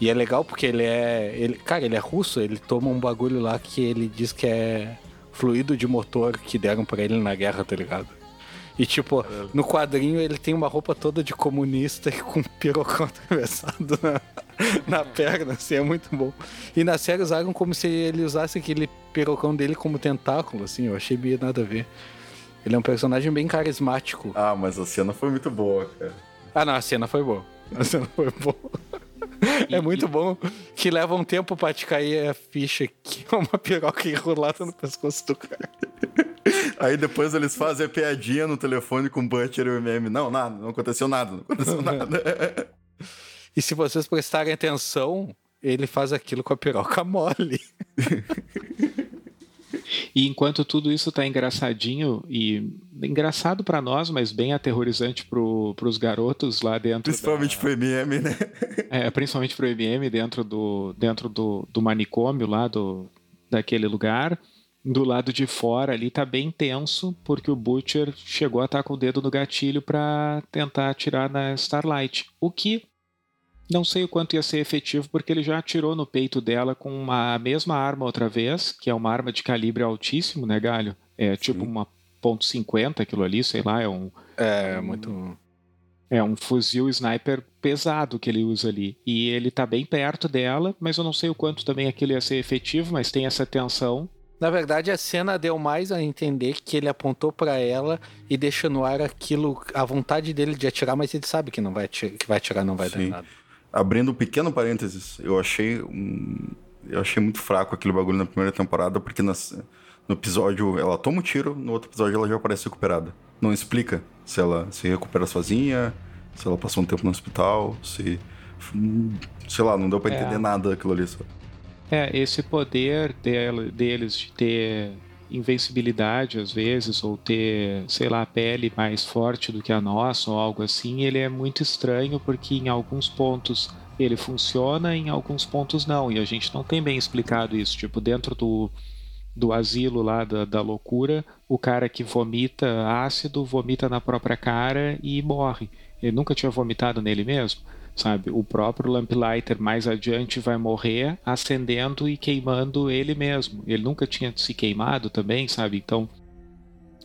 E é legal porque ele é. Ele, cara, ele é russo, ele toma um bagulho lá que ele diz que é fluido de motor que deram pra ele na guerra, tá ligado? E tipo, no quadrinho ele tem uma roupa toda de comunista e com um pirocão atravessado na, na perna, assim, é muito bom. E na série usaram como se ele usasse aquele pirocão dele como tentáculo, assim, eu achei bem nada a ver. Ele é um personagem bem carismático. Ah, mas a cena foi muito boa, cara. Ah, não, a cena foi boa. A cena foi boa. É muito bom que leva um tempo pra te cair a ficha que é uma piroca enrolada no pescoço do cara. Aí depois eles fazem a piadinha no telefone com o Butcher e o MM. Não, nada, não aconteceu nada, não aconteceu nada. E se vocês prestarem atenção, ele faz aquilo com a piroca mole. E enquanto tudo isso tá engraçadinho e engraçado pra nós, mas bem aterrorizante pro, pros garotos lá dentro. Principalmente pro MM, né? É, principalmente pro MM dentro do dentro do, do manicômio lá do daquele lugar. Do lado de fora ali tá bem tenso, porque o Butcher chegou a estar com o dedo no gatilho pra tentar atirar na Starlight. O que não sei o quanto ia ser efetivo, porque ele já atirou no peito dela com uma a mesma arma outra vez, que é uma arma de calibre altíssimo, né, Galho? É tipo uma ponto .50 aquilo ali, sei lá, é um É, muito. é um fuzil sniper pesado que ele usa ali. E ele tá bem perto dela, mas eu não sei o quanto também aquilo ia ser efetivo, mas tem essa tensão. Na verdade, a cena deu mais a entender que ele apontou pra ela e deixa no ar aquilo, a vontade dele de atirar, mas ele sabe que não vai atirar, que vai atirar não vai Sim. dar nada. Abrindo um pequeno parênteses, eu achei um... Eu achei muito fraco aquele bagulho na primeira temporada, porque nas- no episódio ela toma um tiro, no outro episódio ela já aparece recuperada. Não explica se ela se recupera sozinha, se ela passou um tempo no hospital, se. Sei lá, não deu pra É. entender nada daquilo ali. Só. É, esse poder deles de ter invencibilidade às vezes, ou ter, sei lá, a pele mais forte do que a nossa, ou algo assim, ele é muito estranho porque em alguns pontos ele funciona, em alguns pontos não, e a gente não tem bem explicado isso. Tipo, dentro do, do asilo lá da, da loucura, o cara que vomita ácido vomita na própria cara e morre. Ele nunca tinha vomitado nele mesmo, sabe? O próprio Lamplighter mais adiante vai morrer acendendo e queimando ele mesmo. Ele nunca tinha se queimado também, sabe? Então,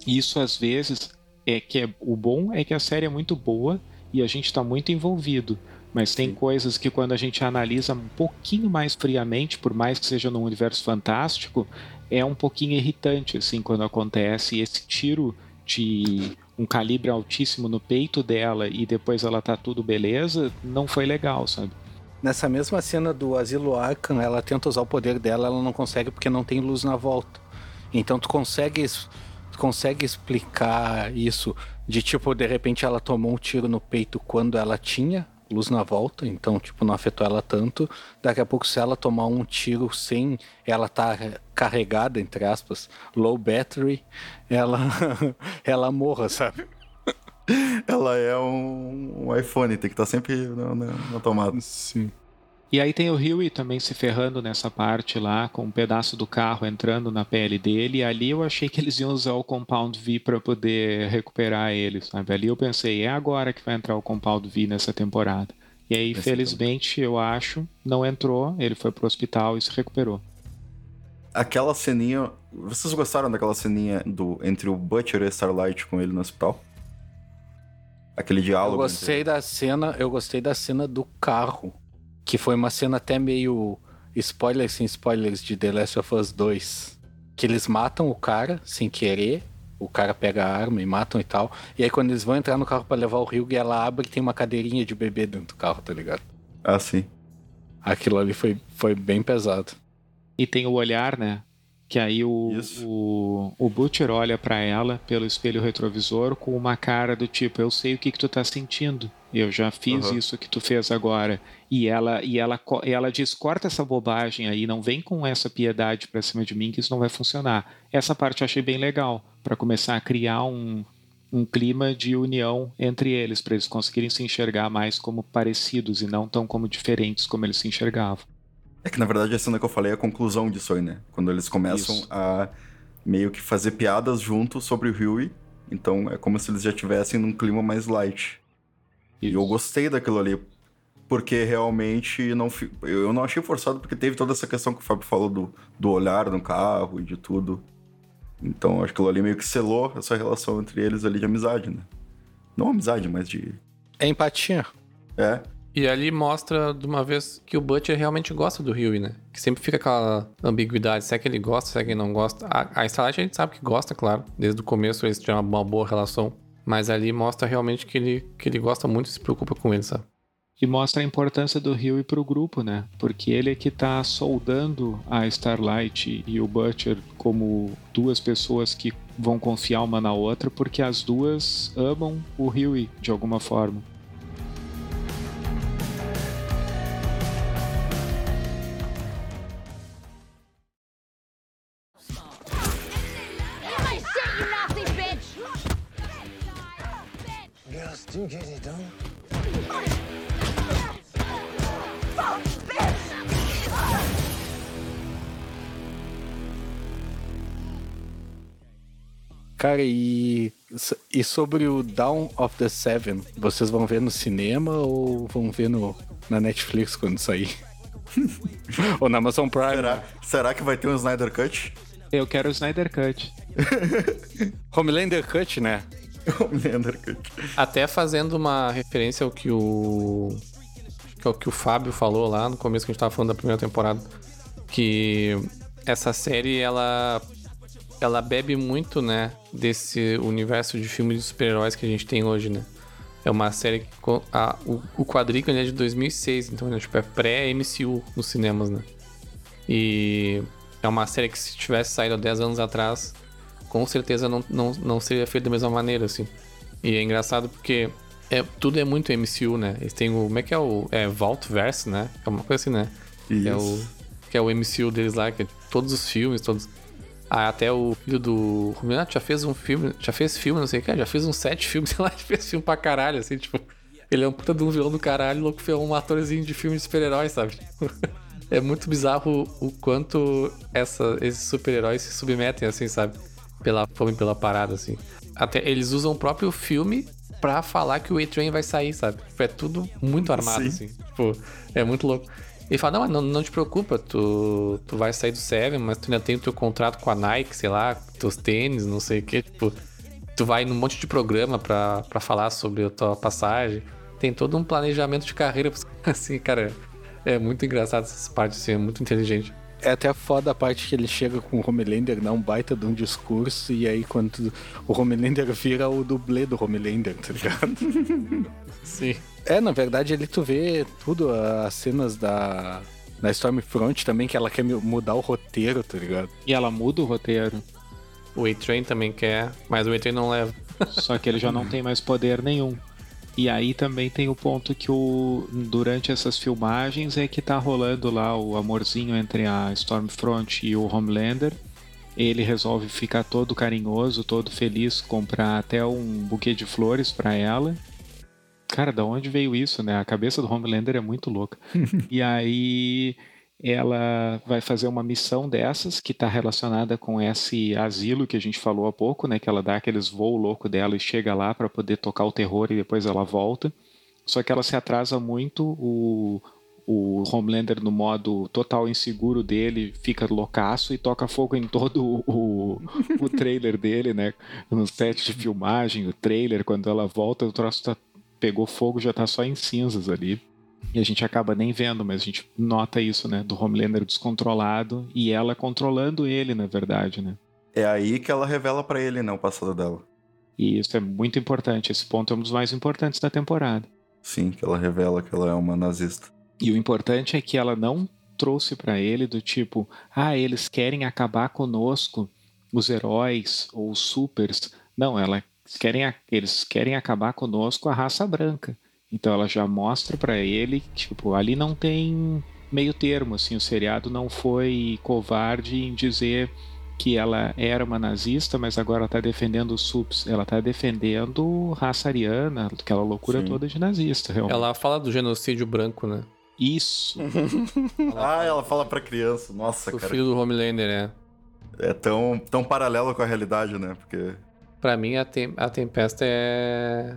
isso às vezes é que é, o bom é que a série é muito boa e a gente está muito envolvido. Mas tem coisas que quando a gente analisa um pouquinho mais friamente, por mais que seja num universo fantástico, é um pouquinho irritante assim quando acontece esse tiro de um calibre altíssimo no peito dela e depois ela tá tudo beleza, não foi legal, sabe? Nessa mesma cena do Asilo Arkham, ela tenta usar o poder dela, ela não consegue porque não tem luz na volta. Então tu consegue, tu consegue explicar isso de tipo, de repente ela tomou um tiro no peito quando ela tinha luz na volta, então tipo não afetou ela tanto. Daqui a pouco se ela tomar um tiro sem ela tá carregada entre aspas, low battery, ela ela morra, sabe? Ela é um, um iPhone, tem que estar sempre na, na, na tomada. Sim. E aí tem o Huey também se ferrando nessa parte lá, com um pedaço do carro entrando na pele dele. E ali eu achei que eles iam usar o Compound V para poder recuperar ele, sabe? Ali eu pensei, é agora que vai entrar o Compound V nessa temporada. E aí, Nesse felizmente, eu acho, não entrou, ele foi pro hospital e se recuperou. Aquela ceninha. Vocês gostaram daquela ceninha do, entre o Butcher e Starlight com ele no hospital? Aquele Eu diálogo. gostei da cena, eu gostei da cena do carro, que foi uma cena até meio spoilers sem spoilers de The Last of Us 2, que eles matam o cara sem querer o cara pega a arma e matam e tal. E aí quando eles vão entrar no carro para levar o Ryug, ela abre e tem uma cadeirinha de bebê dentro do carro, tá ligado? Ah, sim. Aquilo ali foi, foi bem pesado. E tem o olhar, né? Que aí o, Isso. o, o Butcher olha pra ela pelo espelho retrovisor com uma cara do tipo, eu sei o que, que tu tá sentindo. Eu já fiz Aham. isso que tu fez agora. E ela e ela, e ela diz, corta essa bobagem aí, não vem com essa piedade pra cima de mim que isso não vai funcionar. Essa parte eu achei bem legal, pra começar a criar um, um clima de união entre eles, pra eles conseguirem se enxergar mais como parecidos e não tão como diferentes como eles se enxergavam. É que na verdade a cena que eu falei é a conclusão disso aí, né? Quando eles começam Isso. a meio que fazer piadas juntos sobre o Huey. Então é como se eles já estivessem num clima mais light. E eu gostei daquilo ali. Porque realmente não fi- eu não achei forçado, porque teve toda essa questão que o Fábio falou do, do olhar no carro e de tudo. Então acho que aquilo ali meio que selou essa relação entre eles ali de amizade, né? Não amizade, mas de. É empatia. É. E ali mostra de uma vez que o Butcher realmente gosta do Huey, né? Que sempre fica aquela ambiguidade, se é que ele gosta, se é que ele não gosta. A, a Starlight a gente sabe que gosta, claro. Desde o começo eles tiveram uma boa relação. Mas ali mostra realmente que ele, que ele gosta muito e se preocupa com ele, sabe? E mostra a importância do Huey pro grupo, né? Porque ele é que tá soldando a Starlight e o Butcher como duas pessoas que vão confiar uma na outra, porque as duas amam o Huey de alguma forma. Do get it done. Cara, e, e sobre o Dawn of the Seven, vocês vão ver no cinema ou vão ver no, na Netflix quando sair? ou na Amazon Prime? Será, será que vai ter um Snyder Cut? Eu quero o Snyder Cut. Homelander Cut, né? Até fazendo uma referência ao que o. que é o que o Fábio falou lá no começo que a gente tava falando da primeira temporada. Que essa série, ela. Ela bebe muito, né? Desse universo de filmes de super-heróis que a gente tem hoje, né? É uma série que. A, o, o é de 2006, então né, tipo, é pré-MCU nos cinemas, né? E é uma série que se tivesse saído há 10 anos atrás, com certeza não, não, não seria feito da mesma maneira, assim. E é engraçado porque é, tudo é muito MCU, né? Eles têm o. Como é que é o. É Vaultverse, né? É uma coisa assim, né? Que é, o, Isso. que é o MCU deles lá, que é todos os filmes, todos. Ah, até o filho do. Renato já fez um filme. Já fez filme, não sei o que, já fez uns sete filmes, sei lá, já fez filme pra caralho, assim, tipo. Ele é um puta de um vilão do caralho, louco foi um atorzinho de filme de super-herói, sabe? é muito bizarro o, o quanto essa, esses super-heróis se submetem, assim, sabe? Pela fome, pela parada, assim. Até eles usam o próprio filme pra falar que o A-Train vai sair, sabe? Tipo, É tudo muito armado, Sim. assim. Tipo, é muito louco. Ele fala, não, mas não, não te preocupa, tu, tu vai sair do Seven, mas tu ainda tem o teu contrato com a Nike, sei lá, teus tênis, não sei o que, tipo, tu vai num monte de programa pra, pra falar sobre a tua passagem. Tem todo um planejamento de carreira, assim, cara, é muito engraçado essas partes, assim, é muito inteligente. É até foda a parte que ele chega com o Homelander, dá um baita de um discurso, e aí quando o Homelander vira o dublê do Homelander, tá ligado? Sim. é, na verdade, ali tu vê tudo, as cenas da, da Stormfront também, que ela quer mudar o roteiro, tá ligado? E ela muda o roteiro. O A-Train também quer, mas o A-Train não leva. Só que ele já não tem mais poder nenhum. E aí também tem o ponto que o durante essas filmagens é que tá rolando lá o amorzinho entre a Stormfront e o Homelander. Ele resolve ficar todo carinhoso, todo feliz, comprar até um buquê de flores pra ela. Cara, da onde veio isso, né? A cabeça do Homelander é muito louca. e aí ela vai fazer uma missão dessas que está relacionada com esse asilo que a gente falou há pouco, né? Que ela dá aqueles voo louco dela e chega lá para poder tocar o terror e depois ela volta. Só que ela se atrasa muito, o, o Homelander no modo total inseguro dele fica loucaço e toca fogo em todo o, o, trailer dele, né? No set de filmagem, o trailer, quando ela volta, o troço tá, pegou fogo, já tá só em cinzas ali. E a gente acaba nem vendo, mas a gente nota isso, né? Do Homelander descontrolado e ela controlando ele, na verdade, né? É aí que ela revela pra ele, né, o passado dela. E isso é muito importante. Esse ponto é um dos mais importantes da temporada. Sim, que ela revela que ela é uma nazista. E o importante é que ela não trouxe pra ele do tipo, ah, eles querem acabar conosco, os heróis ou os supers. Não, ela querem, eles querem acabar conosco a raça branca. Então ela já mostra pra ele, que, tipo, ali não tem meio termo, assim, o seriado não foi covarde em dizer que ela era uma nazista, mas agora tá defendendo os subs. Ela tá defendendo raça ariana, aquela loucura Sim. toda de nazista, realmente. Ela fala do genocídio branco, né? Isso. Ah, ela fala pra criança. Nossa, O cara. filho do Homelander, é. É tão, tão paralelo com a realidade, né? Porque. Pra mim, a, Tem- a Tempesta é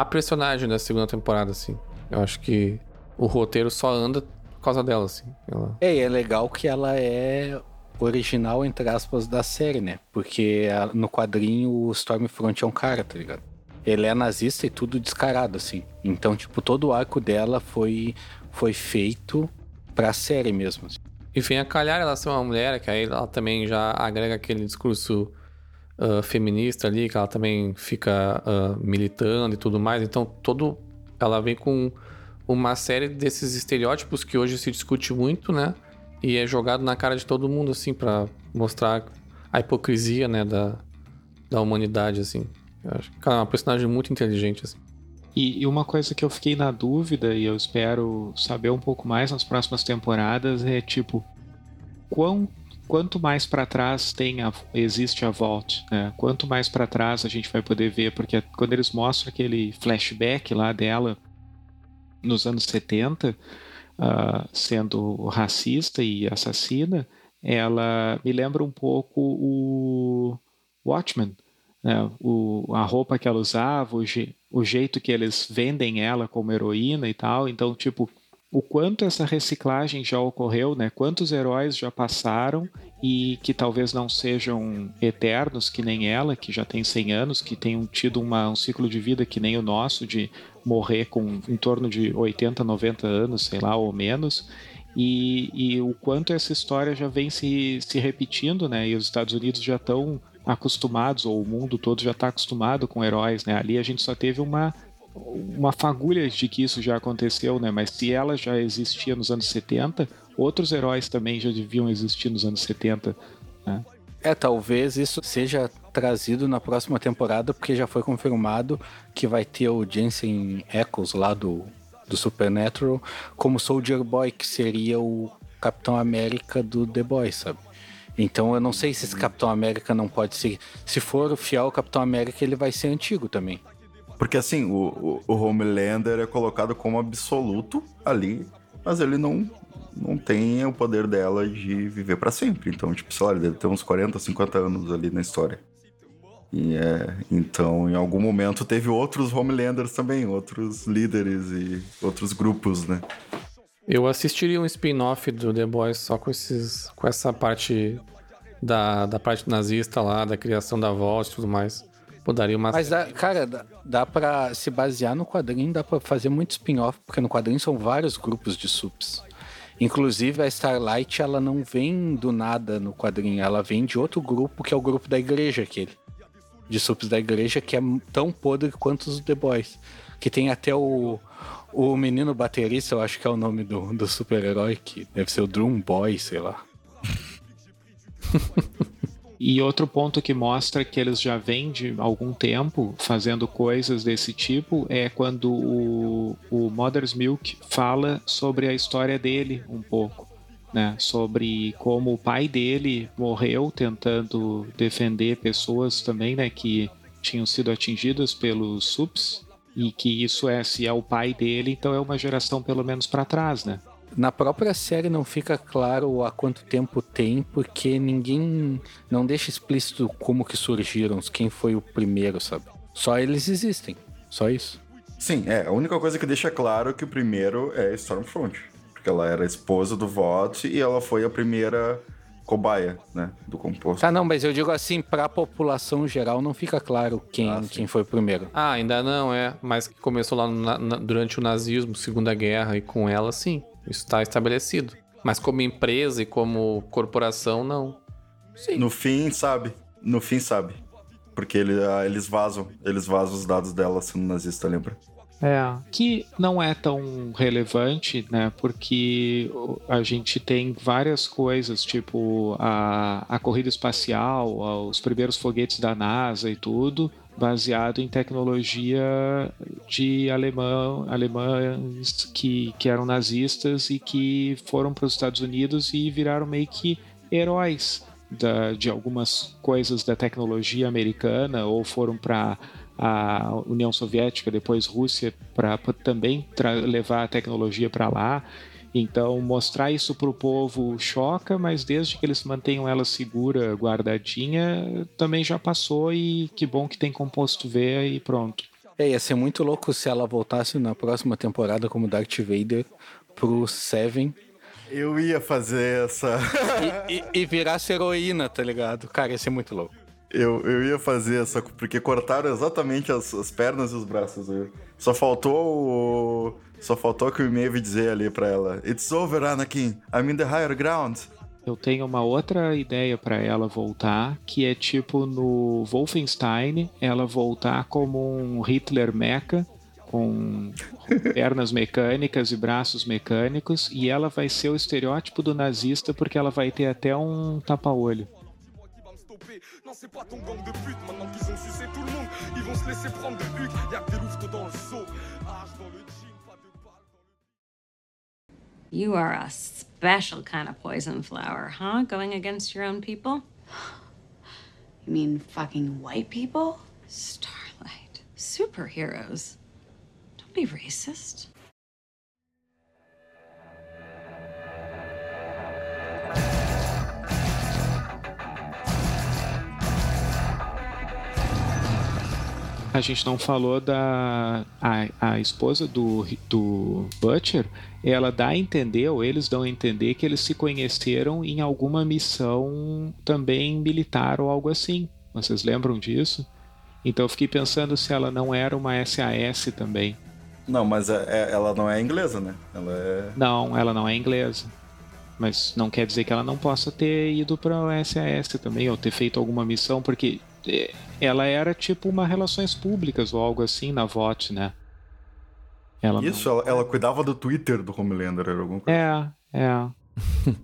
a personagem da segunda temporada, assim. Eu acho que o roteiro só anda por causa dela, assim. Ela... É, e é legal que ela é original, entre aspas, da série, né? Porque no quadrinho o Stormfront é um cara, tá ligado? Ele é nazista e tudo descarado, assim. Então, tipo, todo o arco dela foi, foi feito pra série mesmo. assim. E vem a calhar ela ser uma mulher, que aí ela também já agrega aquele discurso ah, feminista ali, que ela também fica ah, militando e tudo mais. Então, todo. Ela vem com uma série desses estereótipos que hoje se discute muito, né? E é jogado na cara de todo mundo, assim, pra mostrar a hipocrisia, né, da, da humanidade, assim. Eu acho que é uma personagem muito inteligente, assim. E uma coisa que eu fiquei na dúvida e eu espero saber um pouco mais nas próximas temporadas é tipo quão, quanto mais pra trás tem a, existe a Vault, né? Quanto mais pra trás a gente vai poder ver, porque quando eles mostram aquele flashback lá dela nos anos 70, ah, sendo racista e assassina, ela me lembra um pouco o Watchmen, né? o, a roupa que ela usava, o, je- o jeito que eles vendem ela como heroína e tal. Então, tipo, o quanto essa reciclagem já ocorreu, né? Quantos heróis já passaram e que talvez não sejam eternos que nem ela, que já tem 100 anos, que tenham tido uma, um ciclo de vida que nem o nosso, de morrer com em torno de 80, 90 anos, sei lá, ou menos. E, e o quanto essa história já vem se, se repetindo, né? E os Estados Unidos já estão acostumados, ou o mundo todo já está acostumado com heróis, né? Ali a gente só teve uma, uma fagulha de que isso já aconteceu, né? Mas se ela já existia nos anos 70, outros heróis também já deviam existir nos anos 70, né? É, talvez isso seja trazido na próxima temporada, porque já foi confirmado que vai ter o Jensen Ackles lá do, do Supernatural como Soldier Boy, que seria o Capitão América do The Boys, sabe? Então eu não sei se esse Capitão América não pode ser. Se for o fiel Capitão América, ele vai ser antigo também. Porque assim, o, o, o Homelander é colocado como absoluto ali, mas ele não, não tem o poder dela de viver pra sempre. Então, tipo, sei lá, ele deve ter uns 40, 50 anos ali na história. E é, então, em algum momento teve outros Homelanders também, outros líderes e outros grupos, né? Eu assistiria um spin-off do The Boys só com, esses, com essa parte da, da parte nazista lá, da criação da voz e tudo mais. Pô, daria uma. Mas, dá, cara, dá, dá pra se basear no quadrinho, dá pra fazer muito spin-off, porque no quadrinho são vários grupos de subs. Inclusive, a Starlight, ela não vem do nada no quadrinho, ela vem de outro grupo, que é o grupo da igreja, aquele. De subs da igreja, que é tão podre quanto os The Boys. Que tem até o, o menino baterista, eu acho que é o nome do, do super-herói, que deve ser o Drum Boy, sei lá. E outro ponto que mostra que eles já vêm de algum tempo fazendo coisas desse tipo é quando o, o Mother's Milk fala sobre a história dele um pouco. Né, sobre como o pai dele morreu tentando defender pessoas também né, que tinham sido atingidas pelos SUPs e que isso é se é o pai dele então é uma geração pelo menos para trás né Na própria série não fica claro há quanto tempo tem, porque ninguém não deixa explícito como que surgiram, quem foi o primeiro, sabe? Só eles existem, só isso. Sim, é, a única coisa que deixa claro é que o primeiro é Stormfront. Porque ela era a esposa do Vought e ela foi a primeira cobaia, né, do composto. Tá, não, mas eu digo assim, pra população geral não fica claro quem, Ah, quem foi o primeiro. Ah, ainda não, é. Mas que começou lá na- durante o nazismo, Segunda Guerra, e com ela, sim. Isso está estabelecido. Mas como empresa e como corporação, não. No fim, sabe? No fim sabe. Porque ele, ah, eles vazam. Eles vazam os dados dela sendo nazista, lembra? É, que não é tão relevante, né? Porque a gente tem várias coisas, tipo a, a corrida espacial, os primeiros foguetes da NASA e tudo, baseado em tecnologia de alemão, alemães que, que eram nazistas e que foram para os Estados Unidos e viraram meio que heróis da, de algumas coisas da tecnologia americana ou foram para a União Soviética, depois Rússia, para também levar a tecnologia para lá. Então, mostrar isso para o povo choca, mas desde que eles mantenham ela segura, guardadinha, também já passou e que bom que tem composto V e pronto. É, ia ser muito louco se ela voltasse na próxima temporada como Darth Vader pro Seven. Eu ia fazer essa. e, e, e virasse heroína, tá ligado? Cara, ia ser muito louco. Eu, eu ia fazer essa, porque cortaram exatamente as, as pernas e os braços. Só faltou o. Só faltou que o Maeve dizer ali pra ela: It's over, Anakin. I'm in the higher ground. Eu tenho uma outra ideia para ela voltar, que é tipo no Wolfenstein, ela voltar como um Hitler mecha, com pernas mecânicas e braços mecânicos, e ela vai ser o estereótipo do nazista porque ela vai ter até um tapa-olho. Non, c'est pas ton gang de putes. Maintenant qu'ils ont sucé tout le monde, ils vont se laisser prendre de huc. Y'a que des louveteaux dans le seau. Hache dans le jean, pas de balle dans le. You are a special kind of poison flower, huh? Going against your own people? You mean fucking white people? Starlight. Superheroes. Don't be racist. A gente não falou da. A, a esposa do, do Butcher, ela dá a entender, ou eles dão a entender, que eles se conheceram em alguma missão também militar ou algo assim. Vocês lembram disso? Então eu fiquei pensando se ela não era uma SAS também. Não, mas é, é, ela não é inglesa, né? Ela é. Não, ela não é inglesa. Mas não quer dizer que ela não possa ter ido para o SAS também, ou ter feito alguma missão, porque ela era tipo uma relações públicas ou algo assim na VOT, né? Ela Isso, não... ela, ela, cuidava do Twitter do Homelander, era alguma coisa. É, é.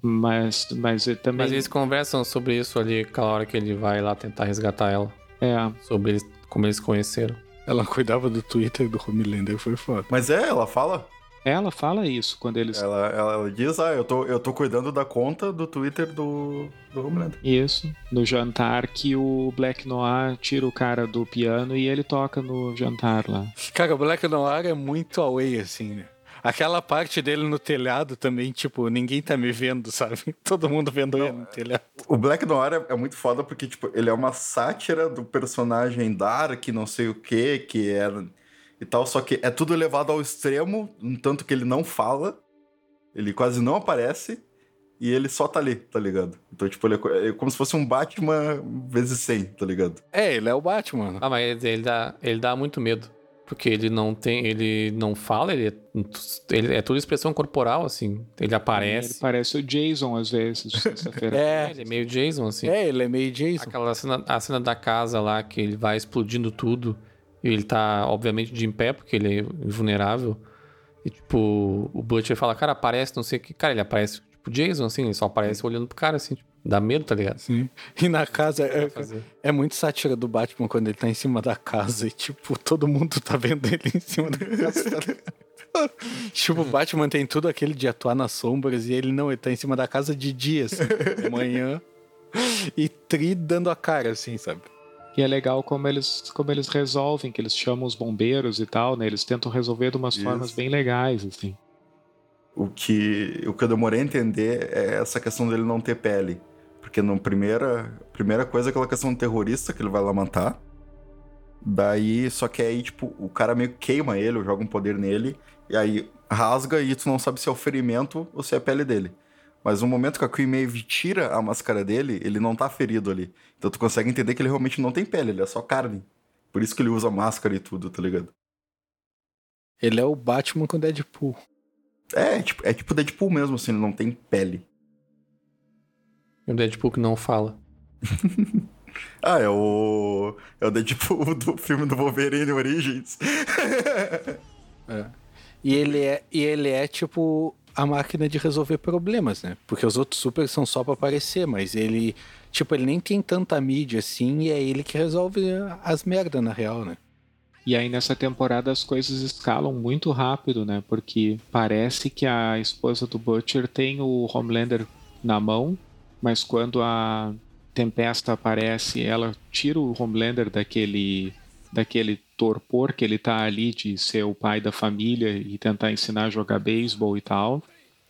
mas, mas também. Mas eles conversam sobre isso ali aquela hora que ele vai lá tentar resgatar ela. É. Sobre eles, como eles conheceram. Ela cuidava do Twitter do Homelander, foi foda. Mas é, ela fala. Ela fala isso quando eles. Ela, ela diz, ah, eu tô, eu tô cuidando da conta do Twitter do, do Homelander. Isso. No jantar que o Black Noir tira o cara do piano e ele toca no jantar lá. Cara, o Black Noir é muito away, assim, né? Aquela parte dele no telhado também, tipo, ninguém tá me vendo, sabe? Todo mundo vendo Não, ele no telhado. O Black Noir é, é, muito foda porque, tipo, ele é uma sátira do personagem Dark, não sei o que, que era. É e tal, só que é tudo levado ao extremo, um tanto que ele não fala, ele quase não aparece, e ele só tá ali, tá ligado? Então, tipo, ele é, é como se fosse um Batman vezes 100, tá ligado? É, ele é o Batman. Ah, mas ele dá, ele dá muito medo. Porque ele não tem. Ele não fala, ele é, ele é toda expressão corporal, assim. Ele aparece. Ele parece o Jason, às vezes, sexta-feira. é, ele é meio Jason, assim. É, ele é meio Jason. Aquela cena, a cena da casa lá, que ele vai explodindo tudo. Ele tá, obviamente, de em pé, porque ele é invulnerável. E, tipo, o Butcher fala, cara, aparece, não sei o que. Cara, ele aparece, tipo, Jason, assim, ele só aparece olhando pro cara, assim, tipo, dá medo, tá ligado? Sim. E na casa, é, é muito sátira do Batman quando ele tá em cima da casa e, tipo, todo mundo tá vendo ele em cima da casa, tá tipo, o Batman tem tudo aquele de atuar nas sombras e ele não, ele tá em cima da casa de dias, assim, de manhã. E tri dando a cara, assim, sabe? E é legal como eles, como eles resolvem, que eles chamam os bombeiros e tal, né? Eles tentam resolver de umas Isso. formas bem legais, assim. O que, o que eu demorei a entender é essa questão dele não ter pele. Porque na primeira, primeira coisa é aquela questão do terrorista que ele vai lá matar. Daí, só que aí, tipo, o cara meio que queima ele, joga um poder nele, e aí rasga e tu não sabe se é o ferimento ou se é a pele dele. Mas no momento que a Queen Maeve tira a máscara dele, ele não tá ferido ali. Então tu consegue entender que ele realmente não tem pele, ele é só carne. Por isso que ele usa máscara e tudo, tá ligado? Ele é o Batman com Deadpool. É, tipo, é tipo Deadpool mesmo, assim, ele não tem pele. E o Deadpool que não fala. Ah, é o. É o Deadpool do filme do Wolverine Origins. É. E ele é, e ele é tipo a máquina de resolver problemas, né? Porque os outros super são só pra aparecer, mas ele, tipo, ele nem tem tanta mídia assim e é ele que resolve as merdas na real, né? E aí nessa temporada as coisas escalam muito rápido, né? Porque parece que a esposa do Butcher tem o Homelander na mão, mas quando a Tempesta aparece, ela tira o Homelander daquele daquele torpor que ele tá ali de ser o pai da família e tentar ensinar a jogar beisebol e tal,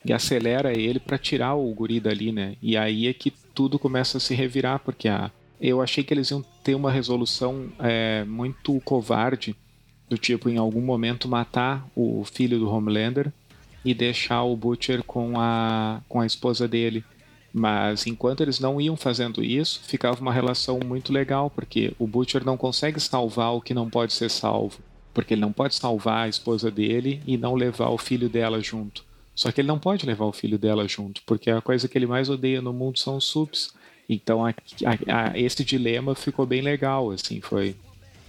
e acelera ele para tirar o guri dali, né? E aí é que tudo começa a se revirar, porque a, eu achei que eles iam ter uma resolução é, muito covarde, do tipo, em algum momento matar o filho do Homelander e deixar o Butcher com a, com a esposa dele. Mas enquanto eles não iam fazendo isso, ficava uma relação muito legal, porque o Butcher não consegue salvar o que não pode ser salvo. Porque ele não pode salvar a esposa dele e não levar o filho dela junto. Só que ele não pode levar o filho dela junto, porque a coisa que ele mais odeia no mundo são os subs. Então a, a, a, esse dilema ficou bem legal, assim, foi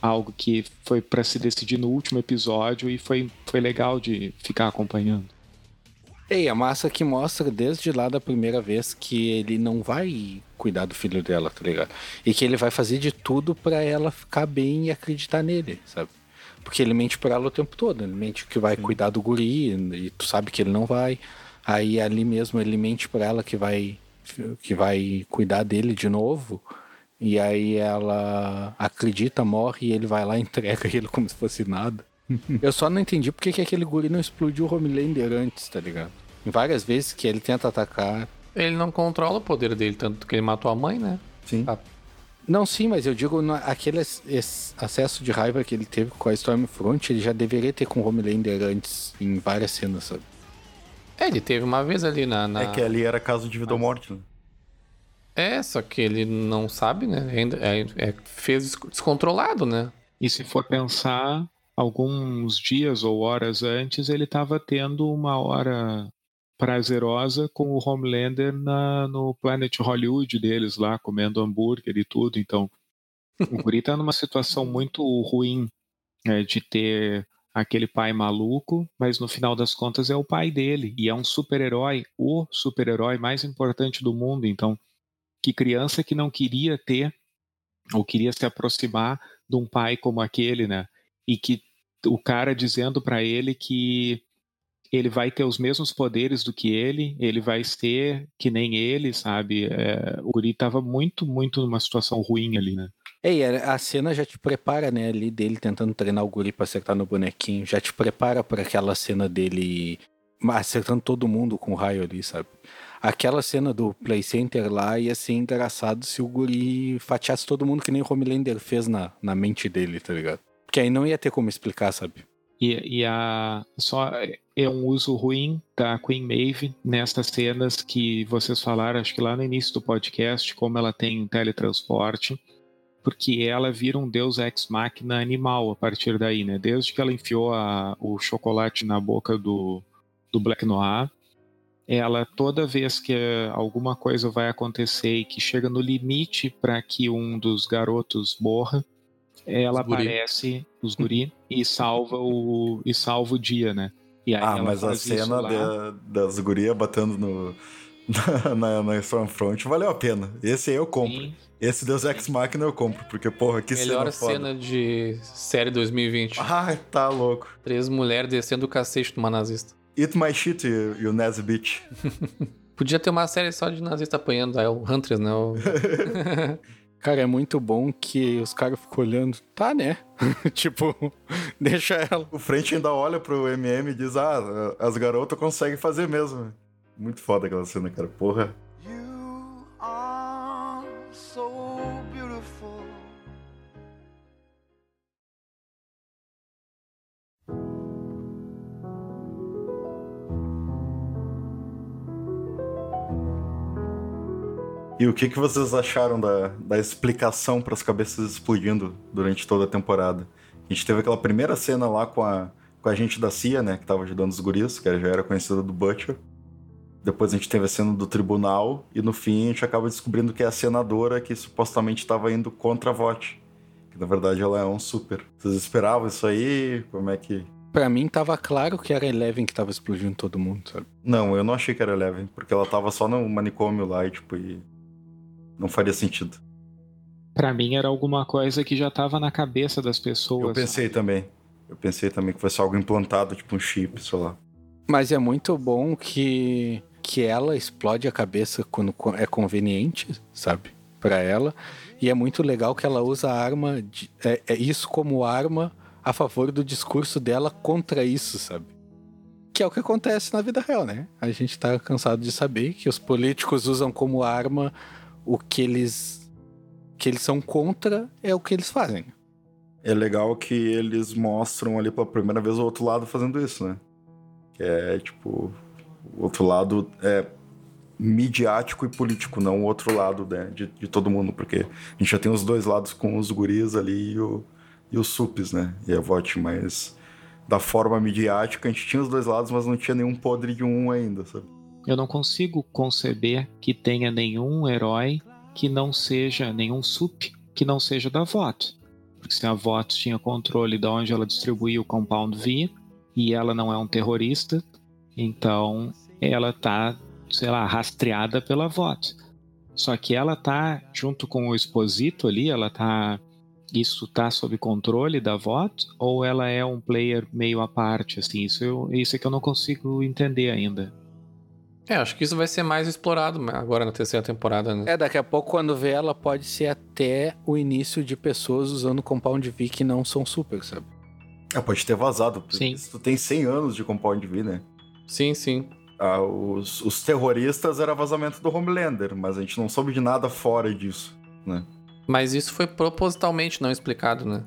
algo que foi para se decidir no último episódio e foi, foi legal de ficar acompanhando. Ei, a massa que mostra desde lá da primeira vez que ele não vai cuidar do filho dela, tá ligado? E que ele vai fazer de tudo para ela ficar bem e acreditar nele, sabe? Porque ele mente pra ela o tempo todo, ele mente que vai Sim. cuidar do guri e tu sabe que ele não vai. Aí ali mesmo ele mente pra ela que vai que vai cuidar dele de novo. E aí ela acredita, morre e ele vai lá e entrega ele como se fosse nada. Eu só não entendi porque que aquele guri não explodiu o Homelander antes, tá ligado? Várias vezes que ele tenta atacar. Ele não controla o poder dele, tanto que ele matou a mãe, né? Sim. A... Não, sim, mas eu digo, aquele acesso de raiva que ele teve com a Stormfront, ele já deveria ter com o Homelander antes, em várias cenas, sabe? É, ele teve uma vez ali na. na... É que ali era caso de vida ou morte, né? É, só que ele não sabe, né? Ainda é, é, fez descontrolado, né? E se for pensar, alguns dias ou horas antes, ele estava tendo uma hora prazerosa com o Homelander na, no Planet Hollywood deles lá, comendo hambúrguer e tudo. Então, o Guri tá numa situação muito ruim né, de ter aquele pai maluco, mas no final das contas é o pai dele e é um super-herói, o super-herói mais importante do mundo. Então, que criança que não queria ter ou queria se aproximar de um pai como aquele, né? E que o cara dizendo para ele que ele vai ter os mesmos poderes do que ele, ele vai ser que nem ele, sabe? É, o Guri tava muito, muito numa situação ruim ali, né? Ei, a cena já te prepara, né, ali dele tentando treinar o Guri pra acertar no bonequinho, já te prepara para aquela cena dele acertando todo mundo com o raio ali, sabe? Aquela cena do Play Center lá ia ser engraçado se o Guri fatiasse todo mundo que nem o Homelander fez na, na mente dele, tá ligado? Porque aí não ia ter como explicar, sabe? E, e a só é um uso ruim da Queen Maeve nessas cenas que vocês falaram, acho que lá no início do podcast, como ela tem teletransporte, porque ela vira um deus ex-máquina animal a partir daí, né? Desde que ela enfiou a, o chocolate na boca do, do Black Noir, ela toda vez que alguma coisa vai acontecer e que chega no limite para que um dos garotos morra, ela os aparece, os guri, e salva o e salva o dia, né? ah, mas a cena de, das gurias batendo no, na, na Stormfront valeu a pena. Esse aí eu compro. Sim. Esse Deus Ex Machina eu compro, porque, porra, que Melhor cena cena de série 2020. Ai, tá louco. Três mulheres descendo o cacete de uma nazista. Eat My Shit e, o Nazi Beach. Podia ter uma série só de nazista apanhando, é o Huntress, né? O... Cara, é muito bom que os caras ficam olhando. Tá, né? tipo, deixa ela. O frente ainda olha pro MM e diz: Ah, as garotas conseguem fazer mesmo. Muito foda aquela cena, cara. Porra. E o que, que vocês acharam da, da explicação para as cabeças explodindo durante toda a temporada? A gente teve aquela primeira cena lá com a, com a gente da CIA, né, que estava ajudando os guris, que já era conhecida do Butcher. Depois a gente teve a cena do tribunal e no fim a gente acaba descobrindo que é a senadora que supostamente estava indo contra a VOT. Que na verdade ela é um super. Vocês esperavam isso aí? Como é que. Pra mim tava claro que era Eleven que tava explodindo todo mundo, sabe? Não, eu não achei que era Eleven, porque ela tava só no manicômio lá e tipo, e não faria sentido. Pra mim era alguma coisa que já tava na cabeça das pessoas. Eu pensei também. Eu pensei também que fosse algo implantado, tipo um chip, sei lá. Mas é muito bom que, que ela explode a cabeça quando é conveniente, sabe? Pra ela. E é muito legal que ela usa a arma, de- é, é isso como arma a favor do discurso dela contra isso, sabe? Que é o que acontece na vida real, né? A gente tá cansado de saber que os políticos usam como arma o que eles que eles são contra é o que eles fazem. É legal que eles mostram ali pela primeira vez o outro lado fazendo isso, né? Que é tipo. O outro lado é midiático e político, não o outro lado né, de, de todo mundo, porque a gente já tem os dois lados com os guris ali e, o, e os supes, né? E a VOT, mas da forma midiática a gente tinha os dois lados, mas não tinha nenhum podre de um ainda, sabe? Eu não consigo conceber que tenha nenhum herói que não seja, nenhum sup que não seja da VOT. Porque se a VOT tinha controle de onde ela distribuía o Compound V e ela não é um terrorista, então ela tá, sei lá, rastreada pela VOT. Só que ela tá junto com o Exposito ali, ela tá isso tá sob controle da VOT ou ela é um player meio à parte assim? Isso eu, isso é que eu não consigo entender ainda. É, acho que isso vai ser mais explorado agora na terceira temporada, né? É, daqui a pouco, quando vê ela, pode ser até o início de pessoas usando Compound V que não são super, sabe? É, pode ter vazado. porque Sim. Isso tem 100 anos de Compound V, né? Sim, sim. Ah, os, os terroristas era vazamento do Homelander, mas a gente não soube de nada fora disso, né? Mas isso foi propositalmente não explicado, né?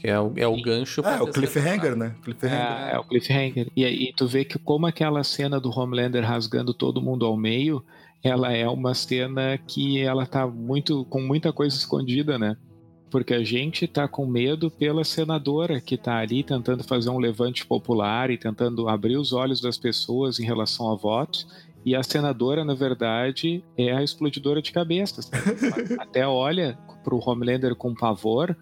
Que é o, é o gancho pra É, o cliffhanger, né? Cliffhanger. É, é o cliffhanger. E aí tu vê que como aquela cena do Homelander rasgando todo mundo ao meio, ela é uma cena que ela tá muito com muita coisa escondida, né? Porque a gente tá com medo pela senadora que tá ali tentando fazer um levante popular e tentando abrir os olhos das pessoas em relação a votos. E a senadora, na verdade, é a explodidora de cabeças. Até olha pro Homelander com pavor,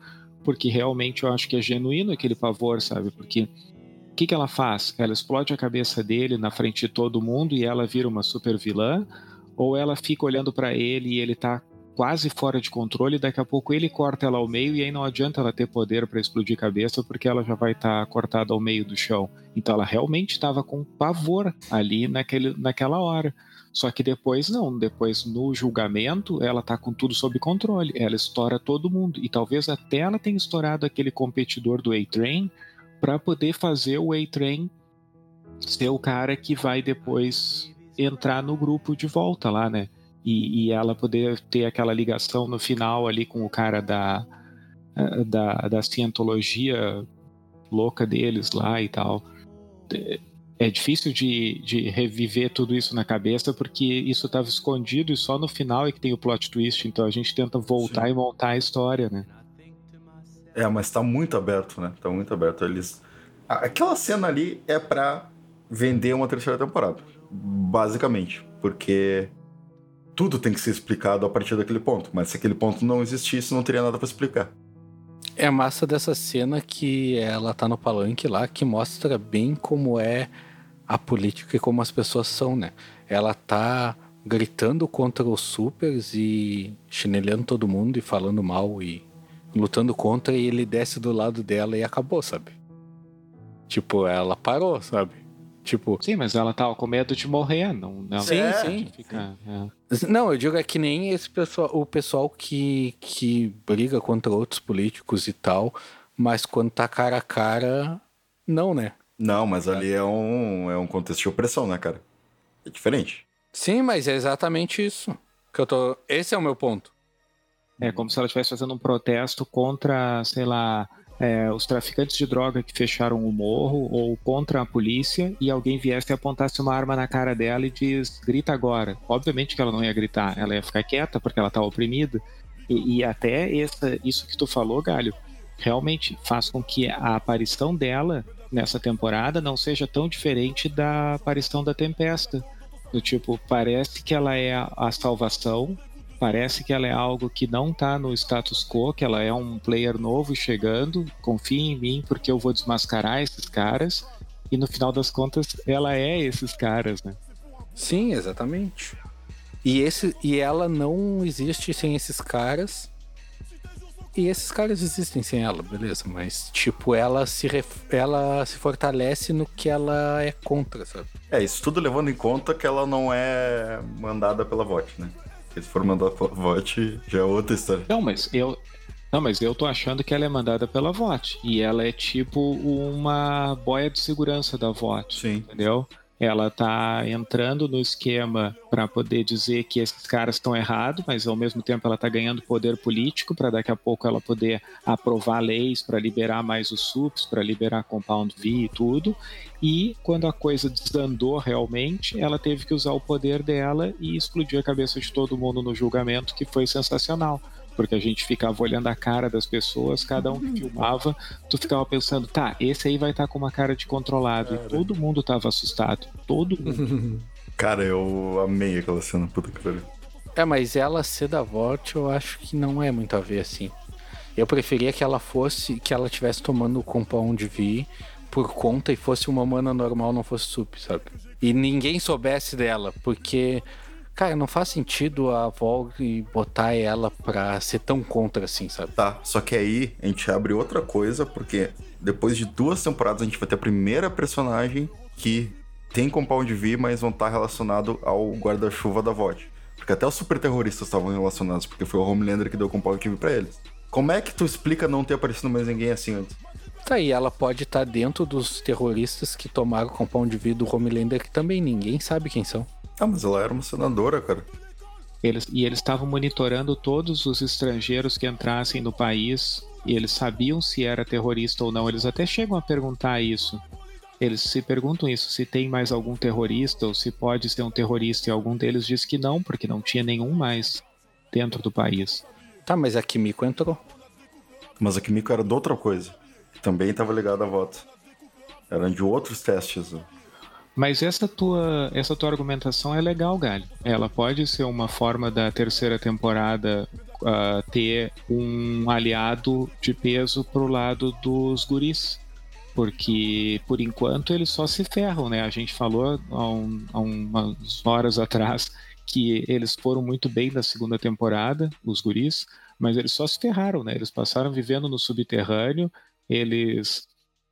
porque realmente eu acho que é genuíno aquele pavor, sabe? Porque o que, que ela faz? Ela explode a cabeça dele na frente de todo mundo e ela vira uma super vilã? Ou ela fica olhando para ele e ele tá quase fora de controle daqui a pouco ele corta ela ao meio e aí não adianta ela ter poder para explodir cabeça porque ela já vai estar cortada ao meio do chão. Então ela realmente estava com pavor ali naquele, naquela hora. Só que depois não, depois no julgamento ela tá com tudo sob controle, ela estoura todo mundo e talvez até ela tenha estourado aquele competidor do A-Train para poder fazer o A-Train ser o cara que vai depois entrar no grupo de volta lá, né? E, e ela poder ter aquela ligação no final ali com o cara da, eh, da, da cientologia louca deles lá e tal. É- difícil de, de reviver tudo isso na cabeça porque isso estava escondido e só no final é que tem o plot twist. Então a gente tenta voltar Sim. e montar a história, né? É, mas tá muito aberto, né? Tá muito aberto. Eles. Aquela cena ali é pra vender uma terceira temporada. Basicamente. Porque tudo tem que ser explicado a partir daquele ponto. Mas se aquele ponto não existisse, não teria nada pra explicar. É massa dessa cena que ela tá no palanque lá, que mostra bem como é a política e como as pessoas são, né? Ela tá gritando contra os supers e chinelando todo mundo e falando mal e lutando contra e ele desce do lado dela e acabou, sabe? Tipo, ela parou, sabe? Tipo, Sim, mas ela tava com medo de morrer, não. não Sim, É, sim. Fica, é. Não, eu digo é que nem esse pessoal, o pessoal que, que briga contra outros políticos e tal, mas quando tá cara a cara, não, né? Não, mas ali é um, é um contexto de opressão, né, cara? É diferente. Sim, mas é exatamente isso que eu tô. Esse é o meu ponto. É como se ela estivesse fazendo um protesto contra, sei lá, é, os traficantes de droga que fecharam o morro ou contra a polícia e alguém viesse e apontasse uma arma na cara dela e diz, grita agora. Obviamente que ela não ia gritar, ela ia ficar quieta porque ela tá oprimida. E, e até essa, isso que tu falou, Galho, realmente faz com que a aparição dela nessa temporada não seja tão diferente da aparição da Tempesta. Do tipo, parece que ela é a, salvação, parece que ela é algo que não tá no status quo, que ela é um player novo chegando, confia em mim porque eu vou desmascarar esses caras. E no final das contas, ela é esses caras, né? Sim, exatamente. E, esse, e ela não existe sem esses caras. E esses caras existem sem ela, beleza. Mas, tipo, ela se, ref... ela se fortalece no que ela é contra, sabe? É, isso tudo levando em conta que ela não é mandada pela VOT, né? Porque se for mandada pela VOT, já é outra história. Não, mas eu. Não, mas eu tô achando que ela é mandada pela VOT. E ela é tipo uma boia de segurança da VOT. Sim. Entendeu? Ela tá entrando no esquema para poder dizer que esses caras estão errados, mas ao mesmo tempo ela tá ganhando poder político para daqui a pouco ela poder aprovar leis para liberar mais os SUPs, para liberar Compound V e tudo. E quando a coisa desandou realmente, ela teve que usar o poder dela e explodir a cabeça de todo mundo no julgamento, que foi sensacional porque a gente ficava olhando a cara das pessoas, cada um que filmava, tu ficava pensando, tá, esse aí vai estar tá com uma cara de controlado. Cara. E todo mundo tava assustado. Todo mundo. cara, eu amei aquela cena, puta que pariu. É, mas ela ser da Vought, eu acho que não é muito a ver assim. Eu preferia que ela fosse, que ela tivesse tomando o Compound V por conta e fosse uma mana normal, não fosse sup, sabe? E ninguém soubesse dela, porque Cara, não faz sentido a Vogue botar ela pra ser tão contra assim, sabe? Tá, só que aí a gente abre outra coisa, porque depois de duas temporadas a gente vai ter a primeira personagem que tem compound V, mas não tá relacionado ao guarda-chuva da VOD. Porque até os super terroristas estavam relacionados, porque foi o Homelander que deu compound V pra eles. Como é que tu explica não ter aparecido mais ninguém assim antes? Tá aí, ela pode estar tá dentro dos terroristas que tomaram compound V do Homelander, que também ninguém sabe quem são. Ah, mas ela era uma senadora, cara. Eles, e eles estavam monitorando todos os estrangeiros que entrassem no país e eles sabiam se era terrorista ou não. Eles até chegam a perguntar isso. Eles se perguntam isso, se tem mais algum terrorista ou se pode ser um terrorista. E algum deles diz que não, porque não tinha nenhum mais dentro do país. Tá, mas a Kimiko entrou. Mas a Kimiko era de outra coisa. Também estava ligada à voto. Eram de outros testes. Né? Mas essa tua, essa tua argumentação é legal, Galho. Ela pode ser uma forma da terceira temporada uh, ter um aliado de peso pro lado dos guris. Porque, por enquanto, eles só se ferram, né? A gente falou há, um, há umas horas atrás que eles foram muito bem na segunda temporada, os guris, mas eles só se ferraram, né? Eles passaram vivendo no subterrâneo, eles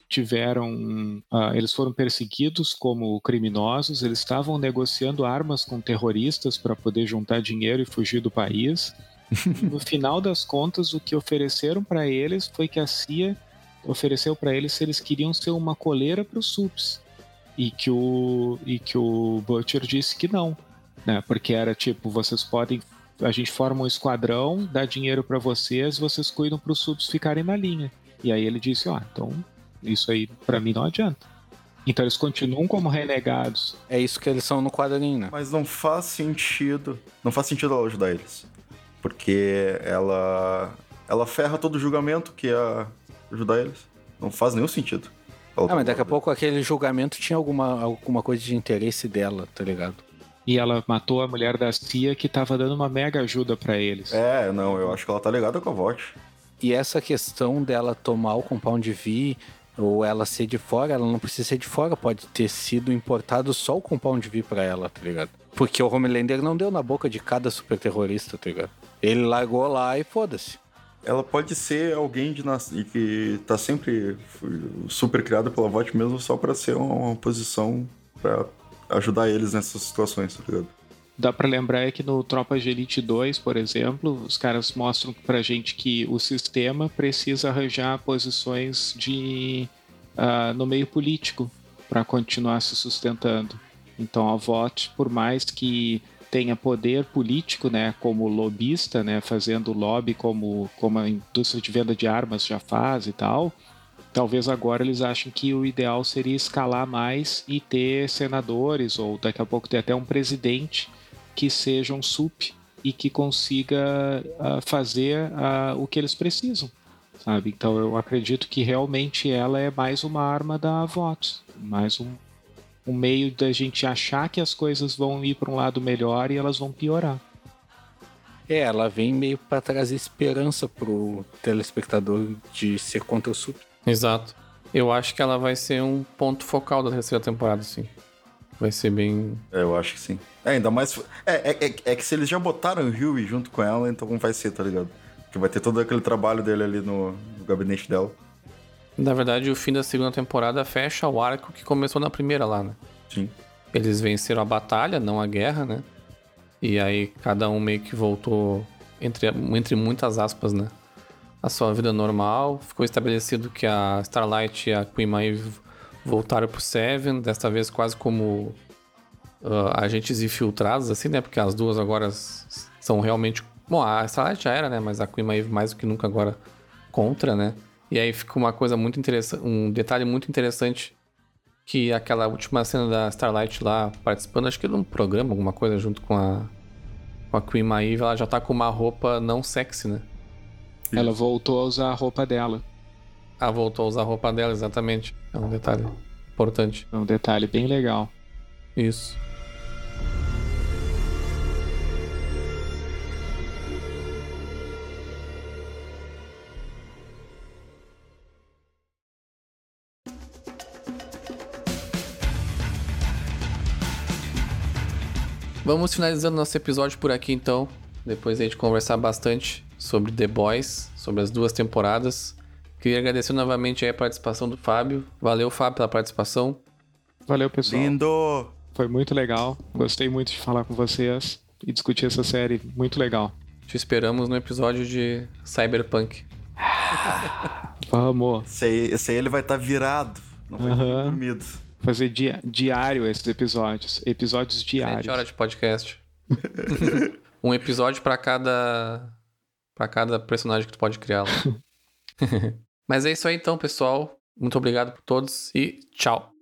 tiveram, uh, eles foram perseguidos como criminosos, eles estavam negociando armas com terroristas para poder juntar dinheiro e fugir do país. no final das contas, o que ofereceram para eles foi que a CIA ofereceu para eles se eles queriam ser uma coleira para os subs e que o e que o Butcher disse que não, né? Porque era tipo, vocês podem a gente forma um esquadrão, dá dinheiro para vocês, vocês cuidam para os subs ficarem na linha. E aí ele disse, ó, oh, então isso aí, para mim, não adianta. Então eles continuam como renegados. É isso que eles são no quadrinho, né? Mas não faz sentido. Não faz sentido ela ajudar eles. Porque ela. Ela ferra todo o julgamento que ia ajudar eles. Não faz nenhum sentido. ah, mas daqui a pouco aquele julgamento tinha alguma, alguma coisa de interesse dela, tá ligado? E ela matou a mulher da CIA que tava dando uma mega ajuda para eles. É, não, eu acho que ela tá ligada com a VOT. E essa questão dela tomar o Compound V ou ela ser de fora, ela não precisa ser de fora, pode ter sido importado só o Compound V pra ela, tá ligado? Porque o Homelander não deu na boca de cada super terrorista, tá ligado? Ele largou lá e foda-se. Ela pode ser alguém de que tá sempre super criada pela VOT mesmo só para ser uma posição para ajudar eles nessas situações, tá ligado? Dá para lembrar é que no Tropa de Elite 2, por exemplo, os caras mostram pra gente que o sistema precisa arranjar posições de uh, no meio político para continuar se sustentando. Então a VOT, por mais que tenha poder político, né, como lobista, né, fazendo lobby como, como a indústria de venda de armas já faz e tal, talvez agora eles achem que o ideal seria escalar mais e ter senadores ou daqui a pouco ter até um presidente que sejam SUP e que consiga uh, fazer uh, o que eles precisam, sabe? Então eu acredito que realmente ela é mais uma arma da VOT, mais um um meio da gente achar que as coisas vão ir para um lado melhor e elas vão piorar. É, ela vem meio para trazer esperança pro telespectador de ser contra o super. Exato. Eu acho que ela vai ser um ponto focal da terceira temporada, sim. Vai ser bem. É, eu acho que sim. É, ainda mais. É, é, é, é que se eles já botaram o Huey junto com ela, então vai ser, tá ligado? Porque vai ter todo aquele trabalho dele ali no, no gabinete dela. Na verdade, o fim da segunda temporada fecha o arco que começou na primeira lá, né? Sim. Eles venceram a batalha, não a guerra, né? E aí cada um meio que voltou, entre, entre muitas aspas, né? A sua vida normal. Ficou estabelecido que a Starlight e a Queen Maeve voltaram pro Seven, desta vez quase como uh, agentes infiltrados, assim, né? Porque as duas agora são realmente. Bom, a Starlight já era, né? Mas a Queen Maeve mais do que nunca agora contra, né? E aí fica uma coisa muito interessante, um detalhe muito interessante que aquela última cena da Starlight lá participando, acho que de um programa, alguma coisa junto com a com a Queen Maeve, ela já tá com uma roupa não sexy, né? Ela voltou a usar a roupa dela. Ah, voltou a usar a roupa dela, exatamente. É um detalhe importante. É um detalhe bem legal. Isso. Vamos finalizando nosso episódio por aqui então. Depois a gente conversar bastante sobre The Boys, sobre as duas temporadas. Queria agradecer novamente a participação do Fábio. Valeu, Fábio, pela participação. Valeu, pessoal. Lindo! Foi muito legal. Gostei muito de falar com vocês e discutir essa série. Muito legal. Te esperamos no episódio de Cyberpunk. Vamos. Esse aí, esse aí ele vai estar tá virado. Não vai ter dormido. Fazer dia, diário esses episódios. Episódios diários. horas de podcast. um episódio pra cada para cada personagem que tu pode criar. lá. Mas é isso aí então, pessoal. Muito obrigado por todos e tchau.